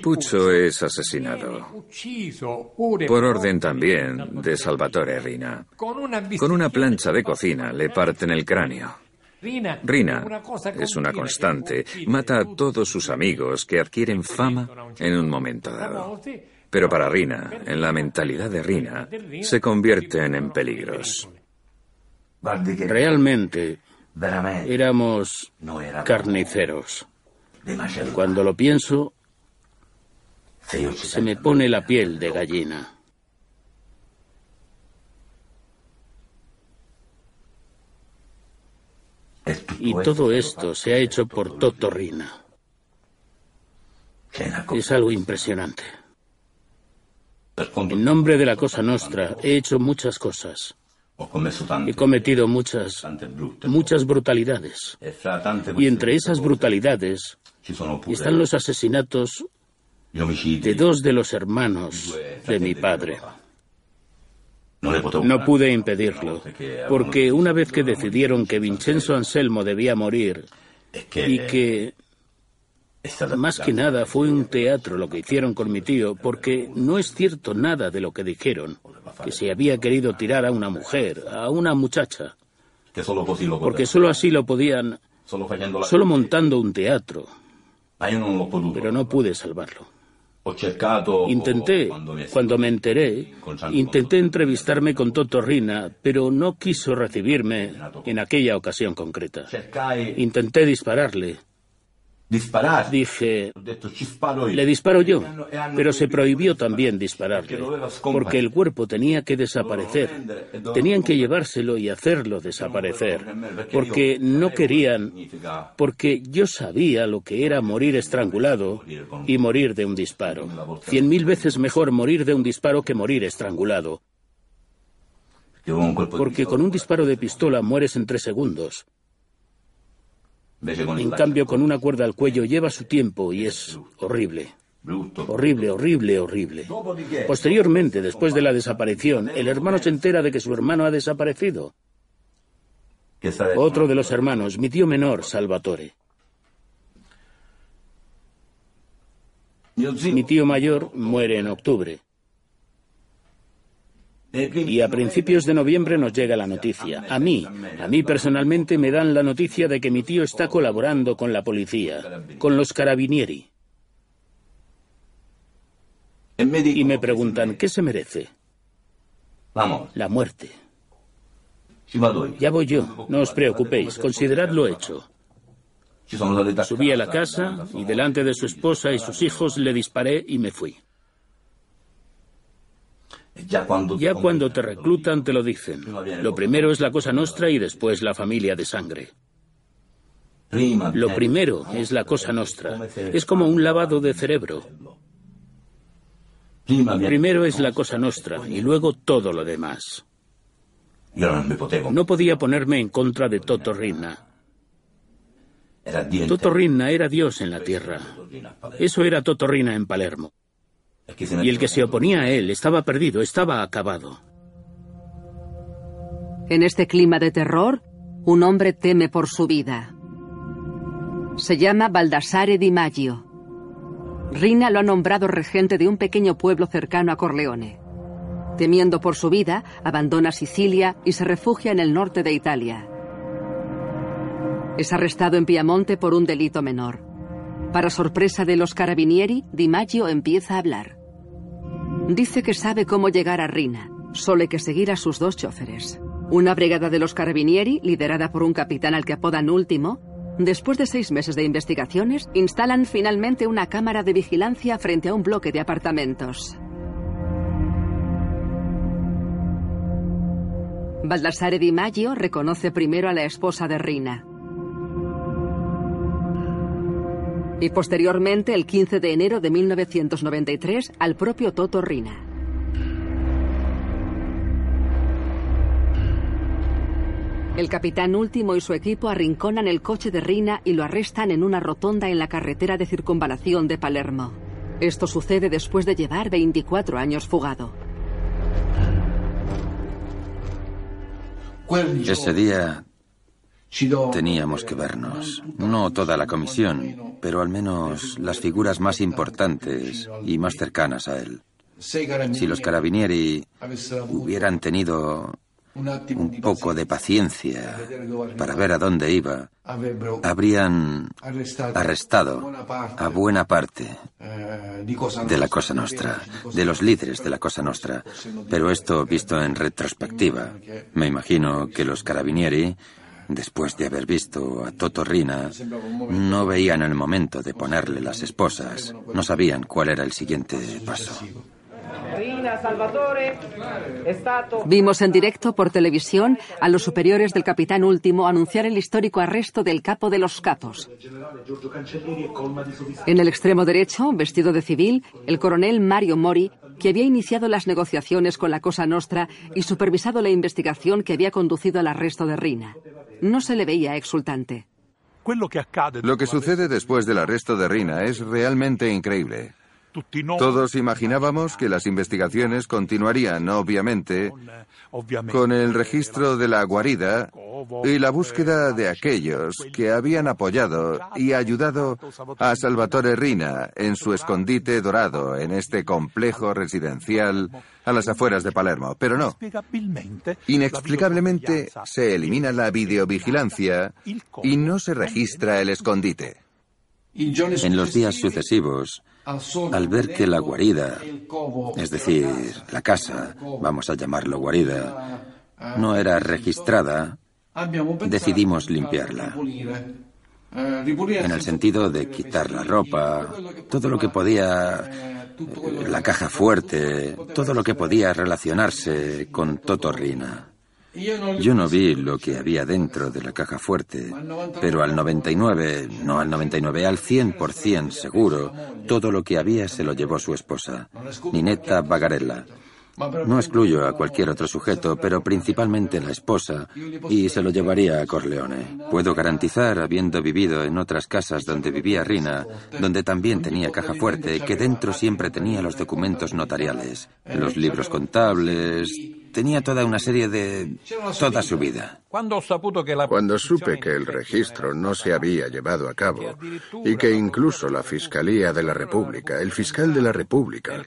Puccio es asesinado. por orden también de Salvatore Rina. Con una plancha de cocina le parten el cráneo. Rina es una constante, mata a todos sus amigos que adquieren fama en un momento dado. Pero para Rina, en la mentalidad de Rina, se convierten en peligros. Realmente éramos carniceros. Cuando lo pienso, se me pone la piel de gallina. Y todo esto se ha hecho por Totorrina. Es algo impresionante. En nombre de la Cosa Nostra he hecho muchas cosas. He cometido muchas, muchas brutalidades. Y entre esas brutalidades están los asesinatos de dos de los hermanos de mi padre. No pude impedirlo, porque una vez que decidieron que Vincenzo Anselmo debía morir y que más que nada fue un teatro lo que hicieron con mi tío, porque no es cierto nada de lo que dijeron, que se había querido tirar a una mujer, a una muchacha, porque solo así lo podían, solo montando un teatro, pero no pude salvarlo. Intenté, cuando me enteré, intenté entrevistarme con Toto Rina, pero no quiso recibirme en aquella ocasión concreta. Intenté dispararle, Dije, le disparo yo, pero se prohibió también dispararle, porque el cuerpo tenía que desaparecer. Tenían que llevárselo y hacerlo desaparecer, porque no querían, porque yo sabía lo que era morir estrangulado y morir de un disparo. Cien mil veces mejor morir de un disparo que morir estrangulado. Porque con un disparo de pistola mueres en tres segundos. En cambio, con una cuerda al cuello lleva su tiempo y es horrible. Horrible, horrible, horrible. Posteriormente, después de la desaparición, el hermano se entera de que su hermano ha desaparecido. Otro de los hermanos, mi tío menor, Salvatore. Mi tío mayor muere en octubre. Y a principios de noviembre nos llega la noticia. A mí, a mí personalmente me dan la noticia de que mi tío está colaborando con la policía, con los carabinieri. Y me preguntan, ¿qué se merece? La muerte. Ya voy yo, no os preocupéis, consideradlo hecho. Subí a la casa y delante de su esposa y sus hijos le disparé y me fui. Ya cuando, te reclutan te lo dicen. Lo primero es la cosa nostra y después la familia de sangre. Lo primero es la cosa nostra. Es como un lavado de cerebro. Primero es la cosa nostra y luego todo lo demás. No podía ponerme en contra de Totorrina. Totorrina era Dios en la tierra. Eso era Totorrina en Palermo. Y el que se oponía a él estaba perdido, estaba acabado. En este clima de terror, un hombre teme por su vida. Se llama Baldassare Di Maggio. Rina lo ha nombrado regente de un pequeño pueblo cercano a Corleone. Temiendo por su vida, abandona Sicilia y se refugia en el norte de Italia. Es arrestado en Piamonte por un delito menor. Para sorpresa de los carabinieri, Di Maggio empieza a hablar. Dice que sabe cómo llegar a Rina. Solo hay que seguir a sus dos choferes. Una brigada de los carabinieri, liderada por un capitán al que apodan Último, después de seis meses de investigaciones, instalan finalmente una cámara de vigilancia frente a un bloque de apartamentos. Baldassare Di Maggio reconoce primero a la esposa de Rina. Y posteriormente, el 15 de enero de 1993, al propio Toto Rina. El capitán último y su equipo arrinconan el coche de Rina y lo arrestan en una rotonda en la carretera de circunvalación de Palermo. Esto sucede después de llevar 24 años fugado. Ese día teníamos que vernos. No toda la comisión, pero al menos las figuras más importantes y más cercanas a él. Si los carabinieri hubieran tenido un poco de paciencia para ver a dónde iba, habrían arrestado a buena parte de la Cosa Nostra, de los líderes de la Cosa Nostra. Pero esto visto en retrospectiva, me imagino que los carabinieri, después de haber visto a Toto Rina, no veían el momento de ponerle las esposas, no sabían cuál era el siguiente paso. Vimos en directo por televisión a los superiores del capitán último anunciar el histórico arresto del capo de los capos. En el extremo derecho, vestido de civil, el coronel Mario Mori, que había iniciado las negociaciones con la Cosa Nostra y supervisado la investigación que había conducido al arresto de Rina. No se le veía exultante. Lo que sucede después del arresto de Rina es realmente increíble. Todos imaginábamos que las investigaciones continuarían, obviamente, con el registro de la guarida y la búsqueda de aquellos que habían apoyado y ayudado a Salvatore Rina en su escondite dorado en este complejo residencial a las afueras de Palermo. Pero no. Inexplicablemente se elimina la videovigilancia y no se registra el escondite. En los días sucesivos, al ver que la guarida, es decir, la casa, vamos a llamarlo guarida, no era registrada, decidimos limpiarla. En el sentido de quitar la ropa, todo lo que podía, la caja fuerte, todo lo que podía relacionarse con Totorrina. Yo no vi lo que había dentro de la caja fuerte, pero al 99, no al 99, al 100% seguro, todo lo que había se lo llevó su esposa, Ninetta Bagarella. No excluyo a cualquier otro sujeto, pero principalmente la esposa, y se lo llevaría a Corleone. Puedo garantizar, habiendo vivido en otras casas donde vivía Rina, donde también tenía caja fuerte, que dentro siempre tenía los documentos notariales, los libros contables, Tenía toda una serie de... toda su vida. Cuando supe que el registro no se había llevado a cabo y que incluso la Fiscalía de la República, el fiscal de la República,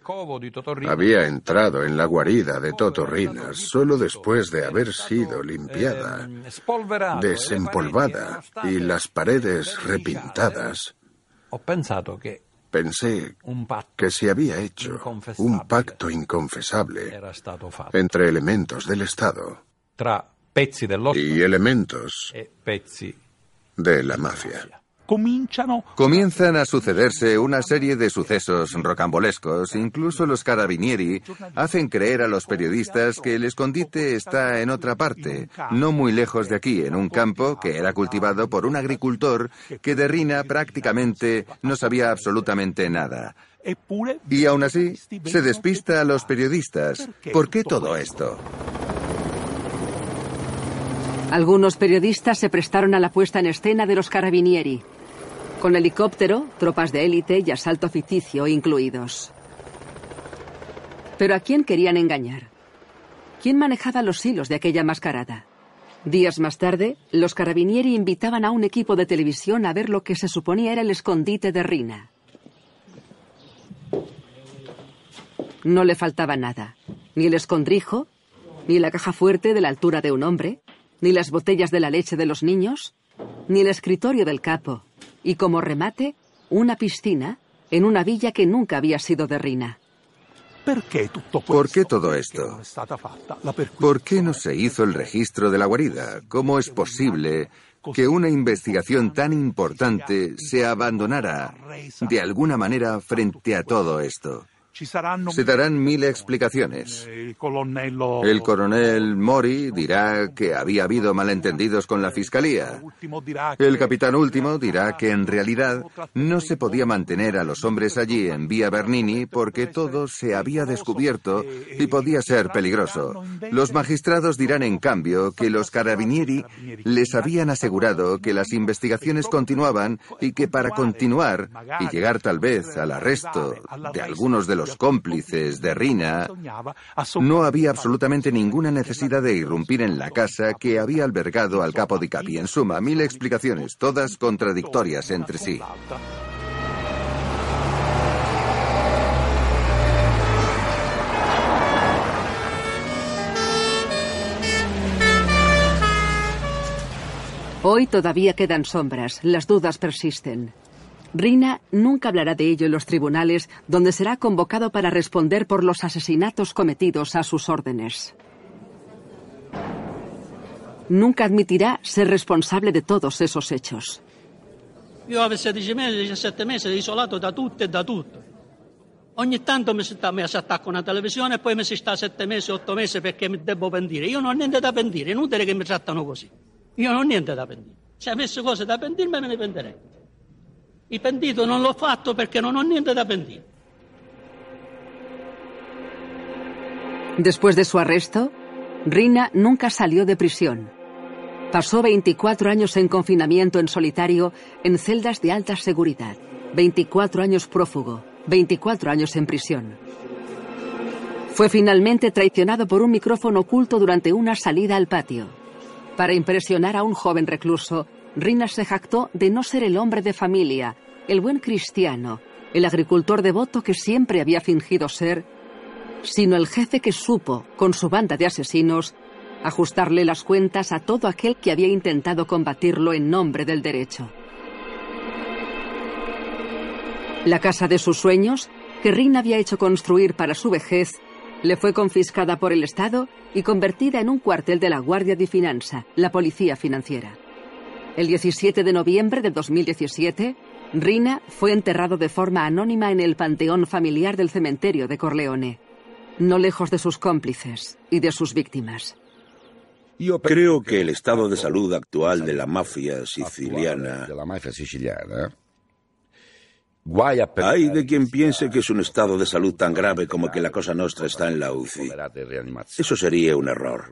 había entrado en la guarida de Totorrinas solo después de haber sido limpiada, desempolvada y las paredes repintadas, Pensé que se había hecho un pacto inconfesable entre elementos del Estado y elementos e de la mafia. Comienzan a sucederse una serie de sucesos rocambolescos. Incluso los carabinieri hacen creer a los periodistas que el escondite está en otra parte, no muy lejos de aquí, en un campo que era cultivado por un agricultor que de Rina prácticamente no sabía absolutamente nada. Y aún así, se despista a los periodistas. ¿Por qué todo esto? Algunos periodistas se prestaron a la puesta en escena de los carabinieri con helicóptero, tropas de élite y asalto ficticio incluidos. Pero ¿a quién querían engañar? ¿Quién manejaba los hilos de aquella mascarada? Días más tarde, los carabinieri invitaban a un equipo de televisión a ver lo que se suponía era el escondite de Rina. No le faltaba nada, ni el escondrijo, ni la caja fuerte de la altura de un hombre, ni las botellas de la leche de los niños, ni el escritorio del capo, y como remate, una piscina en una villa que nunca había sido de Rina. ¿Por qué todo esto? ¿Por qué no se hizo el registro de la guarida? ¿Cómo es posible que una investigación tan importante se abandonara de alguna manera frente a todo esto? Se darán mil explicaciones. El coronel Mori dirá que había habido malentendidos con la fiscalía. El capitán último dirá que en realidad no se podía mantener a los hombres allí en Vía Bernini porque todo se había descubierto y podía ser peligroso. Los magistrados dirán en cambio que los carabinieri les habían asegurado que las investigaciones continuaban y que para continuar y llegar tal vez al arresto de algunos de los cómplices de Rina, no había absolutamente ninguna necesidad de irrumpir en la casa que había albergado al capo di Capi. En suma, mil explicaciones, todas contradictorias entre sí. Hoy todavía quedan sombras, las dudas persisten. Rina nunca hablará de ello en los tribunales, donde será convocado para responder por los asesinatos cometidos a sus órdenes. Nunca admitirá ser responsable de todos esos hechos. Io avevo 16 mesi, 17 mesi isolato da tutto e da tutto. Ogni tanto mi si, mi si attacca una televisione e poi mi si sta 7 mesi, 8 mesi perché mi devo pentire. Io non ho niente da pentire, è inutile che mi trattano così. Io non ho niente da pentire. Se avessi cose da pentirmi me ne pentirei. Y pentito non l'ho fatto perché non ho niente da pentire. Después de su arresto, Rina nunca salió de prisión. Pasó 24 años en confinamiento en solitario en celdas de alta seguridad, 24 años prófugo, 24 años en prisión. Fue finalmente traicionado por un micrófono oculto durante una salida al patio. Para impresionar a un joven recluso, Rina se jactó de no ser el hombre de familia, el buen cristiano, el agricultor devoto que siempre había fingido ser, sino el jefe que supo, con su banda de asesinos, ajustarle las cuentas a todo aquel que había intentado combatirlo en nombre del derecho. La casa de sus sueños, que Rina había hecho construir para su vejez, le fue confiscada por el Estado y convertida en un cuartel de la Guardia de Finanza, la policía financiera. El 17 de noviembre de 2017, Rina fue enterrado de forma anónima en el panteón familiar del cementerio de Corleone, no lejos de sus cómplices y de sus víctimas. Yo creo que el estado de salud actual de la mafia siciliana... Hay de quien piense que es un estado de salud tan grave como que la Cosa Nostra está en la UCI. Eso sería un error.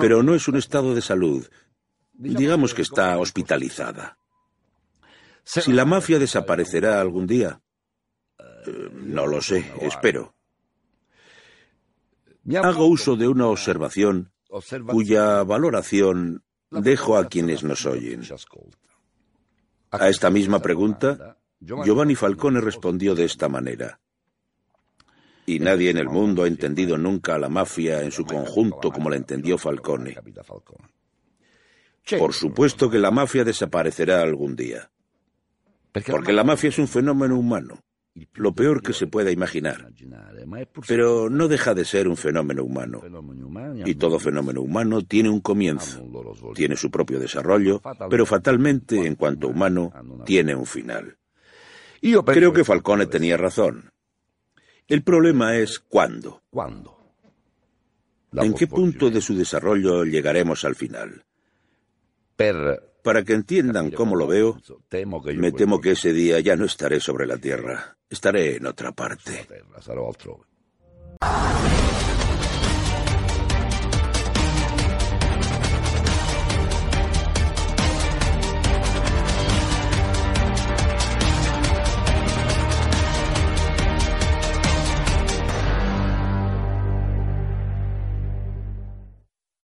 Pero no es un estado de salud, Digamos que está hospitalizada. Si la mafia desaparecerá algún día, eh, no lo sé, espero. Hago uso de una observación cuya valoración dejo a quienes nos oyen. A esta misma pregunta, Giovanni Falcone respondió de esta manera. Y nadie en el mundo ha entendido nunca a la mafia en su conjunto como la entendió Falcone. Por supuesto que la mafia desaparecerá algún día. Porque la mafia es un fenómeno humano, lo peor que se pueda imaginar. Pero no deja de ser un fenómeno humano. Y todo fenómeno humano tiene un comienzo, tiene su propio desarrollo, pero fatalmente, en cuanto humano, tiene un final. Creo que Falcone tenía razón. El problema es cuándo. ¿En qué punto de su desarrollo llegaremos al final? Para que entiendan cómo lo veo, me temo que ese día ya no estaré sobre la tierra, estaré en otra parte.